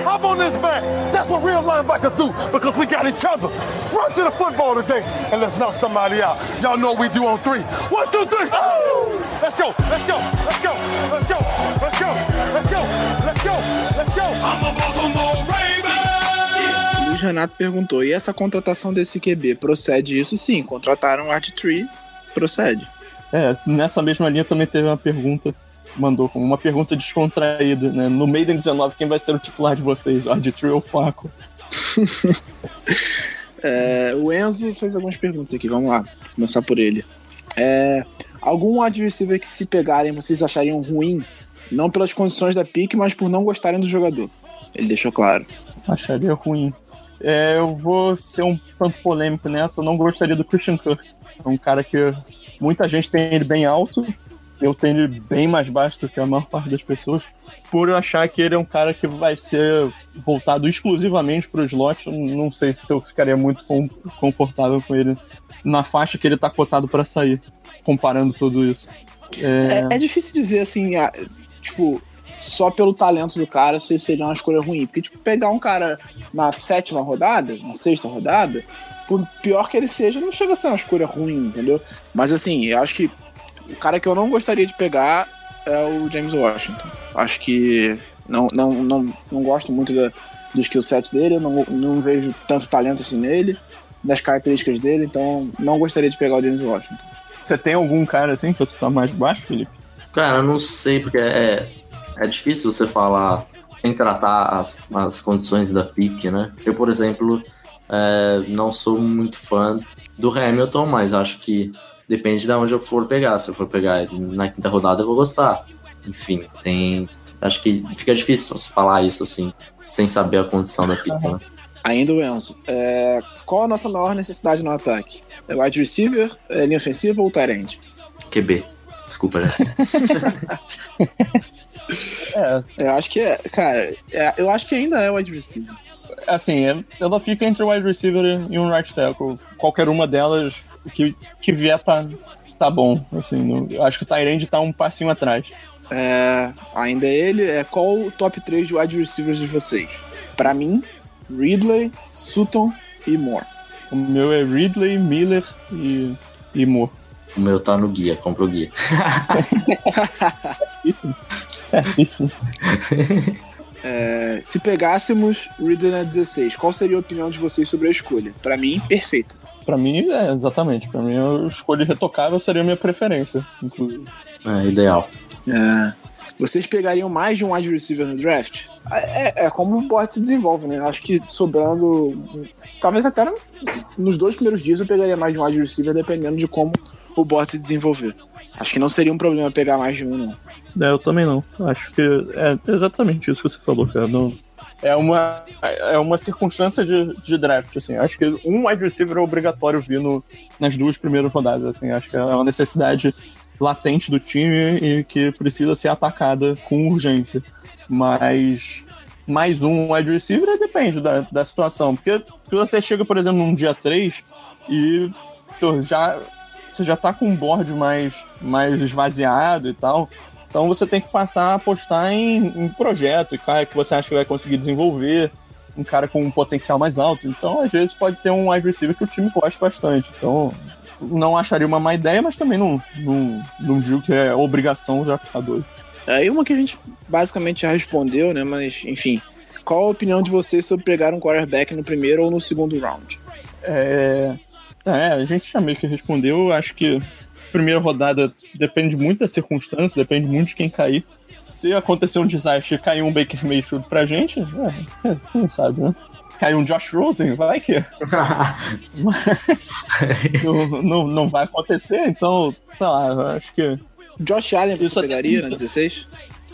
Hop on this back. That's what real linebackers do because we got each other. Run to the football today and let's knock somebody out. Y'all know what we do on three. One, two, three. Oh! Let's go. Let's go. Let's go. Let's go. Let's go. Let's go. Let's go. Let's go. I'm a Baltimore Raven. Luiz Renato perguntou: e essa contratação desse QB? Procede isso? Sim, contrataram o Art Tree, procede. É, nessa mesma linha também teve uma pergunta mandou como uma pergunta descontraída, né? No Maiden 19, quem vai ser o titular de vocês? O RG3 ou o Flaco? *laughs* É, o Enzo fez algumas perguntas aqui, vamos lá, começar por ele. É, algum receiver que se pegarem vocês achariam ruim, não pelas condições da pique, mas por não gostarem do jogador? Ele deixou claro. Acharia ruim. É, eu vou ser um tanto polêmico nessa, eu não gostaria do Christian Kirk. É um cara que muita gente tem ele bem alto, eu tenho ele bem mais baixo do que a maior parte das pessoas, por eu achar que ele é um cara que vai ser voltado exclusivamente para o slot. Não sei se eu ficaria muito com- confortável com ele na faixa que ele tá cotado para sair, comparando tudo isso. É, É, é difícil dizer assim, tipo, só pelo talento do cara se seria uma escolha ruim. Porque, tipo, pegar um cara na sétima rodada, na sexta rodada, por pior que ele seja, não chega a ser uma escolha ruim, entendeu? Mas assim, eu acho que o cara que eu não gostaria de pegar é o James Washington. Acho que não, não, não, não gosto muito da, do skill set dele, eu não, não vejo tanto talento assim nele, das características dele, então não gostaria de pegar o James Washington. Você tem algum cara assim que você tá mais baixo, Felipe? Cara, eu não sei, porque é, é difícil você falar sem tratar as, as condições da pique, né? Eu, por exemplo, é, não sou muito fã do Hamilton, mas acho que depende de onde eu for pegar. Se eu for pegar na quinta rodada, eu vou gostar. Enfim, tem. Acho que fica difícil você falar isso assim, sem saber a condição da pique, né? Ainda o Enzo. É, qual a nossa maior necessidade no ataque? É wide receiver, é linha ofensiva ou tight end? QB. Desculpa, né? *laughs* É, Eu acho que é, cara, é- eu acho que ainda é wide receiver. Assim, é- ela fica entre o wide receiver e um right tackle. Qualquer uma delas que, que vier tá, tá bom. Assim, no- eu acho que o Tyrande tá um passinho atrás. É, ainda ele é qual o top 3 de wide receivers de vocês? Pra mim, Ridley, Sutton e Moore. O meu é Ridley, Miller e, e Moore. O meu tá no guia, compra o guia. *laughs* Certíssimo. É, se pegássemos Ridley na 16, qual seria a opinião de vocês sobre a escolha? Pra mim, perfeita. Pra mim, é, exatamente. Pra mim, a escolha retocável seria a minha preferência, inclusive. É ideal. É. Vocês pegariam mais de um wide receiver no draft? É, é como o board se desenvolve, né? Acho que sobrando. Talvez até no- nos dois primeiros dias eu pegaria mais de um wide receiver, dependendo de como o board se desenvolver. Acho que não seria um problema pegar mais de um, não. É, eu também não. Acho que é exatamente isso que você falou, cara. Não, é, uma, é uma circunstância de, de draft, assim. Acho que um wide receiver é obrigatório vir no, nas duas primeiras rodadas, assim. Acho que é uma necessidade latente do time e que precisa ser atacada com urgência. Mas mais um wide receiver depende da, da situação. Porque se você chega, por exemplo, num dia 3 e pô, já, você já tá com um board mais, mais esvaziado e tal. Então você tem que passar a apostar em, em projeto, e cara que você acha que vai conseguir desenvolver, um cara com um potencial mais alto. Então, às vezes, pode ter um wide receiver que o time gosta bastante. Então, não acharia uma má ideia, mas também não, não, não digo que é obrigação já ficar doido. Aí uma que a gente basicamente já respondeu, né? Mas, enfim. Qual a opinião de vocês sobre pegar um quarterback no primeiro ou no segundo round? É, é, a gente já meio que respondeu. Acho que primeira rodada depende muito da circunstância, depende muito de quem cair. Se acontecer um desastre e cair um Baker Mayfield pra gente, é, é, quem sabe, né? Cair um Josh Rosen, vai que. *laughs* não, não, não vai acontecer, então, sei lá, acho que Josh Allen você Isso pegaria na pinta. 16?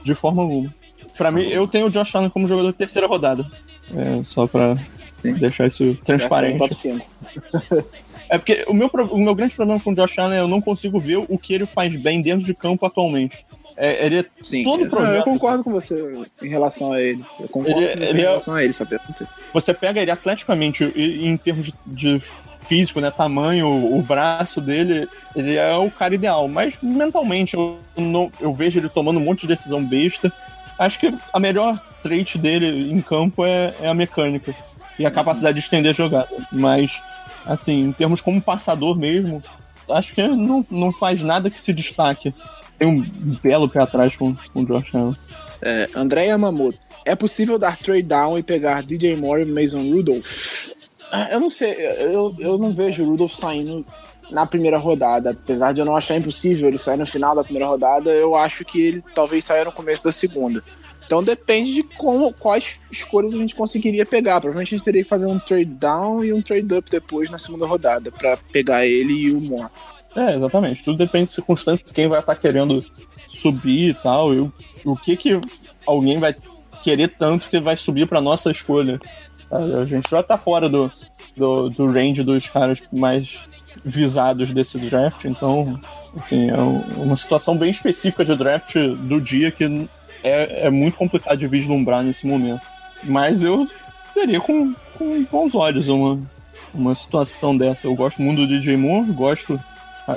de forma alguma. Pra mim, eu tenho o Josh Allen como jogador de terceira rodada. É, só pra Sim. deixar isso transparente. *laughs* saiu no top 5. É porque o meu, o meu grande problema com o Josh Allen é eu não consigo ver o que ele faz bem dentro de campo atualmente. É, ele é Sim, todo eu, projeto. eu concordo com você em relação a ele. Eu concordo Ele- com você ele em é- relação a ele, essa pergunta. Você pega ele atleticamente e, e em termos de, de físico, né, tamanho, o braço dele, ele é o cara ideal. Mas mentalmente eu, não, eu vejo ele tomando um monte de decisão besta. Acho que a melhor trait dele em campo é, é a mecânica e a capacidade de estender a jogada. Mas, assim, em termos como passador mesmo, acho que não, não faz nada que se destaque. Tem um belo pé atrás com, com o Josh Allen. É, André Yamamoto. É possível dar trade down e pegar DJ Moore e Mason Rudolph? Ah, Eu não sei, eu, eu não vejo o Rudolph saindo na primeira rodada. Apesar de eu não achar impossível ele sair no final da primeira rodada, eu acho que ele talvez saia no começo da segunda. Então depende de como, quais escolhas a gente conseguiria pegar. Provavelmente a gente teria que fazer um trade down e um trade up depois na segunda rodada para pegar ele e o Moore. É, exatamente. Tudo depende de circunstâncias, quem vai estar querendo subir e tal, e o, o que que alguém vai querer tanto que vai subir para nossa escolha. A gente já tá fora do, do, do range dos caras mais visados desse draft, então assim, é uma situação bem específica de draft do dia que é, é muito complicado de vislumbrar nesse momento. Mas eu teria com, com bons olhos uma, uma situação dessa. Eu gosto muito do DJ Moore, gosto.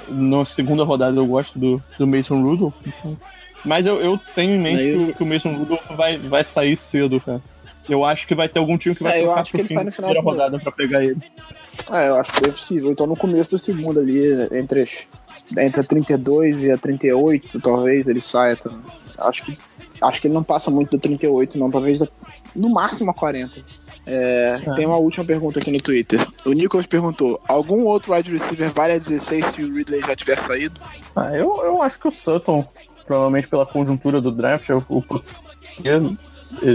Na segunda rodada eu gosto do, do Mason Rudolph. Então, mas eu, eu tenho em mente que, que, o Mason Rudolph vai, vai sair cedo, cara. Eu acho que vai ter algum time que vai é, trocar pro fim da primeira rodada pra pegar ele. É, eu acho que é possível. Então no começo da segunda ali, entre, as, entre a 32 e a 38, talvez ele saia. Também. Acho que Acho que ele não passa muito do 38, não. Talvez no máximo a 40. É, é. Tem uma última pergunta aqui no Twitter. O Nicholas perguntou: algum outro wide receiver vale a 16 se o Ridley já tiver saído? Ah, eu, eu acho que o Sutton, provavelmente pela conjuntura do draft, é o, o ele,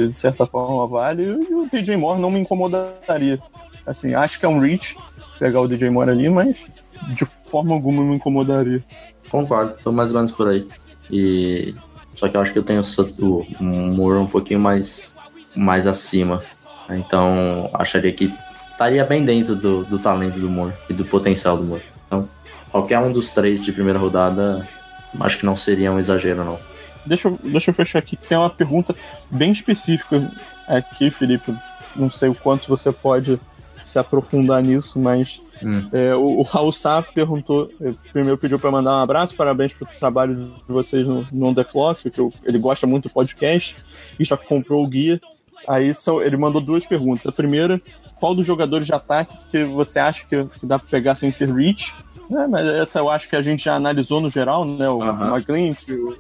de certa forma vale, e o DJ Moore não me incomodaria. Assim, acho que é um reach pegar o DJ Moore ali, mas de forma alguma me incomodaria. Concordo, tô mais ou menos por aí. E só que eu acho que eu tenho o Moore um pouquinho mais, mais acima. Então, acharia que estaria bem dentro do, do talento do Moore e do potencial do Moore. Então, qualquer um dos três de primeira rodada, acho que não seria um exagero, não. Deixa eu, deixa eu fechar aqui, que tem uma pergunta bem específica aqui, Felipe. Não sei o quanto você pode se aprofundar nisso, mas Hum. É, o, o, Raul Sá perguntou, eh, primeiro pediu para mandar um abraço, parabéns pelo trabalho de vocês no, no On The Clock, que eu, ele gosta muito do podcast e já comprou o guia. Aí são, ele mandou duas perguntas. A primeira, qual dos jogadores de ataque que você acha que, que dá para pegar sem ser reach? É, mas essa eu acho que a gente já analisou no geral, né? O uhum. McGlynn,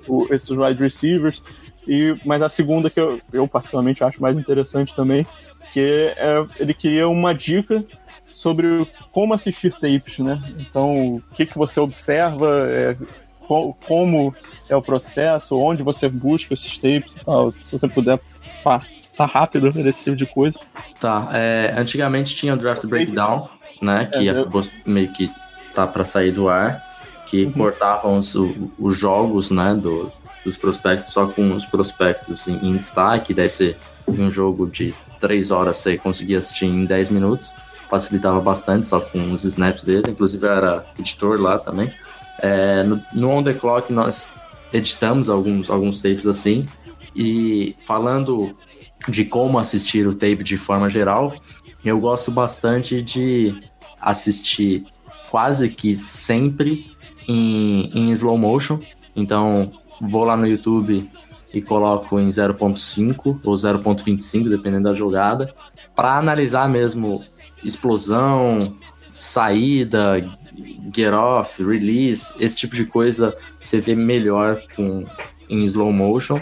o, o, esses wide receivers. E, mas a segunda que eu, eu particularmente acho mais interessante também, que é, ele queria uma dica sobre como assistir tapes, né? Então, o que, que você observa, é, como é o processo, onde você busca esses tapes e tal. Se você puder passar rápido *laughs* nesse tipo de coisa. Tá, é, antigamente tinha o Draft Breakdown, né? Que é, acabou meio que tá para sair do ar, que uhum. cortavam os, os jogos, né? Do, dos prospectos só com os prospectos em, em destaque, daí você, um jogo de três horas você conseguia assistir em 10 minutos facilitava bastante só com os snaps dele, inclusive eu era editor lá também. É, no, no On The Clock nós editamos alguns, alguns tapes assim, e falando de como assistir o tape de forma geral, eu gosto bastante de assistir quase que sempre em, em slow motion. Então, vou lá no YouTube e coloco em 0.5 ou 0.25, dependendo da jogada, para analisar mesmo explosão, saída, get off, release, esse tipo de coisa você vê melhor com, em slow motion,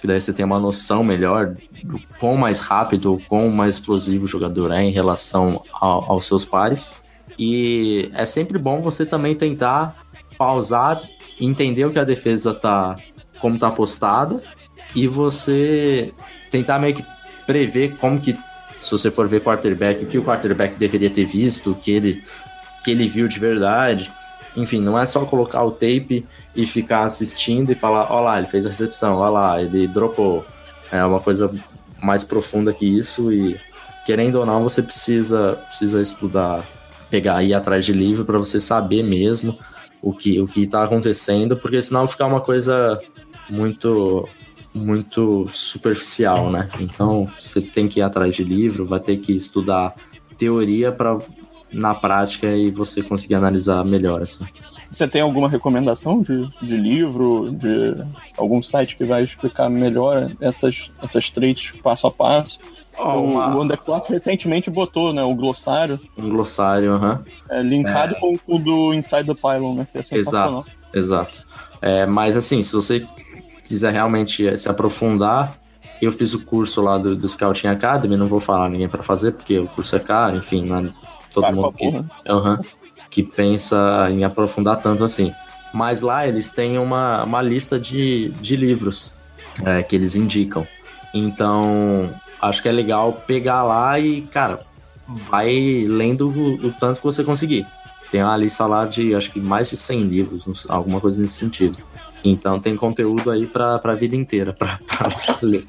que daí você tem uma noção melhor do quão mais rápido, quão mais explosivo o jogador é em relação ao, aos seus pares. E é sempre bom você também tentar pausar, entender o que a defesa tá, como tá postada, e você tentar meio que prever como que se você for ver quarterback, o que o quarterback deveria ter visto, o que ele, que ele viu de verdade. Enfim, não é só colocar o tape e ficar assistindo e falar, ó lá, ele fez a recepção, ó lá, ele dropou. É uma coisa mais profunda que isso e querendo ou não, você precisa precisa estudar, pegar ir atrás de livro para você saber mesmo o que o que está acontecendo, porque senão fica uma coisa muito muito superficial, né? Então você tem que ir atrás de livro, vai ter que estudar teoria para na prática e você conseguir analisar melhor assim. Você tem alguma recomendação de, de livro, de algum site que vai explicar melhor essas, essas traits passo a passo? Oh, uma... O Underclock recentemente botou né, o glossário. Um glossário, aham. Uh -huh. é, linkado é... com o do Inside the Pylon, né? Que é sensacional. Exato, exato. É, mas assim, se você quiser realmente se aprofundar, eu fiz o curso lá do, do Scouting Academy, não vou falar ninguém para fazer, porque o curso é caro, enfim, não é todo mundo que. Uhum. que pensa em aprofundar tanto assim. Mas lá eles têm uma, uma lista de, de livros é, que eles indicam. Então, acho que é legal pegar lá e, cara, vai lendo o, o tanto que você conseguir. Tem uma lista lá de, acho que mais de 100 livros, alguma coisa nesse sentido. Então tem conteúdo aí pra, pra vida inteira pra *laughs* ler.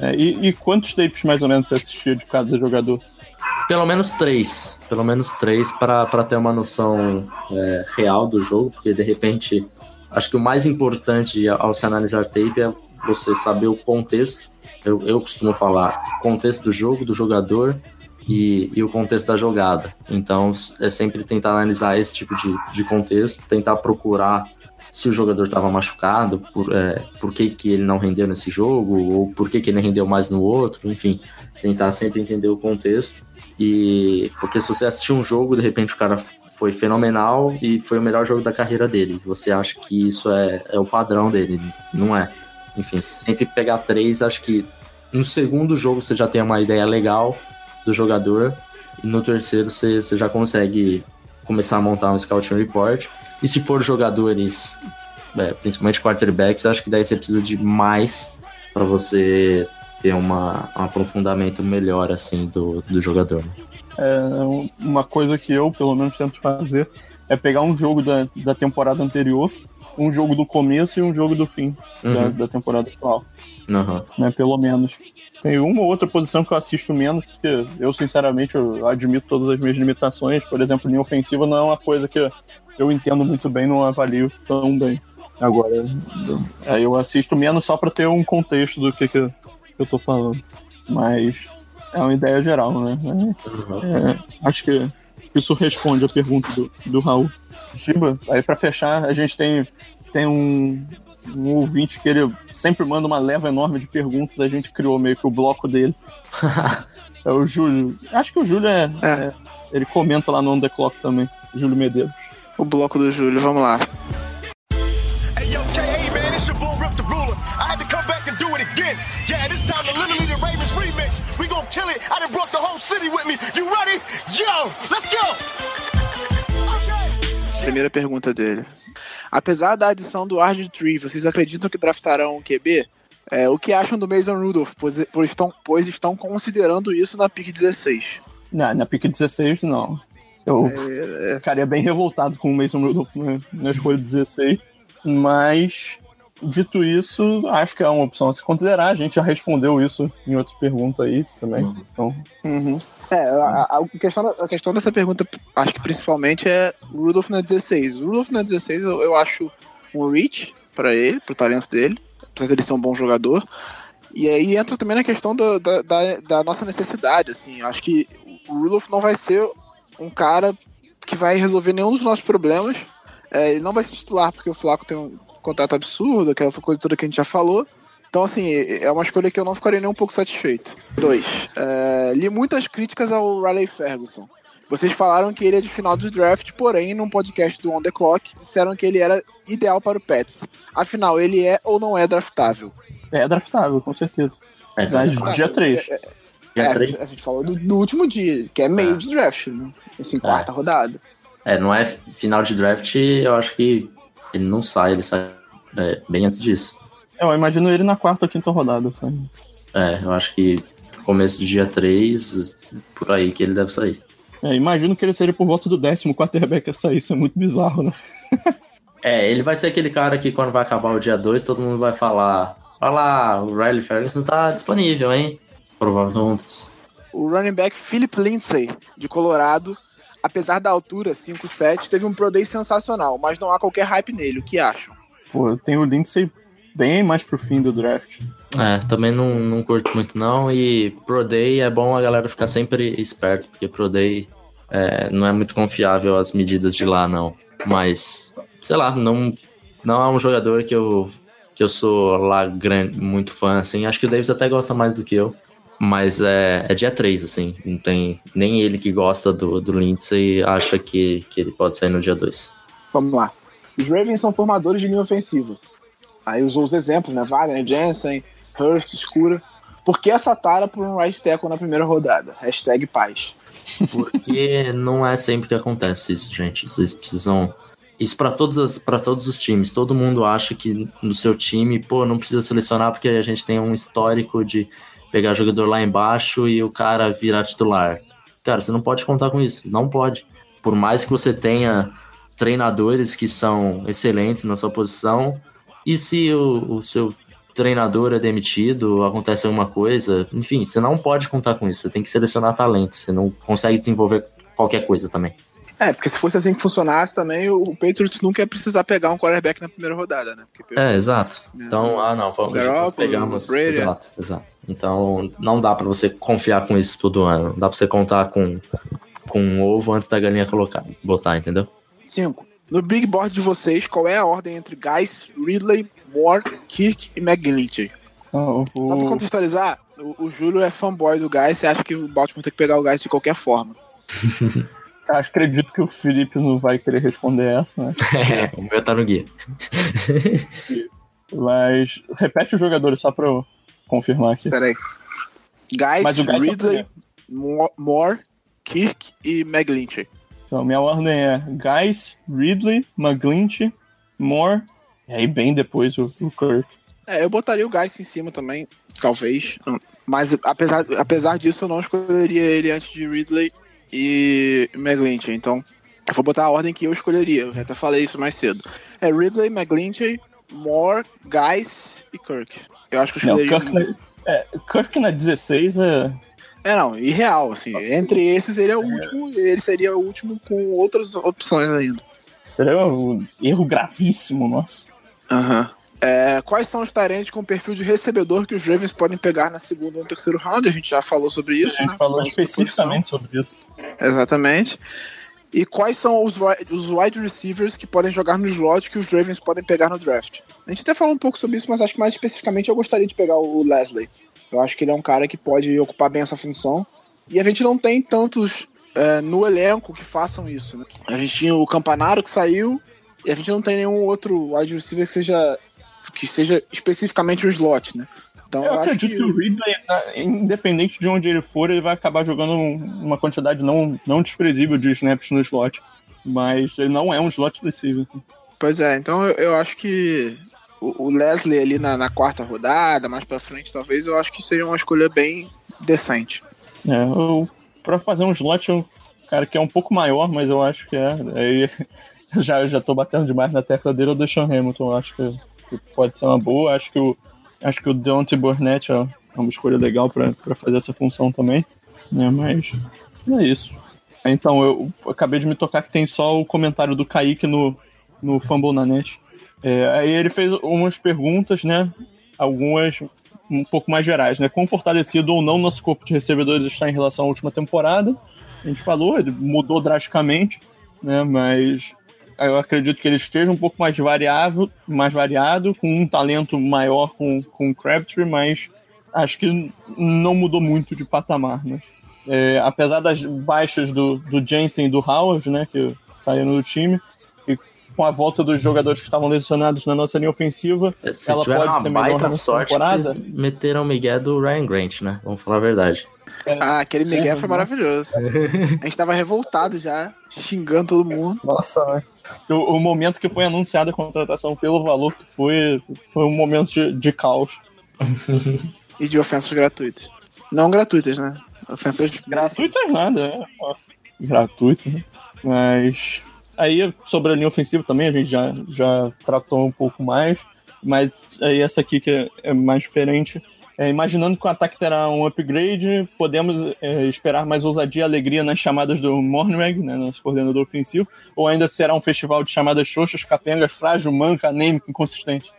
É, e, e, quantos tapes mais ou menos você assistia de cada jogador? Pelo menos três. Pelo menos três para ter uma noção é, real do jogo, porque de repente acho que o mais importante ao se analisar tape é você saber o contexto. Eu, eu costumo falar contexto do jogo, do jogador e, e, o contexto da jogada. Então é sempre tentar analisar esse tipo de, de contexto, tentar procurar se o jogador estava machucado, por, é, por que, que ele não rendeu nesse jogo, ou por que, que ele rendeu mais no outro, enfim, tentar sempre entender o contexto. E porque se você assistir um jogo, de repente o cara foi fenomenal e foi o melhor jogo da carreira dele. Você acha que isso é, é o padrão dele, não é? Enfim, sempre pegar três, acho que no segundo jogo você já tem uma ideia legal do jogador, e no terceiro você, você já consegue começar a montar um scouting report. E se for jogadores, é, principalmente quarterbacks, acho que daí você precisa de mais para você ter uma, um aprofundamento melhor assim do, do jogador. É, uma coisa que eu, pelo menos, tento fazer é pegar um jogo da, da temporada anterior, um jogo do começo e um jogo do fim uhum. da, da, temporada atual. Uhum. Né, pelo menos. Tem uma ou outra posição que eu assisto menos, porque eu, sinceramente, eu admito todas as minhas limitações. Por exemplo, linha ofensiva não é uma coisa que eu entendo muito bem, não avalio tão bem. Agora, é, eu assisto menos só para ter um contexto do que, que eu tô falando. Mas é uma ideia geral, né? É, é, acho que isso responde a pergunta do, do Raul. Giba, aí para fechar, a gente tem, tem um, um ouvinte que ele sempre manda uma leva enorme de perguntas, a gente criou meio que o bloco dele. *laughs* é o Júlio. Acho que o Júlio é, é. é, Ele comenta lá no On The Clock também, Júlio Medeiros o bloco do Júlio. Vamos lá. Primeira pergunta dele. Apesar da adição do RG3, vocês acreditam que draftarão o QB? É, o que acham do Mason Rudolph, pois, pois, estão, pois estão considerando isso na pick 16? Não, na pick 16 não. Eu é, é. ficaria bem revoltado com o Mason Rudolph na, na escolha 16. Mas, dito isso, acho que é uma opção a se considerar. A gente já respondeu isso em outra pergunta aí também. Uhum. Então, uhum. É, a, a, questão, a questão dessa pergunta, acho que principalmente é Rudolph na 16. O Rudolph na 16 eu, eu acho um reach para ele, pro talento dele, apesar dele ser um bom jogador. E aí entra também na questão do, da, da, da, nossa necessidade, assim. Eu acho que o Rudolph não vai ser um cara que vai resolver nenhum dos nossos problemas. É, ele não vai se titular porque o Flaco tem um contrato absurdo, aquela coisa toda que a gente já falou. Então, assim, é uma escolha que eu não ficaria nem um pouco satisfeito. Dois, é, li muitas críticas ao Riley Ferguson. Vocês falaram que ele é de final do draft, porém, num podcast do On The Clock, disseram que ele era ideal para o Pets. Afinal, ele é ou não é draftável? É draftável, com certeza. É, draftável. dia 3. É, é, a gente falou do, do, último dia, que é meio é. de draft, né? Assim, quarta é. rodada. É, não é final de draft, eu acho que ele não sai, ele sai é, bem antes disso. Eu imagino ele na quarta ou quinta rodada, sabe? É, eu acho que começo de dia 3, por aí que ele deve sair. É, imagino que ele seja por volta do décimo quarterback a sair, isso é muito bizarro, né? é, ele vai ser aquele cara que quando vai acabar o dia 2, todo mundo vai falar: Olha lá, o Riley Ferguson tá disponível, hein? Provavelmente. O running back Philip Lindsay, de Colorado, apesar da altura, 5'7", teve um Pro Day sensacional, mas não há qualquer hype nele. O que acham? Pô, eu tenho o Lindsay bem mais pro fim do draft. É, também não, não curto muito não, e Pro Day é bom a galera ficar sempre esperto, porque Pro Day é, não é muito confiável as medidas de lá, não. Mas, sei lá, não, não é um jogador que eu, que eu sou lá grande, muito fã, assim. Acho que o Davis até gosta mais do que eu. Mas é, é dia 3, assim. Não tem nem ele que gosta do, do Lindsay acha que, que ele pode sair no dia 2. Vamos lá. Os Ravens são formadores de linha ofensiva. Aí usou os exemplos, né? Wagner, Jensen, Hurst, Escura. Por que essa tara por um right tackle na primeira rodada? Hashtag paz. Porque não é sempre que acontece isso, gente. Vocês precisam. Isso para todos, todos os times. Todo mundo acha que no seu time, pô, não precisa selecionar porque a gente tem um histórico de pegar jogador lá embaixo e o cara virar titular. Cara, você não pode contar com isso. Não pode. Por mais que você tenha treinadores que são excelentes na sua posição, e se o, o seu treinador é demitido, acontece alguma coisa, enfim, você não pode contar com isso. Você tem que selecionar talento. Você não consegue desenvolver qualquer coisa também. É, porque se fosse assim que funcionasse também, o Patriots nunca ia precisar pegar um quarterback na primeira rodada, né? Porque, É, exato. Então, ah, não, vamos Garoppolo, pegamos. Brady. Exato, exato. Então, não dá pra você confiar com isso todo ano. Não dá pra você contar com, com um ovo antes da galinha colocar, botar, entendeu? Cinco. No big board de vocês, qual é a ordem entre Guys, Ridley, Moore, Kirk e McGlinchey? Ah, Só pra contextualizar, o, o Júlio é fanboy do Guys e acha que o Baltimore tem que pegar o Guys de qualquer forma. *laughs* acho, acredito que o Felipe não vai querer responder essa, né? *laughs* É, o meu tá no guia. *laughs* Mas repete os jogadores só pra eu confirmar aqui. Peraí. Guys, Guys é Ridley, Mo- Moore, Kirk e McGlinchey. Então, minha ordem é Guys, Ridley, McGlinchey, Moore, e aí bem depois o, o Kirk. É, eu botaria o Guys em cima também, talvez. Mas apesar, apesar disso, eu não escolheria ele antes de Ridley e McGlinchey. Então, eu vou botar a ordem que eu escolheria. Eu já até falei isso mais cedo. É Ridley, McGlinchey, Moore, Guys e Kirk. Eu acho que eu Não, escolheria. Kirk, na, é, Kirk na 16 é. É, não, irreal, assim. Entre esses, ele é o último, ele seria o último com outras opções ainda. Seria um erro gravíssimo, nossa. Aham. É, quais são os tarentes com perfil de recebedor que os Ravens podem pegar na segunda ou no terceiro round? A gente já falou sobre isso, A gente né? falou especificamente sobre isso. Exatamente. E quais são os, os wide receivers que podem jogar no slot que os Ravens podem pegar no draft? A gente até falou um pouco sobre isso, mas acho que mais especificamente eu gostaria de pegar o Leslie. Eu acho que ele é um cara que pode ocupar bem essa função. E a gente não tem tantos é, no elenco que façam isso, né? A gente tinha o Campanaro que saiu e a gente não tem nenhum outro wide receiver que seja que seja especificamente um slot, né? Então Eu eu, acho acredito que que o Ridley, na- independente de onde ele for, ele vai acabar jogando um- uma quantidade não, não desprezível de snaps no slot. Mas ele não é um slot receiver. Pois é, então eu, eu acho que o, o Leslie ali na, na quarta rodada, mais pra frente, talvez, eu acho que seria uma escolha bem decente. É, eu, pra fazer um slot, eu, cara, que é um pouco maior, mas eu acho que é. Aí eu *laughs* já, eu já tô batendo demais na tecla dele, eu deixo o Hamilton. Eu acho que, que pode ser uma boa. Acho que o, acho que o Dante Burnett é é uma escolha legal pra fazer essa função também. Né, mas é isso. Então, eu acabei de me tocar que tem só o comentário do Kaique no, no Fumble na net. É, aí ele fez umas perguntas, né? Algumas um pouco mais gerais, né? Quão fortalecido ou não nosso corpo de recebedores está em relação à última temporada. A gente falou, ele mudou drasticamente, né? Mas eu acredito que ele esteja um pouco mais variável, mais variado, com um talento maior com, com o Crabtree, mas acho que não mudou muito de patamar, né? É, apesar das baixas do, do Jensen e do Howard, né, que saíram do time, com a volta dos jogadores que estavam lesionados na nossa linha ofensiva, Vocês ela pode uma ser melhor nessa sorte temporada. vocês meteram o Miguel do Ryan Grant, né? Vamos falar a verdade. Ah, aquele Miguel É, foi nossa. maravilhoso. A gente tava revoltado já, xingando todo mundo. Nossa, né? O, o momento que foi anunciada a contratação pelo valor que foi, foi um momento de, de caos. *laughs* E de ofensas gratuitas. Não gratuitas, né? Ofensas Gratuitas nada, né? Gratuito, né? Mas aí sobre a linha ofensiva também a gente já, já tratou um pouco mais. Mas aí essa aqui que é, é mais diferente. É, imaginando que o ataque terá um upgrade, podemos é, esperar mais ousadia e alegria nas chamadas do Mornweg, né, nosso coordenador ofensivo, ou ainda será um festival de chamadas xoxas, capengas, frágil, manca, anêmico, inconsistente?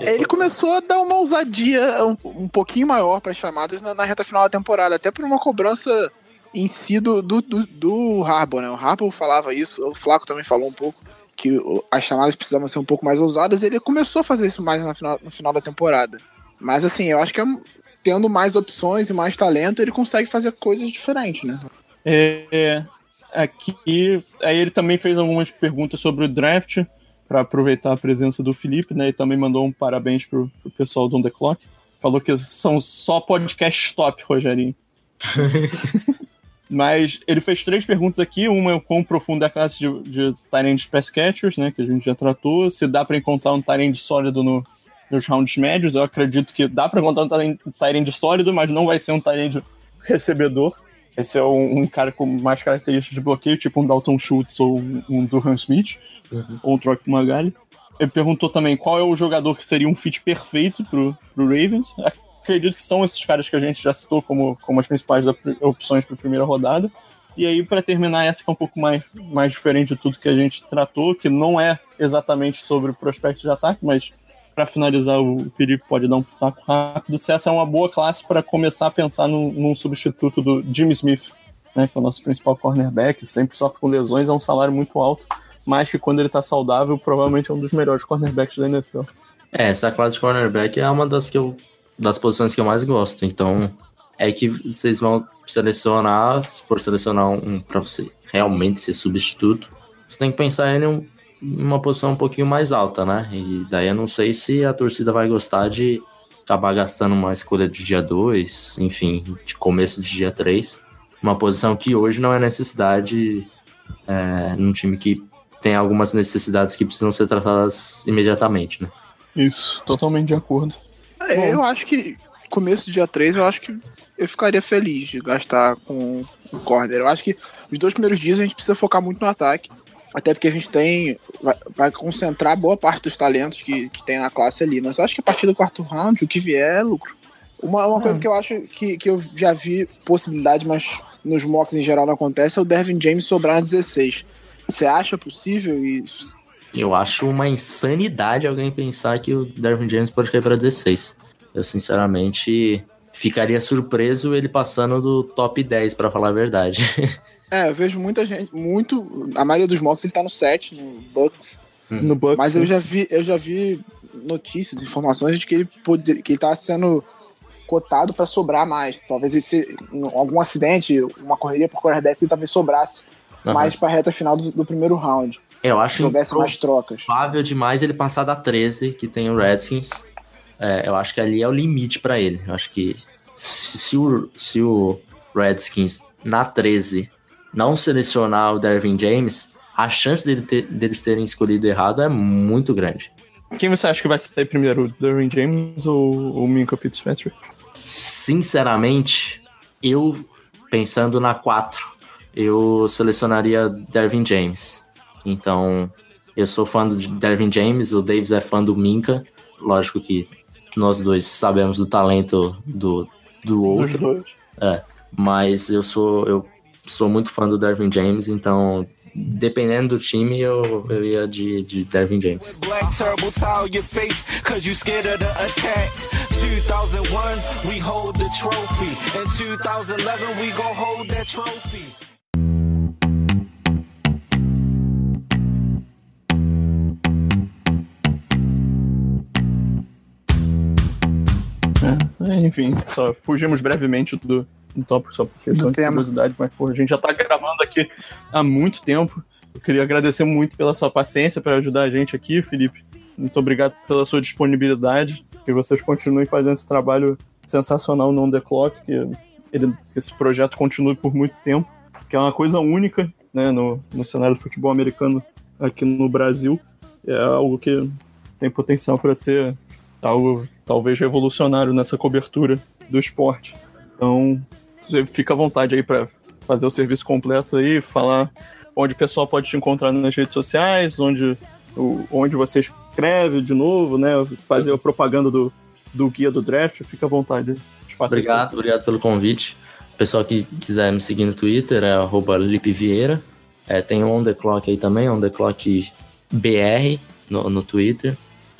Ele começou a dar uma ousadia um, um pouquinho maior para as chamadas na, na reta final da temporada, até por uma cobrança em si do, do, do, do Harbour, né? O Harbour falava isso, o Flaco também falou um pouco, que as chamadas precisavam ser um pouco mais ousadas, e ele começou a fazer isso mais no final, no final da temporada. Mas assim, eu acho que é tendo mais opções e mais talento, ele consegue fazer coisas diferentes, né? É, aqui, aí ele também fez algumas perguntas sobre o draft, para aproveitar a presença do Felipe, né? E também mandou um parabéns pro, pro pessoal do On The Clock. Falou que são só podcast top, Rogerinho. *laughs* Mas ele fez três perguntas aqui. Uma é o quão profunda é a classe de, de Tyrande Pass Catchers, né? Que a gente já tratou. Se dá para encontrar um Tyrande sólido no, nos rounds médios. Eu acredito que dá para encontrar um Tyrande sólido, mas não vai ser um Tyrande *laughs* recebedor. Esse é um, um, cara com mais características de bloqueio, tipo um Dalton Schultz ou um Durham Smith, uhum. ou um Troy Magali. Ele perguntou também qual é o jogador que seria um fit perfeito pro, pro Ravens. Acredito que são esses caras que a gente já citou como, como as principais opções para a primeira rodada. E aí, para terminar, essa que é um pouco mais, mais diferente de tudo que a gente tratou, que não é exatamente sobre o prospecto de ataque, mas para finalizar, o Felipe pode dar um pitaco rápido. Se essa é uma boa classe para começar a pensar num, num, substituto do Jimmy Smith, né, que é o nosso principal cornerback, sempre sofre com lesões, é um salário muito alto, mas que quando ele está saudável, provavelmente é um dos melhores cornerbacks da NFL. É, essa classe de cornerback é uma das que eu das posições que eu mais gosto. Então, é que vocês vão selecionar, se for selecionar um para você realmente ser substituto, você tem que pensar um, uma posição um pouquinho mais alta, né? E daí eu não sei se a torcida vai gostar de acabar gastando uma escolha de dia 2, enfim, de começo de dia 3. Uma posição que hoje não é necessidade é, num time que tem algumas necessidades que precisam ser tratadas imediatamente, né? Isso, totalmente de acordo. É, eu acho que começo do dia 3, eu acho que eu ficaria feliz de gastar com o corner. Eu acho que os dois primeiros dias a gente precisa focar muito no ataque. Até porque a gente tem. Vai, vai, concentrar boa parte dos talentos que, que tem na classe ali. Mas eu acho que a partir do quarto round, o que vier é lucro. Uma, uma coisa é. que eu acho que, que eu já vi possibilidade, mas nos mocks em geral não acontece, é o Dervin James sobrar na 16. Você acha possível isso? Eu acho uma insanidade alguém pensar que o Dervin James pode cair para 16. Eu, sinceramente, ficaria surpreso ele passando do top 10, para falar a verdade. *laughs* É, eu vejo muita gente, muito. A maioria dos mocks ele tá no 7, no Bucks. Hum. No Bucks mas eu já vi, eu já vi notícias, informações de que ele pode, que ele tá sendo cotado para sobrar mais. Talvez esse, algum acidente, uma correria por quarterback, ele talvez sobrasse uhum. mais para reta final do, do, primeiro round. Eu acho que houvesse mais trocas. Provável demais ele passar da 13, que tem o Redskins. É, eu acho que ali é o limite para ele. Eu acho que se, se, o, se o Redskins na 13 não selecionar o Dervin James, a chance dele ter, deles terem escolhido errado é muito grande. Quem você acha que vai sair primeiro, o Dervin James ou o Minka Fitzpatrick? Sinceramente, eu, pensando na 4, eu selecionaria Dervin James. Então, eu sou fã do Dervin James, o Davis é fã do Minka. Lógico que nós dois sabemos do talento do, do outro. É, mas eu sou. Eu sou muito fã do Dervin James, então dependendo do time, eu, eu ia de, de Dervin James. Enfim, só fugimos brevemente do, do tópico só por questão de curiosidade, mas pô, a gente já tá gravando aqui há muito tempo. Eu queria agradecer muito pela sua paciência para ajudar a gente aqui, Felipe. Muito obrigado pela sua disponibilidade. Que vocês continuem fazendo esse trabalho sensacional no On The Clock, que, ele, que esse projeto continue por muito tempo, que é uma coisa única né, no, no cenário do futebol americano aqui no Brasil. É algo que tem potencial para ser algo talvez revolucionário nessa cobertura do esporte. Então, você fica à vontade aí para fazer o serviço completo aí, falar onde o pessoal pode te encontrar nas redes sociais, onde, onde você escreve de novo, né? Fazer a propaganda do, do guia do draft, fica à vontade. Obrigado, assim. obrigado pelo convite. O pessoal que quiser me seguir no Twitter é arroba Vieira. É, tem o On The Clock aí também, On The Clock BR no, no Twitter.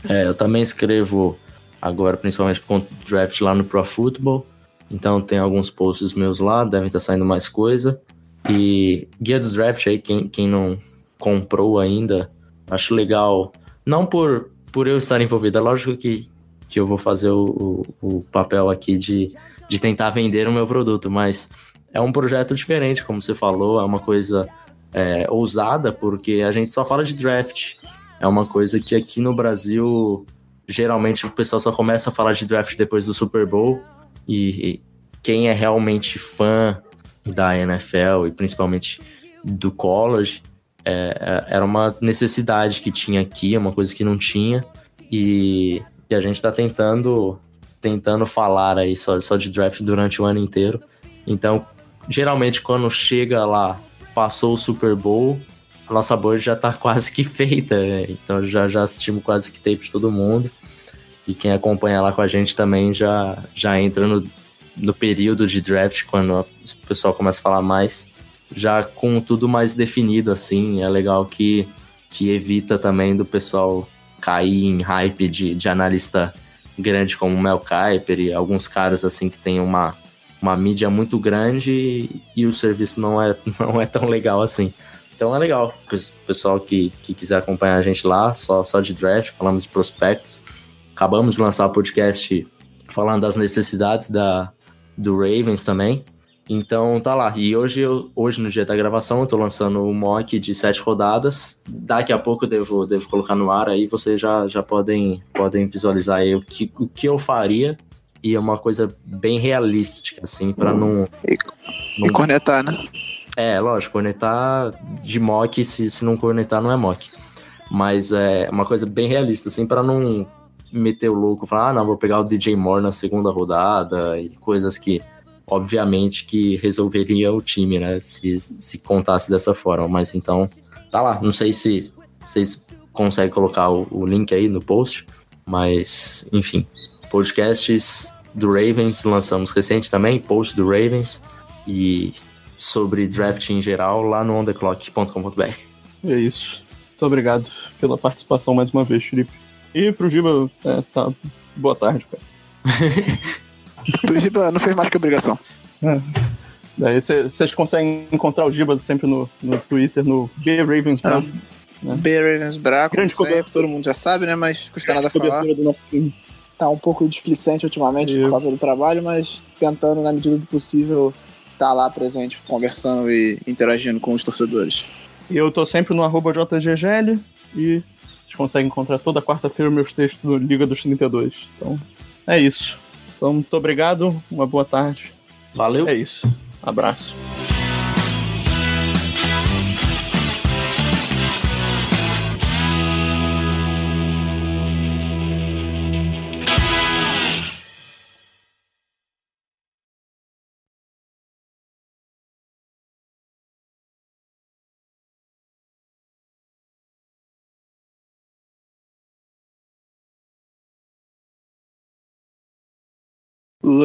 É, eu também escrevo agora, principalmente com draft lá no Pro Football. Então tem alguns posts meus lá, devem estar saindo mais coisa. E guia do draft aí, quem, quem não comprou ainda, acho legal. Não por, por eu estar envolvido, é lógico que, que eu vou fazer o, o, o papel aqui de, de tentar vender o meu produto, mas é um projeto diferente, como você falou, é uma coisa é, ousada, porque a gente só fala de draft. É uma coisa que aqui no Brasil geralmente o pessoal só começa a falar de draft depois do Super Bowl e quem é realmente fã da NFL e principalmente do college, é, é era uma necessidade que tinha aqui, uma coisa que não tinha, e, e a gente está tentando tentando falar aí só, só de draft durante o ano inteiro. Então, geralmente quando chega lá, passou o Super Bowl, a nossa board já tá *laughs* quase que feita, né? então já, já assistimos quase que tape de todo mundo. E quem acompanha lá com a gente também já, já entra no, no período de draft, quando o pessoal começa a falar mais, já com tudo mais definido, assim. É legal que, que evita também do pessoal cair em hype de, de analista grande como o Mel Kiper e alguns caras assim que tem uma, uma mídia muito grande e, e o serviço não é, *laughs* não é tão legal assim. Então é legal, pessoal que, que quiser acompanhar a gente lá, só, só de draft, falamos de prospectos. Acabamos de lançar o podcast falando das necessidades da, do Ravens também. Então tá lá. E hoje, eu, hoje no dia da gravação, eu tô lançando um mock de sete rodadas. Daqui a pouco eu devo, devo colocar no ar aí, vocês já, já podem, podem visualizar aí o que, o que eu faria. E é uma coisa bem realística, assim, para não, e, não. E cornetar, né? É, lógico, cornetar de mock, se, se não cornetar, não é mock. Mas é uma coisa bem realista, assim, para não meter o louco, falar, ah, não, vou pegar o DJ Moore na segunda rodada e coisas que, obviamente, que resolveria o time, né? Se, se contasse dessa forma. Mas então, tá lá. Não sei se vocês conseguem colocar o, o link aí no post, mas, enfim, podcasts do Ravens lançamos recente também, post do Ravens e sobre draft em geral lá no ontheclock.com.br. É isso. Muito obrigado pela participação mais uma vez, Felipe. E pro Giba, é, tá. Boa tarde, cara. *laughs* pro Giba não fez mais que obrigação. É. Daí vocês conseguem encontrar o Giba sempre no, no Twitter, no B Ravens ah, né? B Ravens Braco, Grande sempre, todo mundo já sabe, né? Mas custa nada falar. Do nosso time. Tá um pouco displicente ultimamente por causa do trabalho, mas tentando, na medida do possível, estar tá lá presente, conversando e interagindo com os torcedores. E eu tô sempre no arroba JGGL e vocês conseguem encontrar toda quarta-feira meus textos no Liga dos 32. Então, é isso. Então, muito obrigado, uma boa tarde. Valeu. É isso. Abraço.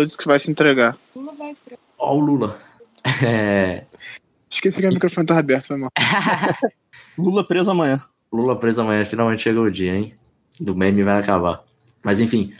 Lula disse que vai se entregar. Lula vai se entregar. Ó, o Lula. É... Esqueci que o microfone tava aberto, foi mal. *laughs* Lula preso amanhã. Lula preso amanhã, finalmente chegou o dia, hein? Do meme vai acabar. Mas enfim,